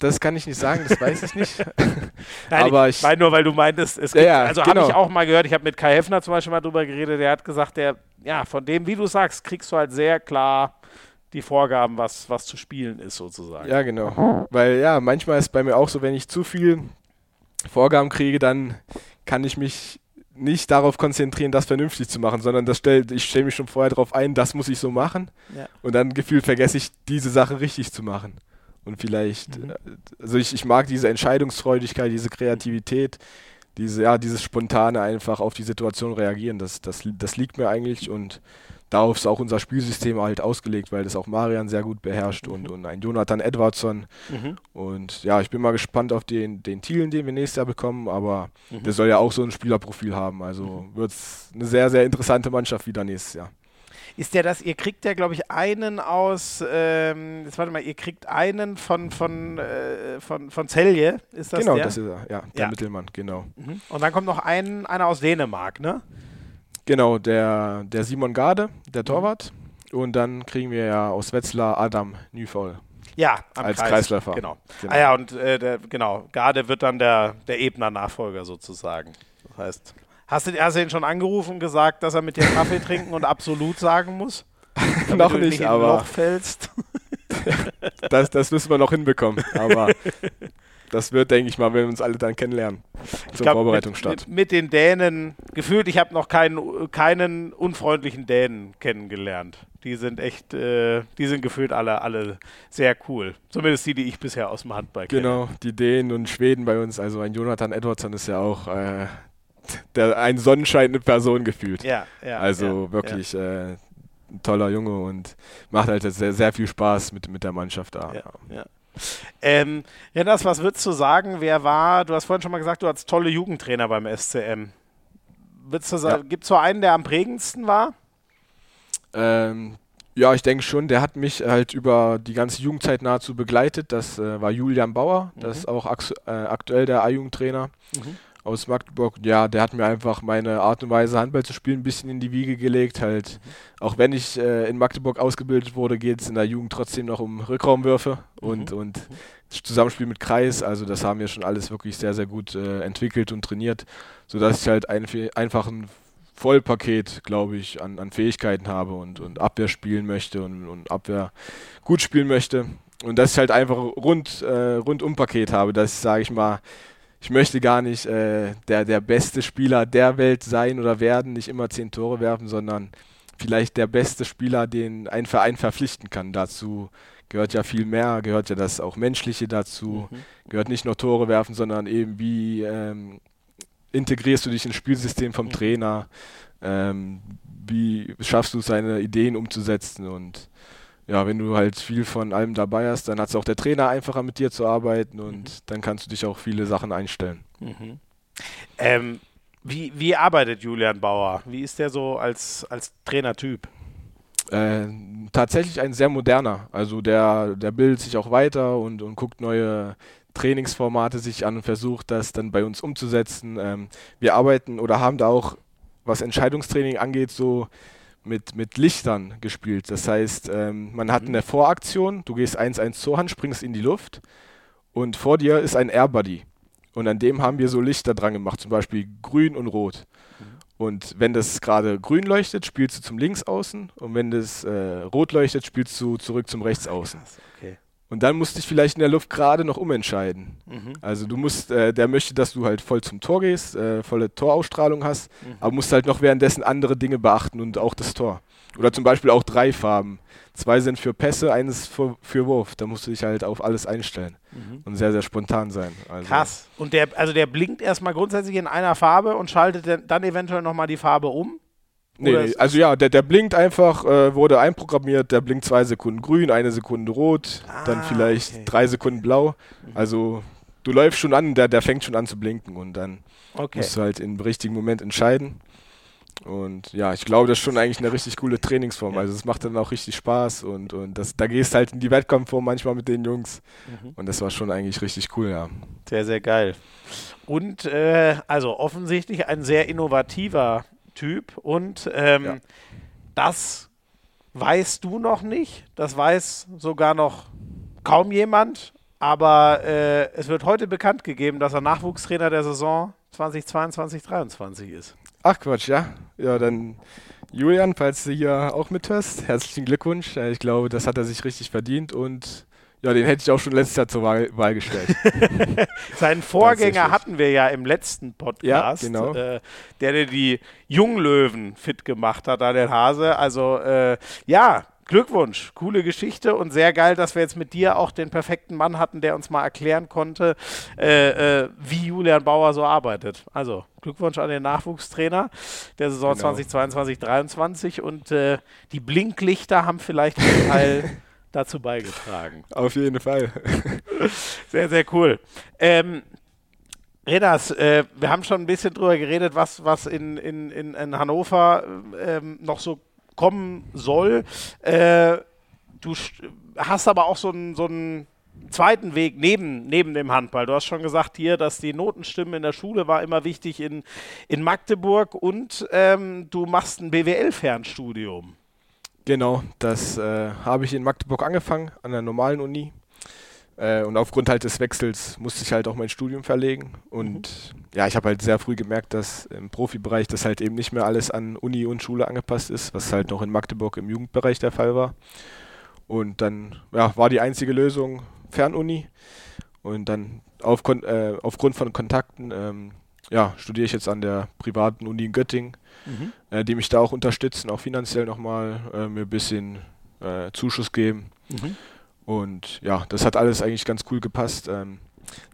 Das kann ich nicht sagen, das weiß ich nicht. Nein, aber ich ich, meine nur, weil du meintest, es gibt, ja, also habe genau. ich auch mal gehört, ich habe mit Kai Heffner zum Beispiel mal drüber geredet, der hat gesagt, der, ja, von dem, wie du sagst, kriegst du halt sehr klar die Vorgaben, was, was zu spielen ist, sozusagen. Ja, genau. Weil ja, manchmal ist bei mir auch so, wenn ich zu viel Vorgaben kriege, dann kann ich mich nicht darauf konzentrieren, das vernünftig zu machen, sondern das stellt, ich stelle mich schon vorher darauf ein, das muss ich so machen. Ja. Und dann gefühlt vergesse ich, diese Sache richtig zu machen. Und vielleicht, Mhm. äh, also ich, ich mag diese Entscheidungsfreudigkeit, diese Kreativität, diese, ja, dieses spontane einfach auf die Situation reagieren. Das, das, das liegt mir eigentlich und darauf ist auch unser Spielsystem halt ausgelegt, weil das auch Marian sehr gut beherrscht und, und ein Jonathan Edwardson. Mhm. Und ja, ich bin mal gespannt auf den, den Thielen, den wir nächstes Jahr bekommen, aber Mhm. der soll ja auch so ein Spielerprofil haben. Also wird es eine sehr, sehr interessante Mannschaft wieder nächstes Jahr. Ist der das, ihr kriegt ja, glaube ich, einen aus, ähm, jetzt warte mal, ihr kriegt einen von, von, äh, von, von Celje, ist das genau, der? das ist er, ja, der Ja. Mittelmann, genau. Mhm. Und dann kommt noch ein, einer aus Dänemark, ne? Genau, der, der Simon Garde, der Mhm. Torwart. Und dann kriegen wir ja aus Wetzlar Adam Nüfaul. Ja, Als Kreis. Kreisläufer. Genau. Genau. Ah ja, und äh, der, genau, Garde wird dann der, der Ebner-Nachfolger sozusagen. Das heißt, hast du, hast du ihn schon angerufen und gesagt, dass er mit dir Kaffee trinken und absolut sagen muss? Noch du nicht, ein aber- Loch fällst. Das, das müssen wir noch hinbekommen. Aber das wird, denke ich mal, wenn wir uns alle dann kennenlernen. Zur glaub, Vorbereitung mit, statt. Mit, mit den Dänen, gefühlt, ich habe noch keinen, keinen unfreundlichen Dänen kennengelernt. Die sind echt, äh, die sind gefühlt alle, alle sehr cool. Zumindest die, die ich bisher aus dem Handball kenne. Genau, die Dänen und Schweden bei uns. Also ein Jonathan Edwardson ist ja auch äh, der, ein Sonnenschein eine Person gefühlt. Ja, ja. also ja, wirklich äh, ein toller Junge und macht halt sehr, sehr viel Spaß mit, mit der Mannschaft da. Ja, ja. Ähm, Rennas, was würdest du sagen? Wer war, du hast vorhin schon mal gesagt, du hattest tolle Jugendtrainer beim SCM. Würdest du sagen, Ja. gibt es so einen, der am prägendsten war? Ähm, ja, ich denke schon, der hat mich halt über die ganze Jugendzeit nahezu begleitet. Das äh, war Julian Bauer, das ist auch äh, aktuell der A-Jugendtrainer Mhm. Aus Magdeburg. Ja, der hat mir einfach meine Art und Weise, Handball zu spielen, ein bisschen in die Wiege gelegt. Halt, auch wenn ich äh, in Magdeburg ausgebildet wurde, geht es in der Jugend trotzdem noch um Rückraumwürfe und, und das Zusammenspiel mit Kreis. Also das haben wir schon alles wirklich sehr, sehr gut äh, entwickelt und trainiert, sodass ich halt ein, einfach ein Vollpaket, glaube ich, an, an Fähigkeiten habe und, und Abwehr spielen möchte und, und Abwehr gut spielen möchte. Und dass ich halt einfach rund, äh, rundum Paket habe, dass ich, sage ich mal, ich möchte gar nicht äh, der, der beste Spieler der Welt sein oder werden, nicht immer zehn Tore werfen, sondern vielleicht der beste Spieler, den ein Verein verpflichten kann. Dazu gehört ja viel mehr, gehört ja das auch Menschliche dazu, gehört nicht nur Tore werfen, sondern eben wie ähm, integrierst du dich ins Spielsystem vom Trainer, ähm, wie schaffst du es, seine Ideen umzusetzen? Und ja, wenn du halt viel von allem dabei hast, dann hat es auch der Trainer einfacher mit dir zu arbeiten und dann kannst du dich auch viele Sachen einstellen. Mhm. Ähm, wie, wie arbeitet Julian Bauer? Wie ist der so als, als Trainertyp? Äh, tatsächlich ein sehr moderner. Also der, der bildet sich auch weiter und, und guckt neue Trainingsformate sich an und versucht das dann bei uns umzusetzen. Ähm, wir arbeiten oder haben da auch, was Entscheidungstraining angeht, so mit, mit Lichtern gespielt. Das heißt, ähm, man hat eine Voraktion, du gehst 1-1 zur Hand, springst in die Luft und vor dir ist ein Airbuddy. Und an dem haben wir so Lichter dran gemacht, zum Beispiel grün und rot. Und wenn das gerade grün leuchtet, spielst du zum Linksaußen und wenn das äh, rot leuchtet, spielst du zurück zum Rechtsaußen. Okay. Und dann musst du dich vielleicht in der Luft gerade noch umentscheiden. Mhm. Also du musst, äh, der möchte, dass du halt voll zum Tor gehst, äh, volle Torausstrahlung hast, Mhm. aber musst halt noch währenddessen andere Dinge beachten und auch das Tor. Oder zum Beispiel auch drei Farben. Zwei sind für Pässe, eines für, für Wurf. Da musst du dich halt auf alles einstellen und sehr, sehr spontan sein. Also, Mhm. Krass. Und der, also der blinkt erstmal grundsätzlich in einer Farbe und schaltet dann- dann eventuell nochmal die Farbe um? Nee, nee, also ja, der, der blinkt einfach, äh, wurde einprogrammiert, der blinkt zwei Sekunden grün, eine Sekunde rot, dann Ah, vielleicht okay. drei Sekunden blau. Also du läufst schon an, der, der fängt schon an zu blinken und dann Okay. musst du halt im richtigen Moment entscheiden. Und ja, ich glaube, das ist schon eigentlich eine richtig coole Trainingsform. Ja. Also es macht dann auch richtig Spaß und, und das, da gehst halt in die Wettkampfform manchmal mit den Jungs. Mhm. Und das war schon eigentlich richtig cool, ja. Sehr, sehr geil. Und äh, also offensichtlich ein sehr innovativer Typ und ähm, Ja. das weißt du noch nicht, das weiß sogar noch kaum jemand, aber äh, es wird heute bekannt gegeben, dass er Nachwuchstrainer der Saison 2022-23 ist. Ach Quatsch, ja. Ja, dann Julian, falls du hier auch mithörst, herzlichen Glückwunsch. Ich glaube, das hat er sich richtig verdient und ja, den hätte ich auch schon letztes Jahr zur Wahl, Wahl gestellt. Seinen Vorgänger hatten wir ja im letzten Podcast, ja, genau. äh, der, der die Junglöwen fit gemacht hat, Daniel Hase. Also äh, ja, Glückwunsch, coole Geschichte und sehr geil, dass wir jetzt mit dir auch den perfekten Mann hatten, der uns mal erklären konnte, äh, äh, wie Julian Bauer so arbeitet. Also Glückwunsch an den Nachwuchstrainer der Saison genau. 2022 2023 und äh, die Blinklichter haben vielleicht einen Teil dazu beigetragen. Auf jeden Fall. sehr, sehr cool. Ähm, Renas, äh, wir haben schon ein bisschen drüber geredet, was, was in, in, in, in Hannover ähm, noch so kommen soll. Äh, du hast aber auch so einen so zweiten Weg neben, neben dem Handball. Du hast schon gesagt hier, dass die Notenstimmen in der Schule war immer wichtig in, in Magdeburg und ähm, du machst ein BWL-Fernstudium. Genau, das äh, habe ich in Magdeburg angefangen, an der normalen Uni. Äh, und aufgrund halt des Wechsels musste ich halt auch mein Studium verlegen. Und mhm. ja, ich habe halt sehr früh gemerkt, dass im Profibereich das halt eben nicht mehr alles an Uni und Schule angepasst ist, was halt noch in Magdeburg im Jugendbereich der Fall war. Und dann ja, war die einzige Lösung Fernuni. Und dann auf, äh, aufgrund von Kontakten ähm, ja, studiere ich jetzt an der privaten Uni in Göttingen, mhm. äh, die mich da auch unterstützen, auch finanziell nochmal äh, mir ein bisschen äh, Zuschuss geben. Mhm. Und ja, das hat alles eigentlich ganz cool gepasst. Ähm,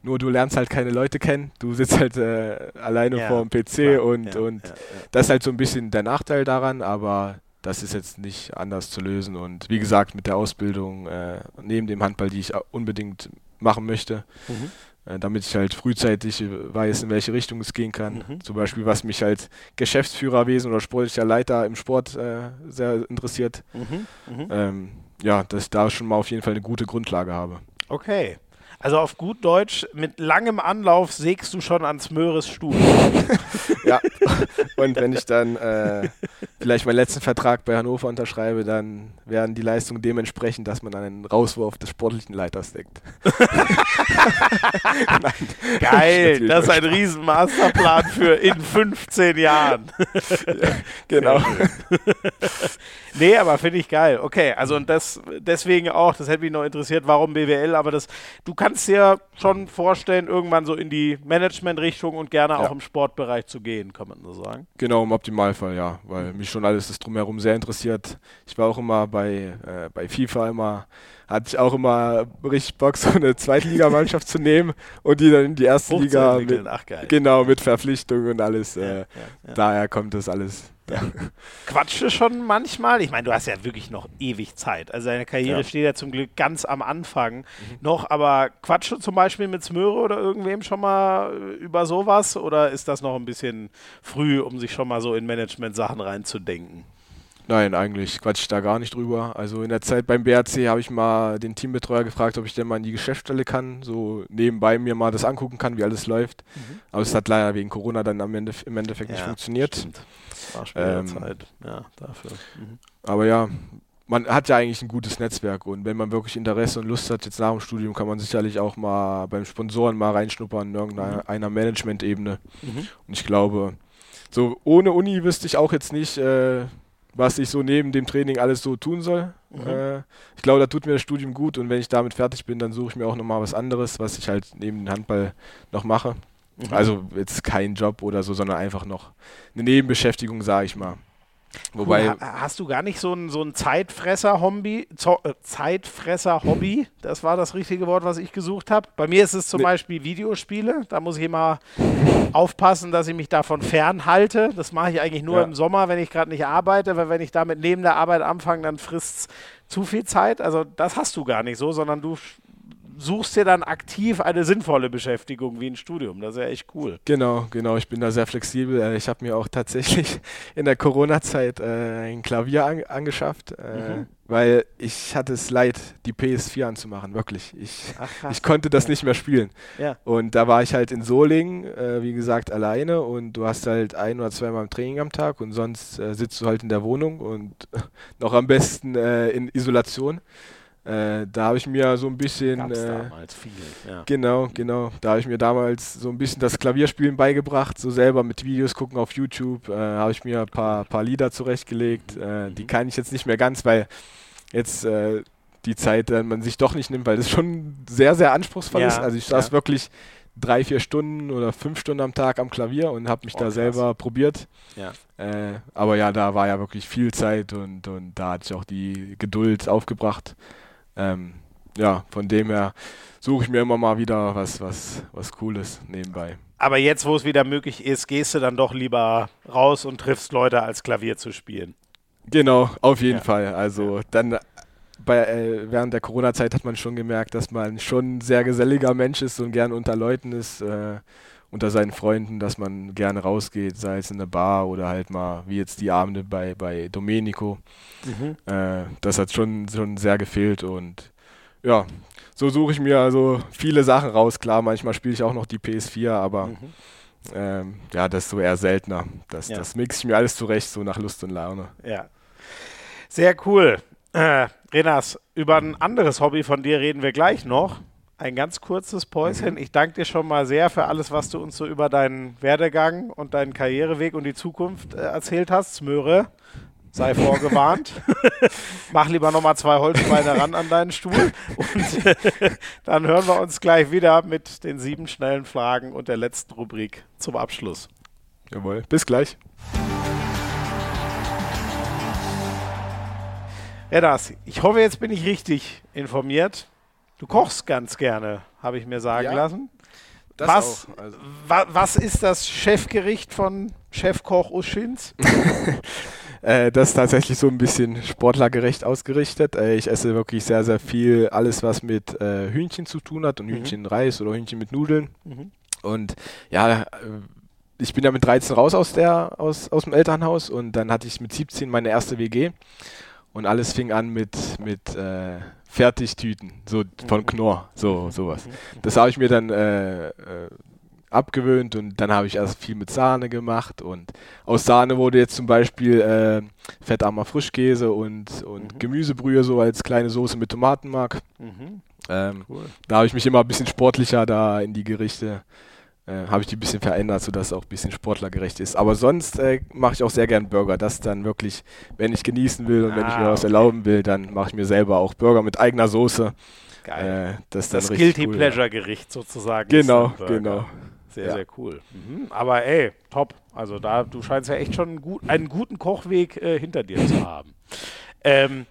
nur du lernst halt keine Leute kennen, du sitzt halt äh, alleine ja, vor dem PC klar, und, ja, und ja, das ist halt so ein bisschen der Nachteil daran, aber das ist jetzt nicht anders zu lösen. Und wie gesagt, mit der Ausbildung äh, neben dem Handball, die ich unbedingt machen möchte, mhm. Äh, damit ich halt frühzeitig weiß, in welche Richtung es gehen kann. Mhm. Zum Beispiel, was mich halt Geschäftsführerwesen oder sportlicher Leiter im Sport äh, sehr interessiert. Mhm. mhm. Ähm, ja, dass ich da schon mal auf jeden Fall eine gute Grundlage habe. Okay. Also auf gut Deutsch, mit langem Anlauf sägst du schon ans Möhres Stuhl. ja, und wenn ich dann äh, vielleicht meinen letzten Vertrag bei Hannover unterschreibe, dann werden die Leistungen dementsprechend, dass man einen Rauswurf des sportlichen Leiters deckt. Nein, Geil, das ist ein riesen Masterplan für in 15 Jahren. ja, genau. nee, aber finde ich geil. Okay, also und das deswegen auch, das hätte mich noch interessiert, warum BWL, aber das, du kannst kannst dir schon vorstellen, irgendwann so in die Management-Richtung und gerne ja. auch im Sportbereich zu gehen, kann man so sagen. Genau, im Optimalfall, ja, weil mich schon alles das drumherum sehr interessiert. Ich war auch immer bei, äh, bei FIFA immer, hatte ich auch immer richtig Bock, so eine Zweitligamannschaft zu nehmen und die dann in die erste Liga mit, Ach, genau mit Verpflichtungen und alles. Äh, ja, ja, daher kommt das alles. Quatsche schon manchmal. Ich meine, du hast ja wirklich noch ewig Zeit. Also deine Karriere ja. steht ja zum Glück ganz am Anfang mhm. noch, aber quatsche zum Beispiel mit Smöre oder irgendwem schon mal äh, über sowas oder ist das noch ein bisschen früh, um sich schon mal so in Management-Sachen reinzudenken? Nein, eigentlich quatsch ich da gar nicht drüber. Also in der Zeit beim BRC habe ich mal den Teambetreuer gefragt, ob ich denn mal in die Geschäftsstelle kann, so nebenbei mir mal das angucken kann, wie alles läuft. Mhm. Aber es hat leider wegen Corona dann am Ende, im Endeffekt ja, nicht funktioniert. Stimmt. Ähm, Zeit, ja, dafür. Mhm. Aber ja, man hat ja eigentlich ein gutes Netzwerk und wenn man wirklich Interesse und Lust hat, jetzt nach dem Studium, kann man sicherlich auch mal beim Sponsoren mal reinschnuppern in irgendeiner mhm. Management-Ebene. Mhm. Und ich glaube, so ohne Uni wüsste ich auch jetzt nicht, äh, was ich so neben dem Training alles so tun soll. Mhm. Äh, ich glaube, da tut mir das Studium gut und wenn ich damit fertig bin, dann suche ich mir auch nochmal was anderes, was ich halt neben dem Handball noch mache. Mhm. Also jetzt kein Job oder so, sondern einfach noch eine Nebenbeschäftigung, sage ich mal. Wobei cool. hast du gar nicht so ein, so ein Zeitfresser-Hobby? Äh, Zeitfresser-Hobby, das war das richtige Wort, was ich gesucht habe. Bei mir ist es zum nee. Beispiel Videospiele. Da muss ich immer aufpassen, dass ich mich davon fernhalte. Das mache ich eigentlich nur ja. im Sommer, wenn ich gerade nicht arbeite, weil wenn ich damit neben der Arbeit anfange, dann frisst es zu viel Zeit. Also das hast du gar nicht so, sondern du suchst dir dann aktiv eine sinnvolle Beschäftigung wie ein Studium. Das ist ja echt cool. Genau, genau. Ich bin da sehr flexibel. Äh, ich habe mir auch tatsächlich in der Corona-Zeit äh, ein Klavier an angeschafft, äh, mhm. weil ich hatte es leid, die PS4 anzumachen, wirklich. Ich, Ach, ich konnte das ja. nicht mehr spielen. Ja. Und da war ich halt in Solingen, äh, wie gesagt, alleine und du hast halt ein oder zweimal Training am Tag und sonst äh, sitzt du halt in der Wohnung und noch am besten äh, in Isolation. Äh, da habe ich mir so ein bisschen. Äh, damals viel. Ja. Genau, genau. Da habe ich mir damals so ein bisschen das Klavierspielen beigebracht, so selber mit Videos gucken auf YouTube. Äh, habe ich mir ein paar, paar Lieder zurechtgelegt. Äh, die kann ich jetzt nicht mehr ganz, weil jetzt äh, die Zeit äh, man sich doch nicht nimmt, weil das schon sehr, sehr anspruchsvoll Ja, ist. Also ich saß ja. wirklich drei, vier Stunden oder fünf Stunden am Tag am Klavier und habe mich Oh, da krass. selber probiert. Ja. Äh, aber ja, da war ja wirklich viel Zeit und, und da hatte ich auch die Geduld aufgebracht. Ähm, ja, von dem her suche ich mir immer mal wieder was, was, was Cooles nebenbei. Aber jetzt, wo es wieder möglich ist, gehst du dann doch lieber raus und triffst Leute, als Klavier zu spielen. Genau, auf jeden Ja. Fall. Also dann bei, äh, während der Corona-Zeit hat man schon gemerkt, dass man schon ein sehr geselliger Mensch ist und gern unter Leuten ist, äh, unter seinen Freunden, dass man gerne rausgeht, sei es in eine Bar oder halt mal, wie jetzt die Abende bei, bei Domenico. Äh, das hat schon, schon sehr gefehlt und ja, so suche ich mir also viele Sachen raus. Klar, manchmal spiele ich auch noch die PS4, aber Mhm. ähm, ja, das ist so eher seltener. Das, Ja. das mixe ich mir alles zurecht, so nach Lust und Laune. Ja. Sehr cool. Äh, Renas, über ein anderes Hobby von dir reden wir gleich noch. Ein ganz kurzes Päuschen. Ich danke dir schon mal sehr für alles, was du uns so über deinen Werdegang und deinen Karriereweg und die Zukunft äh, erzählt hast. Smöre, sei vorgewarnt. Mach lieber nochmal zwei Holzbeine ran an deinen Stuhl. Und äh, dann hören wir uns gleich wieder mit den sieben schnellen Fragen und der letzten Rubrik zum Abschluss. Jawohl, bis gleich. Renas, ich hoffe, jetzt bin ich richtig informiert. Du kochst ganz gerne, habe ich mir sagen Ja, lassen. Was? auch. Also, Wa was ist das Chefgericht von Chefkoch Uschins? äh, das ist tatsächlich so ein bisschen sportlergerecht ausgerichtet. Äh, ich esse wirklich sehr, sehr viel, alles was mit äh, Hühnchen zu tun hat und Mhm. Hühnchenreis oder Hühnchen mit Nudeln. Mhm. Und ja, ich bin ja mit 13 raus aus, der, aus, aus dem Elternhaus und dann hatte ich mit 17 meine erste WG. Und alles fing an mit, mit äh, Fertigtüten, so von Knorr, so sowas. Das habe ich mir dann äh, äh, abgewöhnt und dann habe ich erst viel mit Sahne gemacht und aus Sahne wurde jetzt zum Beispiel äh, fettarmer Frischkäse und, und Mhm. Gemüsebrühe so als kleine Soße mit Tomatenmark. Mhm. Ähm, Cool. da habe ich mich immer ein bisschen sportlicher da in die Gerichte, äh, habe ich die ein bisschen verändert, sodass es auch ein bisschen sportlergerecht ist. Aber sonst äh, mache ich auch sehr gern Burger. Das dann wirklich, wenn ich genießen will und wenn ich mir Ah, was okay. erlauben will, dann mache ich mir selber auch Burger mit eigener Soße. Geil. Äh, das das richtig Guilty cool. Pleasure Gericht sozusagen. Genau, genau. Sehr, Ja. sehr cool. Mhm. Aber ey, top. Also da, du scheinst ja echt schon einen, gut, einen guten Kochweg äh, hinter dir zu haben. Ähm,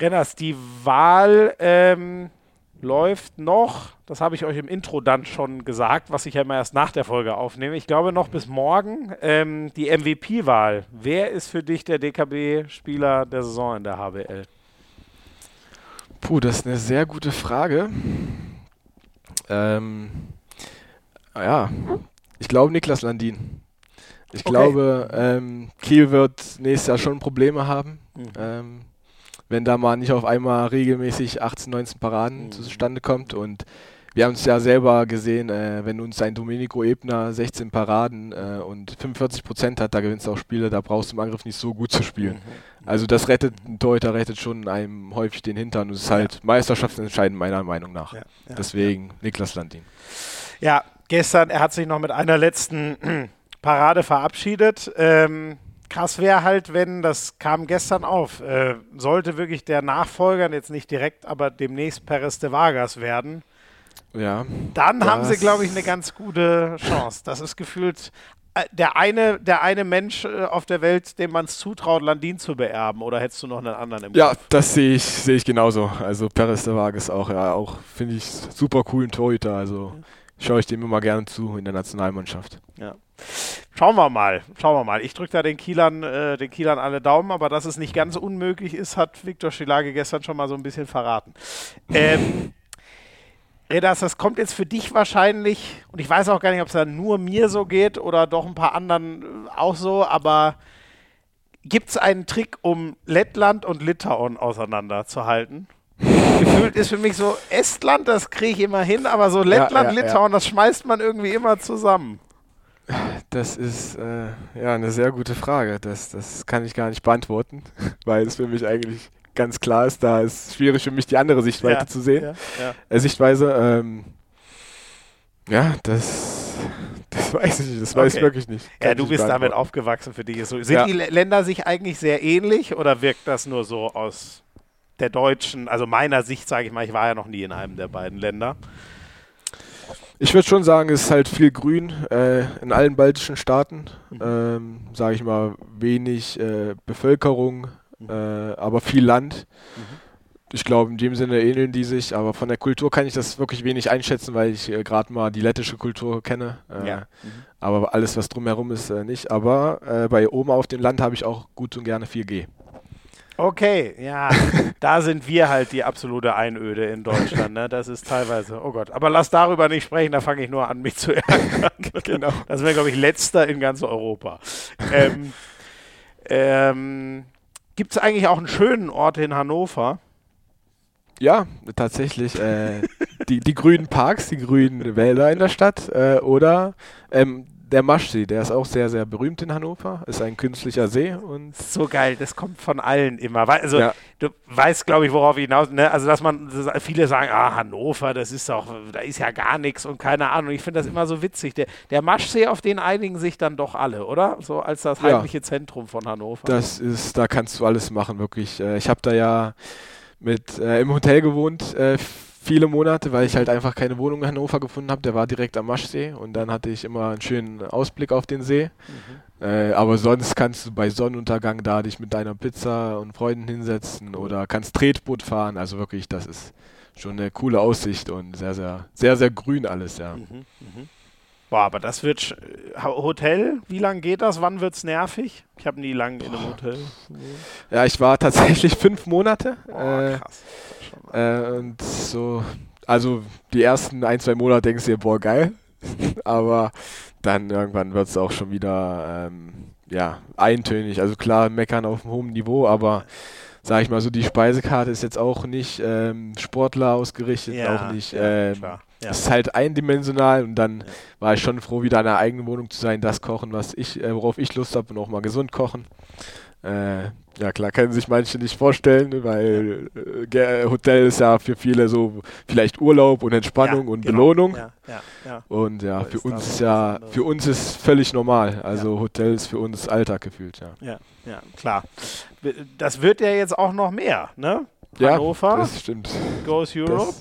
Renners, die Wahl ähm, läuft noch, das habe ich euch im Intro dann schon gesagt, was ich ja immer erst nach der Folge aufnehme. Ich glaube noch bis morgen ähm, die MVP-Wahl. Wer ist für dich der DKB-Spieler der Saison in der HBL? Puh, das ist eine sehr gute Frage. Ähm, ja, ich glaube Niklas Landin. Ich Okay. glaube, ähm, Kiel wird nächstes Jahr schon Probleme haben, ähm, wenn da mal nicht auf einmal regelmäßig 18, 19 Paraden Mhm. zustande kommt. Und wir haben es ja selber gesehen, äh, wenn uns ein Domenico Ebner 16 Paraden äh, und 45 Prozent hat, da gewinnst du auch Spiele, da brauchst du im Angriff nicht so gut zu spielen. Also das rettet, ein Torhüter rettet schon einem häufig den Hintern. Und es ist halt meisterschaftsentscheidend meiner Meinung nach. Ja, ja, Deswegen Niklas Landin. Ja, gestern, er hat sich noch mit einer letzten Parade verabschiedet. Ähm, krass wäre halt, wenn, das kam gestern auf, äh, sollte wirklich der Nachfolger, jetzt nicht direkt, aber demnächst Perez de Vargas werden, Ja, dann haben sie, glaube ich, eine ganz gute Chance. Das ist gefühlt äh, der eine, der eine Mensch äh, auf der Welt, dem man es zutraut, Landin zu beerben. Oder hättest du noch einen anderen im ja Kopf? das sehe ich, sehe ich genauso. Also Perez de Vargas auch, ja, auch finde ich super coolen Torhüter. Also schaue ich dem immer gerne zu in der Nationalmannschaft. Ja. Schauen wir mal, schauen wir mal. Ich drücke da den Kielern, äh, den Kielern alle Daumen, aber dass es nicht ganz unmöglich ist, hat Viktor Schilage gestern schon mal so ein bisschen verraten. Ähm, Redas, das kommt jetzt für dich wahrscheinlich, und ich weiß auch gar nicht, ob es da nur mir so geht oder doch ein paar anderen äh, auch so, aber gibt es einen Trick, um Lettland und Litauen auseinanderzuhalten? Gefühlt ist für mich so, Estland, das kriege ich immer hin, aber so Lettland, ja, ja. Litauen, das schmeißt man irgendwie immer zusammen. Das ist äh, ja eine sehr gute Frage. Das, das kann ich gar nicht beantworten, weil es für mich eigentlich ganz klar ist. Da ist schwierig für mich die andere Sichtweise Ja, zu sehen. Ja, ja. Äh, Sichtweise. Ähm, ja, das, das weiß ich nicht. Das weiß ich Okay. wirklich nicht. Ja, Kann du ich bist damit aufgewachsen, für dich ist so. Sind Ja. die Lä- Länder sich eigentlich sehr ähnlich oder wirkt das nur so aus der deutschen, also meiner Sicht, sage ich mal, ich war ja noch nie in einem der beiden Länder. Ich würde schon sagen, es ist halt viel Grün äh, in allen baltischen Staaten. Mhm. Ähm, Sage ich mal, wenig äh, Bevölkerung, Mhm. äh, aber viel Land. Ich glaube, in dem Sinne ähneln die sich, aber von der Kultur kann ich das wirklich wenig einschätzen, weil ich äh, gerade mal die lettische Kultur kenne. Äh, Ja. Aber alles, was drumherum ist, äh, nicht. Aber bei oben auf dem Land habe ich auch gut und gerne 4G. Okay, ja, da sind wir halt die absolute Einöde in Deutschland. Ne? Das ist teilweise, oh Gott. Aber lass darüber nicht sprechen, da fange ich nur an, mich zu ärgern. Genau. Das wäre, glaube ich, letzter in ganz Europa. ähm, ähm, Gibt es eigentlich auch einen schönen Ort in Hannover? Ja, tatsächlich. Äh, die, die grünen Parks, die grünen Wälder in der Stadt äh, oder ähm, der Maschsee, der ist auch sehr, sehr berühmt in Hannover. Ist ein künstlicher See und So geil, das kommt von allen immer. Also, Ja. du weißt, glaube ich, worauf ich hinaus, ne? Also, dass man, viele sagen, ah, Hannover, das ist doch, da ist ja gar nichts und keine Ahnung. Ich finde das immer so witzig. Der, der Maschsee, auf den einigen sich dann doch alle, oder? So als das Ja. heimliche Zentrum von Hannover. das ist, da kannst du alles machen, wirklich. Äh, ich habe da ja mit äh, im Hotel gewohnt, äh, viele Monate, weil ich halt einfach keine Wohnung in Hannover gefunden habe. Der war direkt am Maschsee und dann hatte ich immer einen schönen Ausblick auf den See. Äh, aber sonst kannst du bei Sonnenuntergang da dich mit deiner Pizza und Freunden hinsetzen oder kannst Tretboot fahren. Also wirklich, das ist schon eine coole Aussicht und sehr, sehr, sehr, sehr grün alles, ja. Mhm, mhm. Boah, aber das wird. äh, Hotel, wie lange geht das? Wann wird es nervig? Ich habe nie lange in einem Hotel. Ja, ich war tatsächlich fünf Monate. Boah, äh, krass. Äh, und so, also die ersten ein, zwei Monate denkst du dir, boah, geil. Aber dann irgendwann wird es auch schon wieder, ähm, ja, eintönig. Also klar, meckern auf einem hohen Niveau, aber sag ich mal so, die Speisekarte ist jetzt auch nicht ähm, Sportler ausgerichtet, auch nicht, ähm, klar. Ja. es ist halt eindimensional und dann Ja. war ich schon froh, wieder in einer eigenen Wohnung zu sein, das kochen, was ich, äh, worauf ich Lust habe und auch mal gesund kochen. Äh, ja klar, können sich manche nicht vorstellen, weil äh, Ge- Hotel ist ja für viele so vielleicht Urlaub und Entspannung Ja, und genau. Belohnung. Ja, ja, ja. Und ja, für uns ist ja, für uns ist völlig normal. Also Hotel ist für uns Alltag gefühlt, ja. Ja, ja, klar. Das wird ja jetzt auch noch mehr, ne? Ja, Hannover, das stimmt. Goes Europe.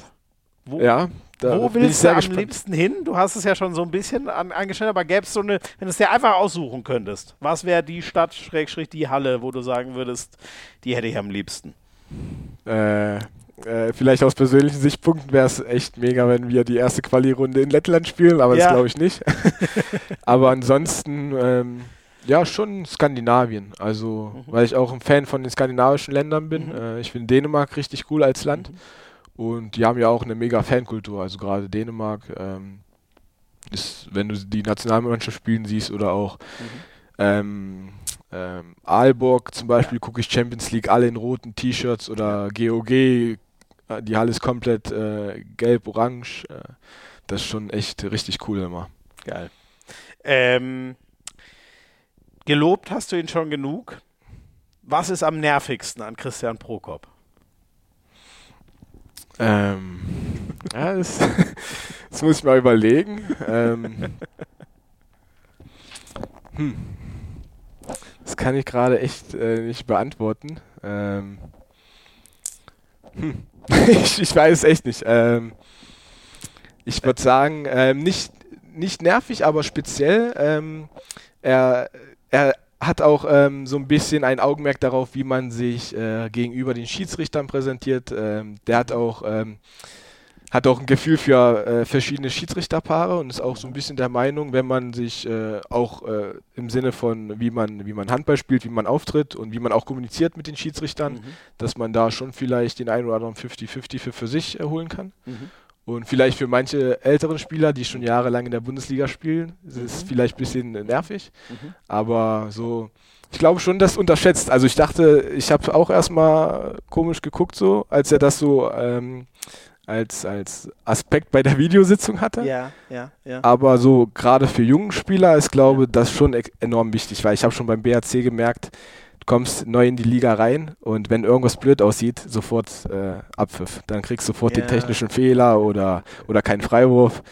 Wo, Ja, da wo willst du am gespannt. liebsten hin? Du hast es ja schon so ein bisschen an, angestellt, aber gäbe es so eine, wenn du es dir einfach aussuchen könntest, was wäre die Stadt, Schrägstrich, die Halle, wo du sagen würdest, die hätte ich am liebsten? Äh, äh, vielleicht aus persönlichen Sichtpunkten wäre es echt mega, wenn wir die erste Quali-Runde in Lettland spielen, aber Ja. das glaube ich nicht. aber ansonsten, ähm, ja, schon Skandinavien. Also, weil ich auch ein Fan von den skandinavischen Ländern bin. Mhm. Äh, ich finde Dänemark richtig cool als Land. Und die haben ja auch eine mega Fankultur. Also gerade Dänemark, ähm, ist, wenn du die Nationalmannschaft spielen siehst oder auch ähm, ähm, Aalborg zum Beispiel, gucke ich Champions League alle in roten T-Shirts oder GOG, äh, die Halle ist komplett äh, gelb-orange. Äh, das ist schon echt richtig cool immer. Geil. Ähm, gelobt hast du ihn schon genug. Was ist am nervigsten an Christian Prokop? Ähm, ja, das, das muss ich mal überlegen. Ähm, hm. Das kann ich gerade echt äh, nicht beantworten. Ähm, hm. ich, ich weiß es echt nicht. Ähm, ich würde sagen, ähm, nicht, nicht nervig, aber speziell. Ähm, er, er hat auch ähm, so ein bisschen ein Augenmerk darauf, wie man sich äh, gegenüber den Schiedsrichtern präsentiert. Ähm, der hat auch, ähm, hat auch ein Gefühl für äh, verschiedene Schiedsrichterpaare und ist auch so ein bisschen der Meinung, wenn man sich äh, auch äh, im Sinne von, wie man, wie man Handball spielt, wie man auftritt und wie man auch kommuniziert mit den Schiedsrichtern, dass man da schon vielleicht den einen oder anderen 50-50 für, für sich äh, holen kann. Und vielleicht für manche älteren Spieler, die schon jahrelang in der Bundesliga spielen, ist es vielleicht ein bisschen äh, nervig. Aber so, ich glaube schon, das unterschätzt. Also ich dachte, ich habe auch erstmal komisch geguckt, so, als er das so ähm, als, als Aspekt bei der Videositzung hatte. Ja, ja, ja. Aber so gerade für jungen Spieler ist, glaube ich, das schon ex- enorm wichtig, weil ich habe schon beim BRC gemerkt, kommst neu in die Liga rein und wenn irgendwas blöd aussieht, sofort äh, Abpfiff. Dann kriegst du sofort Ja. den technischen Fehler oder, oder keinen Freiwurf.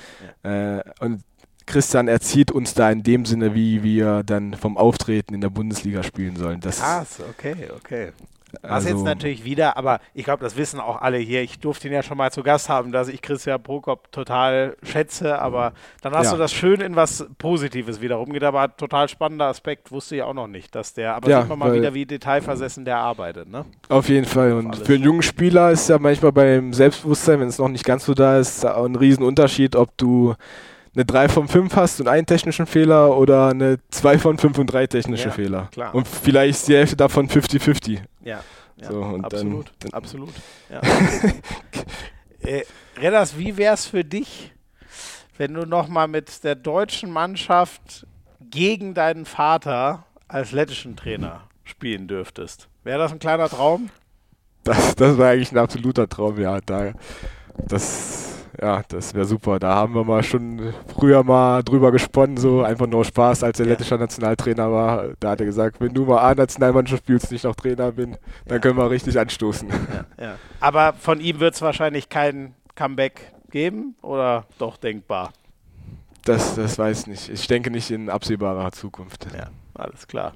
Äh, und Christian erzieht uns da in dem Sinne, wie wir dann vom Auftreten in der Bundesliga spielen sollen. Das, Krass, okay, okay. Was also, jetzt natürlich wieder, aber ich glaube, das wissen auch alle hier. Ich durfte ihn ja schon mal zu Gast haben, dass ich Christian Prokop total schätze, aber dann hast Ja. du das schön in was Positives wieder rumgeht. Aber total spannender Aspekt, wusste ich auch noch nicht, dass der, aber Ja, sieht man mal wieder, wie detailversessen der arbeitet, ne? Auf jeden Fall. Und für einen jungen Spieler ist ja manchmal beim Selbstbewusstsein, wenn es noch nicht ganz so da ist, ein Riesenunterschied, ob du eine 3 von 5 hast und einen technischen Fehler oder eine 2 von 5 und drei technische Ja, Fehler. klar. Und vielleicht ist die Hälfte davon 50-50. Ja. ja So, und dann- absolut, dann- absolut. Ja. äh, Redders, wie wäre es für dich, wenn du nochmal mit der deutschen Mannschaft gegen deinen Vater als lettischen Trainer spielen dürftest? Wäre das ein kleiner Traum? Das, das war eigentlich ein absoluter Traum, ja. Da, das ja, das wäre super. Da haben wir mal schon früher mal drüber gesponnen, so einfach nur Spaß, als er Ja. lettischer Nationaltrainer war. Da hat er gesagt, wenn du mal A-Nationalmannschaft spielst, nicht noch Trainer bin, dann Ja. können wir richtig anstoßen. Ja. Aber von ihm wird es wahrscheinlich kein Comeback geben oder doch denkbar? Das, das weiß ich nicht. Ich denke nicht in absehbarer Zukunft. Ja, alles klar.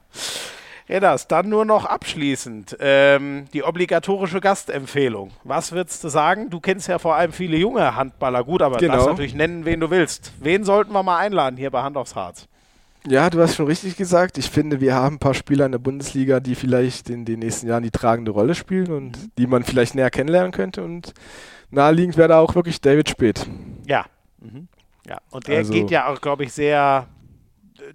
Redas, dann nur noch abschließend ähm, die obligatorische Gastempfehlung. Was würdest du sagen? Du kennst ja vor allem viele junge Handballer gut, aber Genau. darfst natürlich nennen, wen du willst. Wen sollten wir mal einladen hier bei Hand aufs Harz? Ja, du hast schon richtig gesagt. Ich finde, wir haben ein paar Spieler in der Bundesliga, die vielleicht in den nächsten Jahren die tragende Rolle spielen und die man vielleicht näher kennenlernen könnte. Und naheliegend wäre da auch wirklich David Speth. Ja. Mhm. Ja, und der Also- geht ja auch, glaube ich, sehr.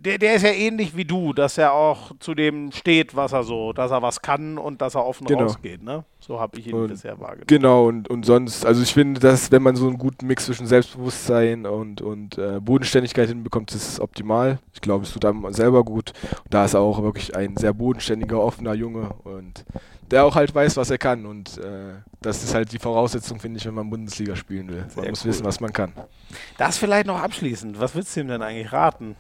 Der, der ist ja ähnlich wie du, dass er auch zu dem steht, was er so, dass er was kann und dass er offen Genau. rausgeht. Ne? So habe ich ihn Und bisher wahrgenommen. Genau, und, und sonst, also ich finde, dass wenn man so einen guten Mix zwischen Selbstbewusstsein und, und äh, Bodenständigkeit hinbekommt, ist es optimal. Ich glaube, es tut einem selber gut. Und da ist er auch wirklich ein sehr bodenständiger, offener Junge und der auch halt weiß, was er kann. Und äh, das ist halt die Voraussetzung, finde ich, wenn man Bundesliga spielen will. Man Sehr muss cool. wissen, was man kann. Das vielleicht noch abschließend. Was würdest du ihm denn eigentlich raten?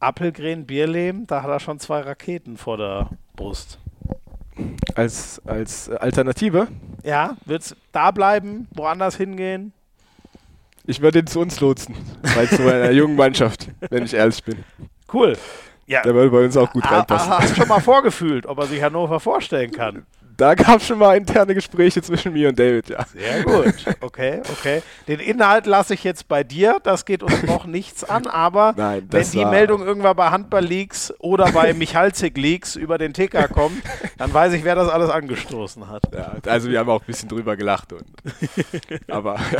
Appelgren, Bierlehm, da hat er schon zwei Raketen vor der Brust. Als, als Alternative, Ja, wird's da bleiben, woanders hingehen? ich würde ihn zu uns lotsen, bei zu einer jungen Mannschaft, wenn ich ehrlich bin. Cool. Ja, Der würde bei uns auch gut Ah, reinpassen. ah, hast du schon mal vorgefühlt, ob er sich Hannover vorstellen kann? Da gab es schon mal interne Gespräche zwischen mir und David, ja. Sehr gut. Okay, okay. Den Inhalt lasse ich jetzt bei dir. Das geht uns noch nichts an, aber Nein, wenn die Meldung irgendwann bei Handball Leaks oder bei Michalzik Leaks über den TK kommt, dann weiß ich, wer das alles angestoßen hat. Ja, also wir haben auch ein bisschen drüber gelacht. Und, aber ja,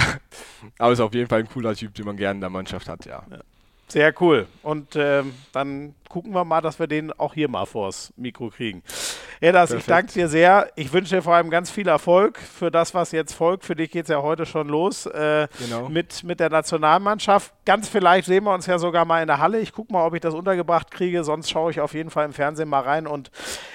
aber ist auf jeden Fall ein cooler Typ, den man gerne in der Mannschaft hat, ja. Sehr cool. Und ähm, dann gucken wir mal, dass wir den auch hier mal vors Mikro kriegen. Edas, ich danke dir sehr. Ich wünsche dir vor allem ganz viel Erfolg für das, was jetzt folgt. Für dich geht es ja heute schon los äh, Genau. mit, mit der Nationalmannschaft. Ganz vielleicht sehen wir uns ja sogar mal in der Halle. Ich gucke mal, ob ich das untergebracht kriege. Sonst schaue ich auf jeden Fall im Fernsehen mal rein und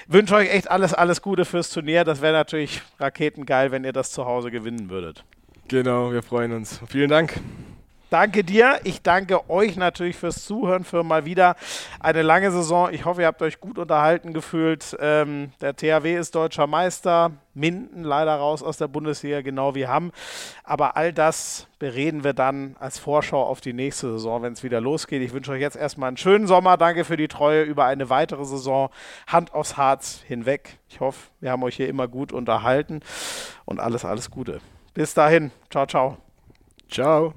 wünsche euch echt alles, alles Gute fürs Turnier. Das wäre natürlich raketengeil, wenn ihr das zu Hause gewinnen würdet. Genau, wir freuen uns. Vielen Dank. Danke dir. Ich danke euch natürlich fürs Zuhören, für mal wieder eine lange Saison. Ich hoffe, ihr habt euch gut unterhalten gefühlt. Ähm, der THW ist deutscher Meister. Minden leider raus aus der Bundesliga, genau wie Hamm. Aber all das bereden wir dann als Vorschau auf die nächste Saison, wenn es wieder losgeht. Ich wünsche euch jetzt erstmal einen schönen Sommer. Danke für die Treue über eine weitere Saison. Hand aufs Harz hinweg. Ich hoffe, wir haben euch hier immer gut unterhalten und alles, alles Gute. Bis dahin. Ciao, ciao. Ciao.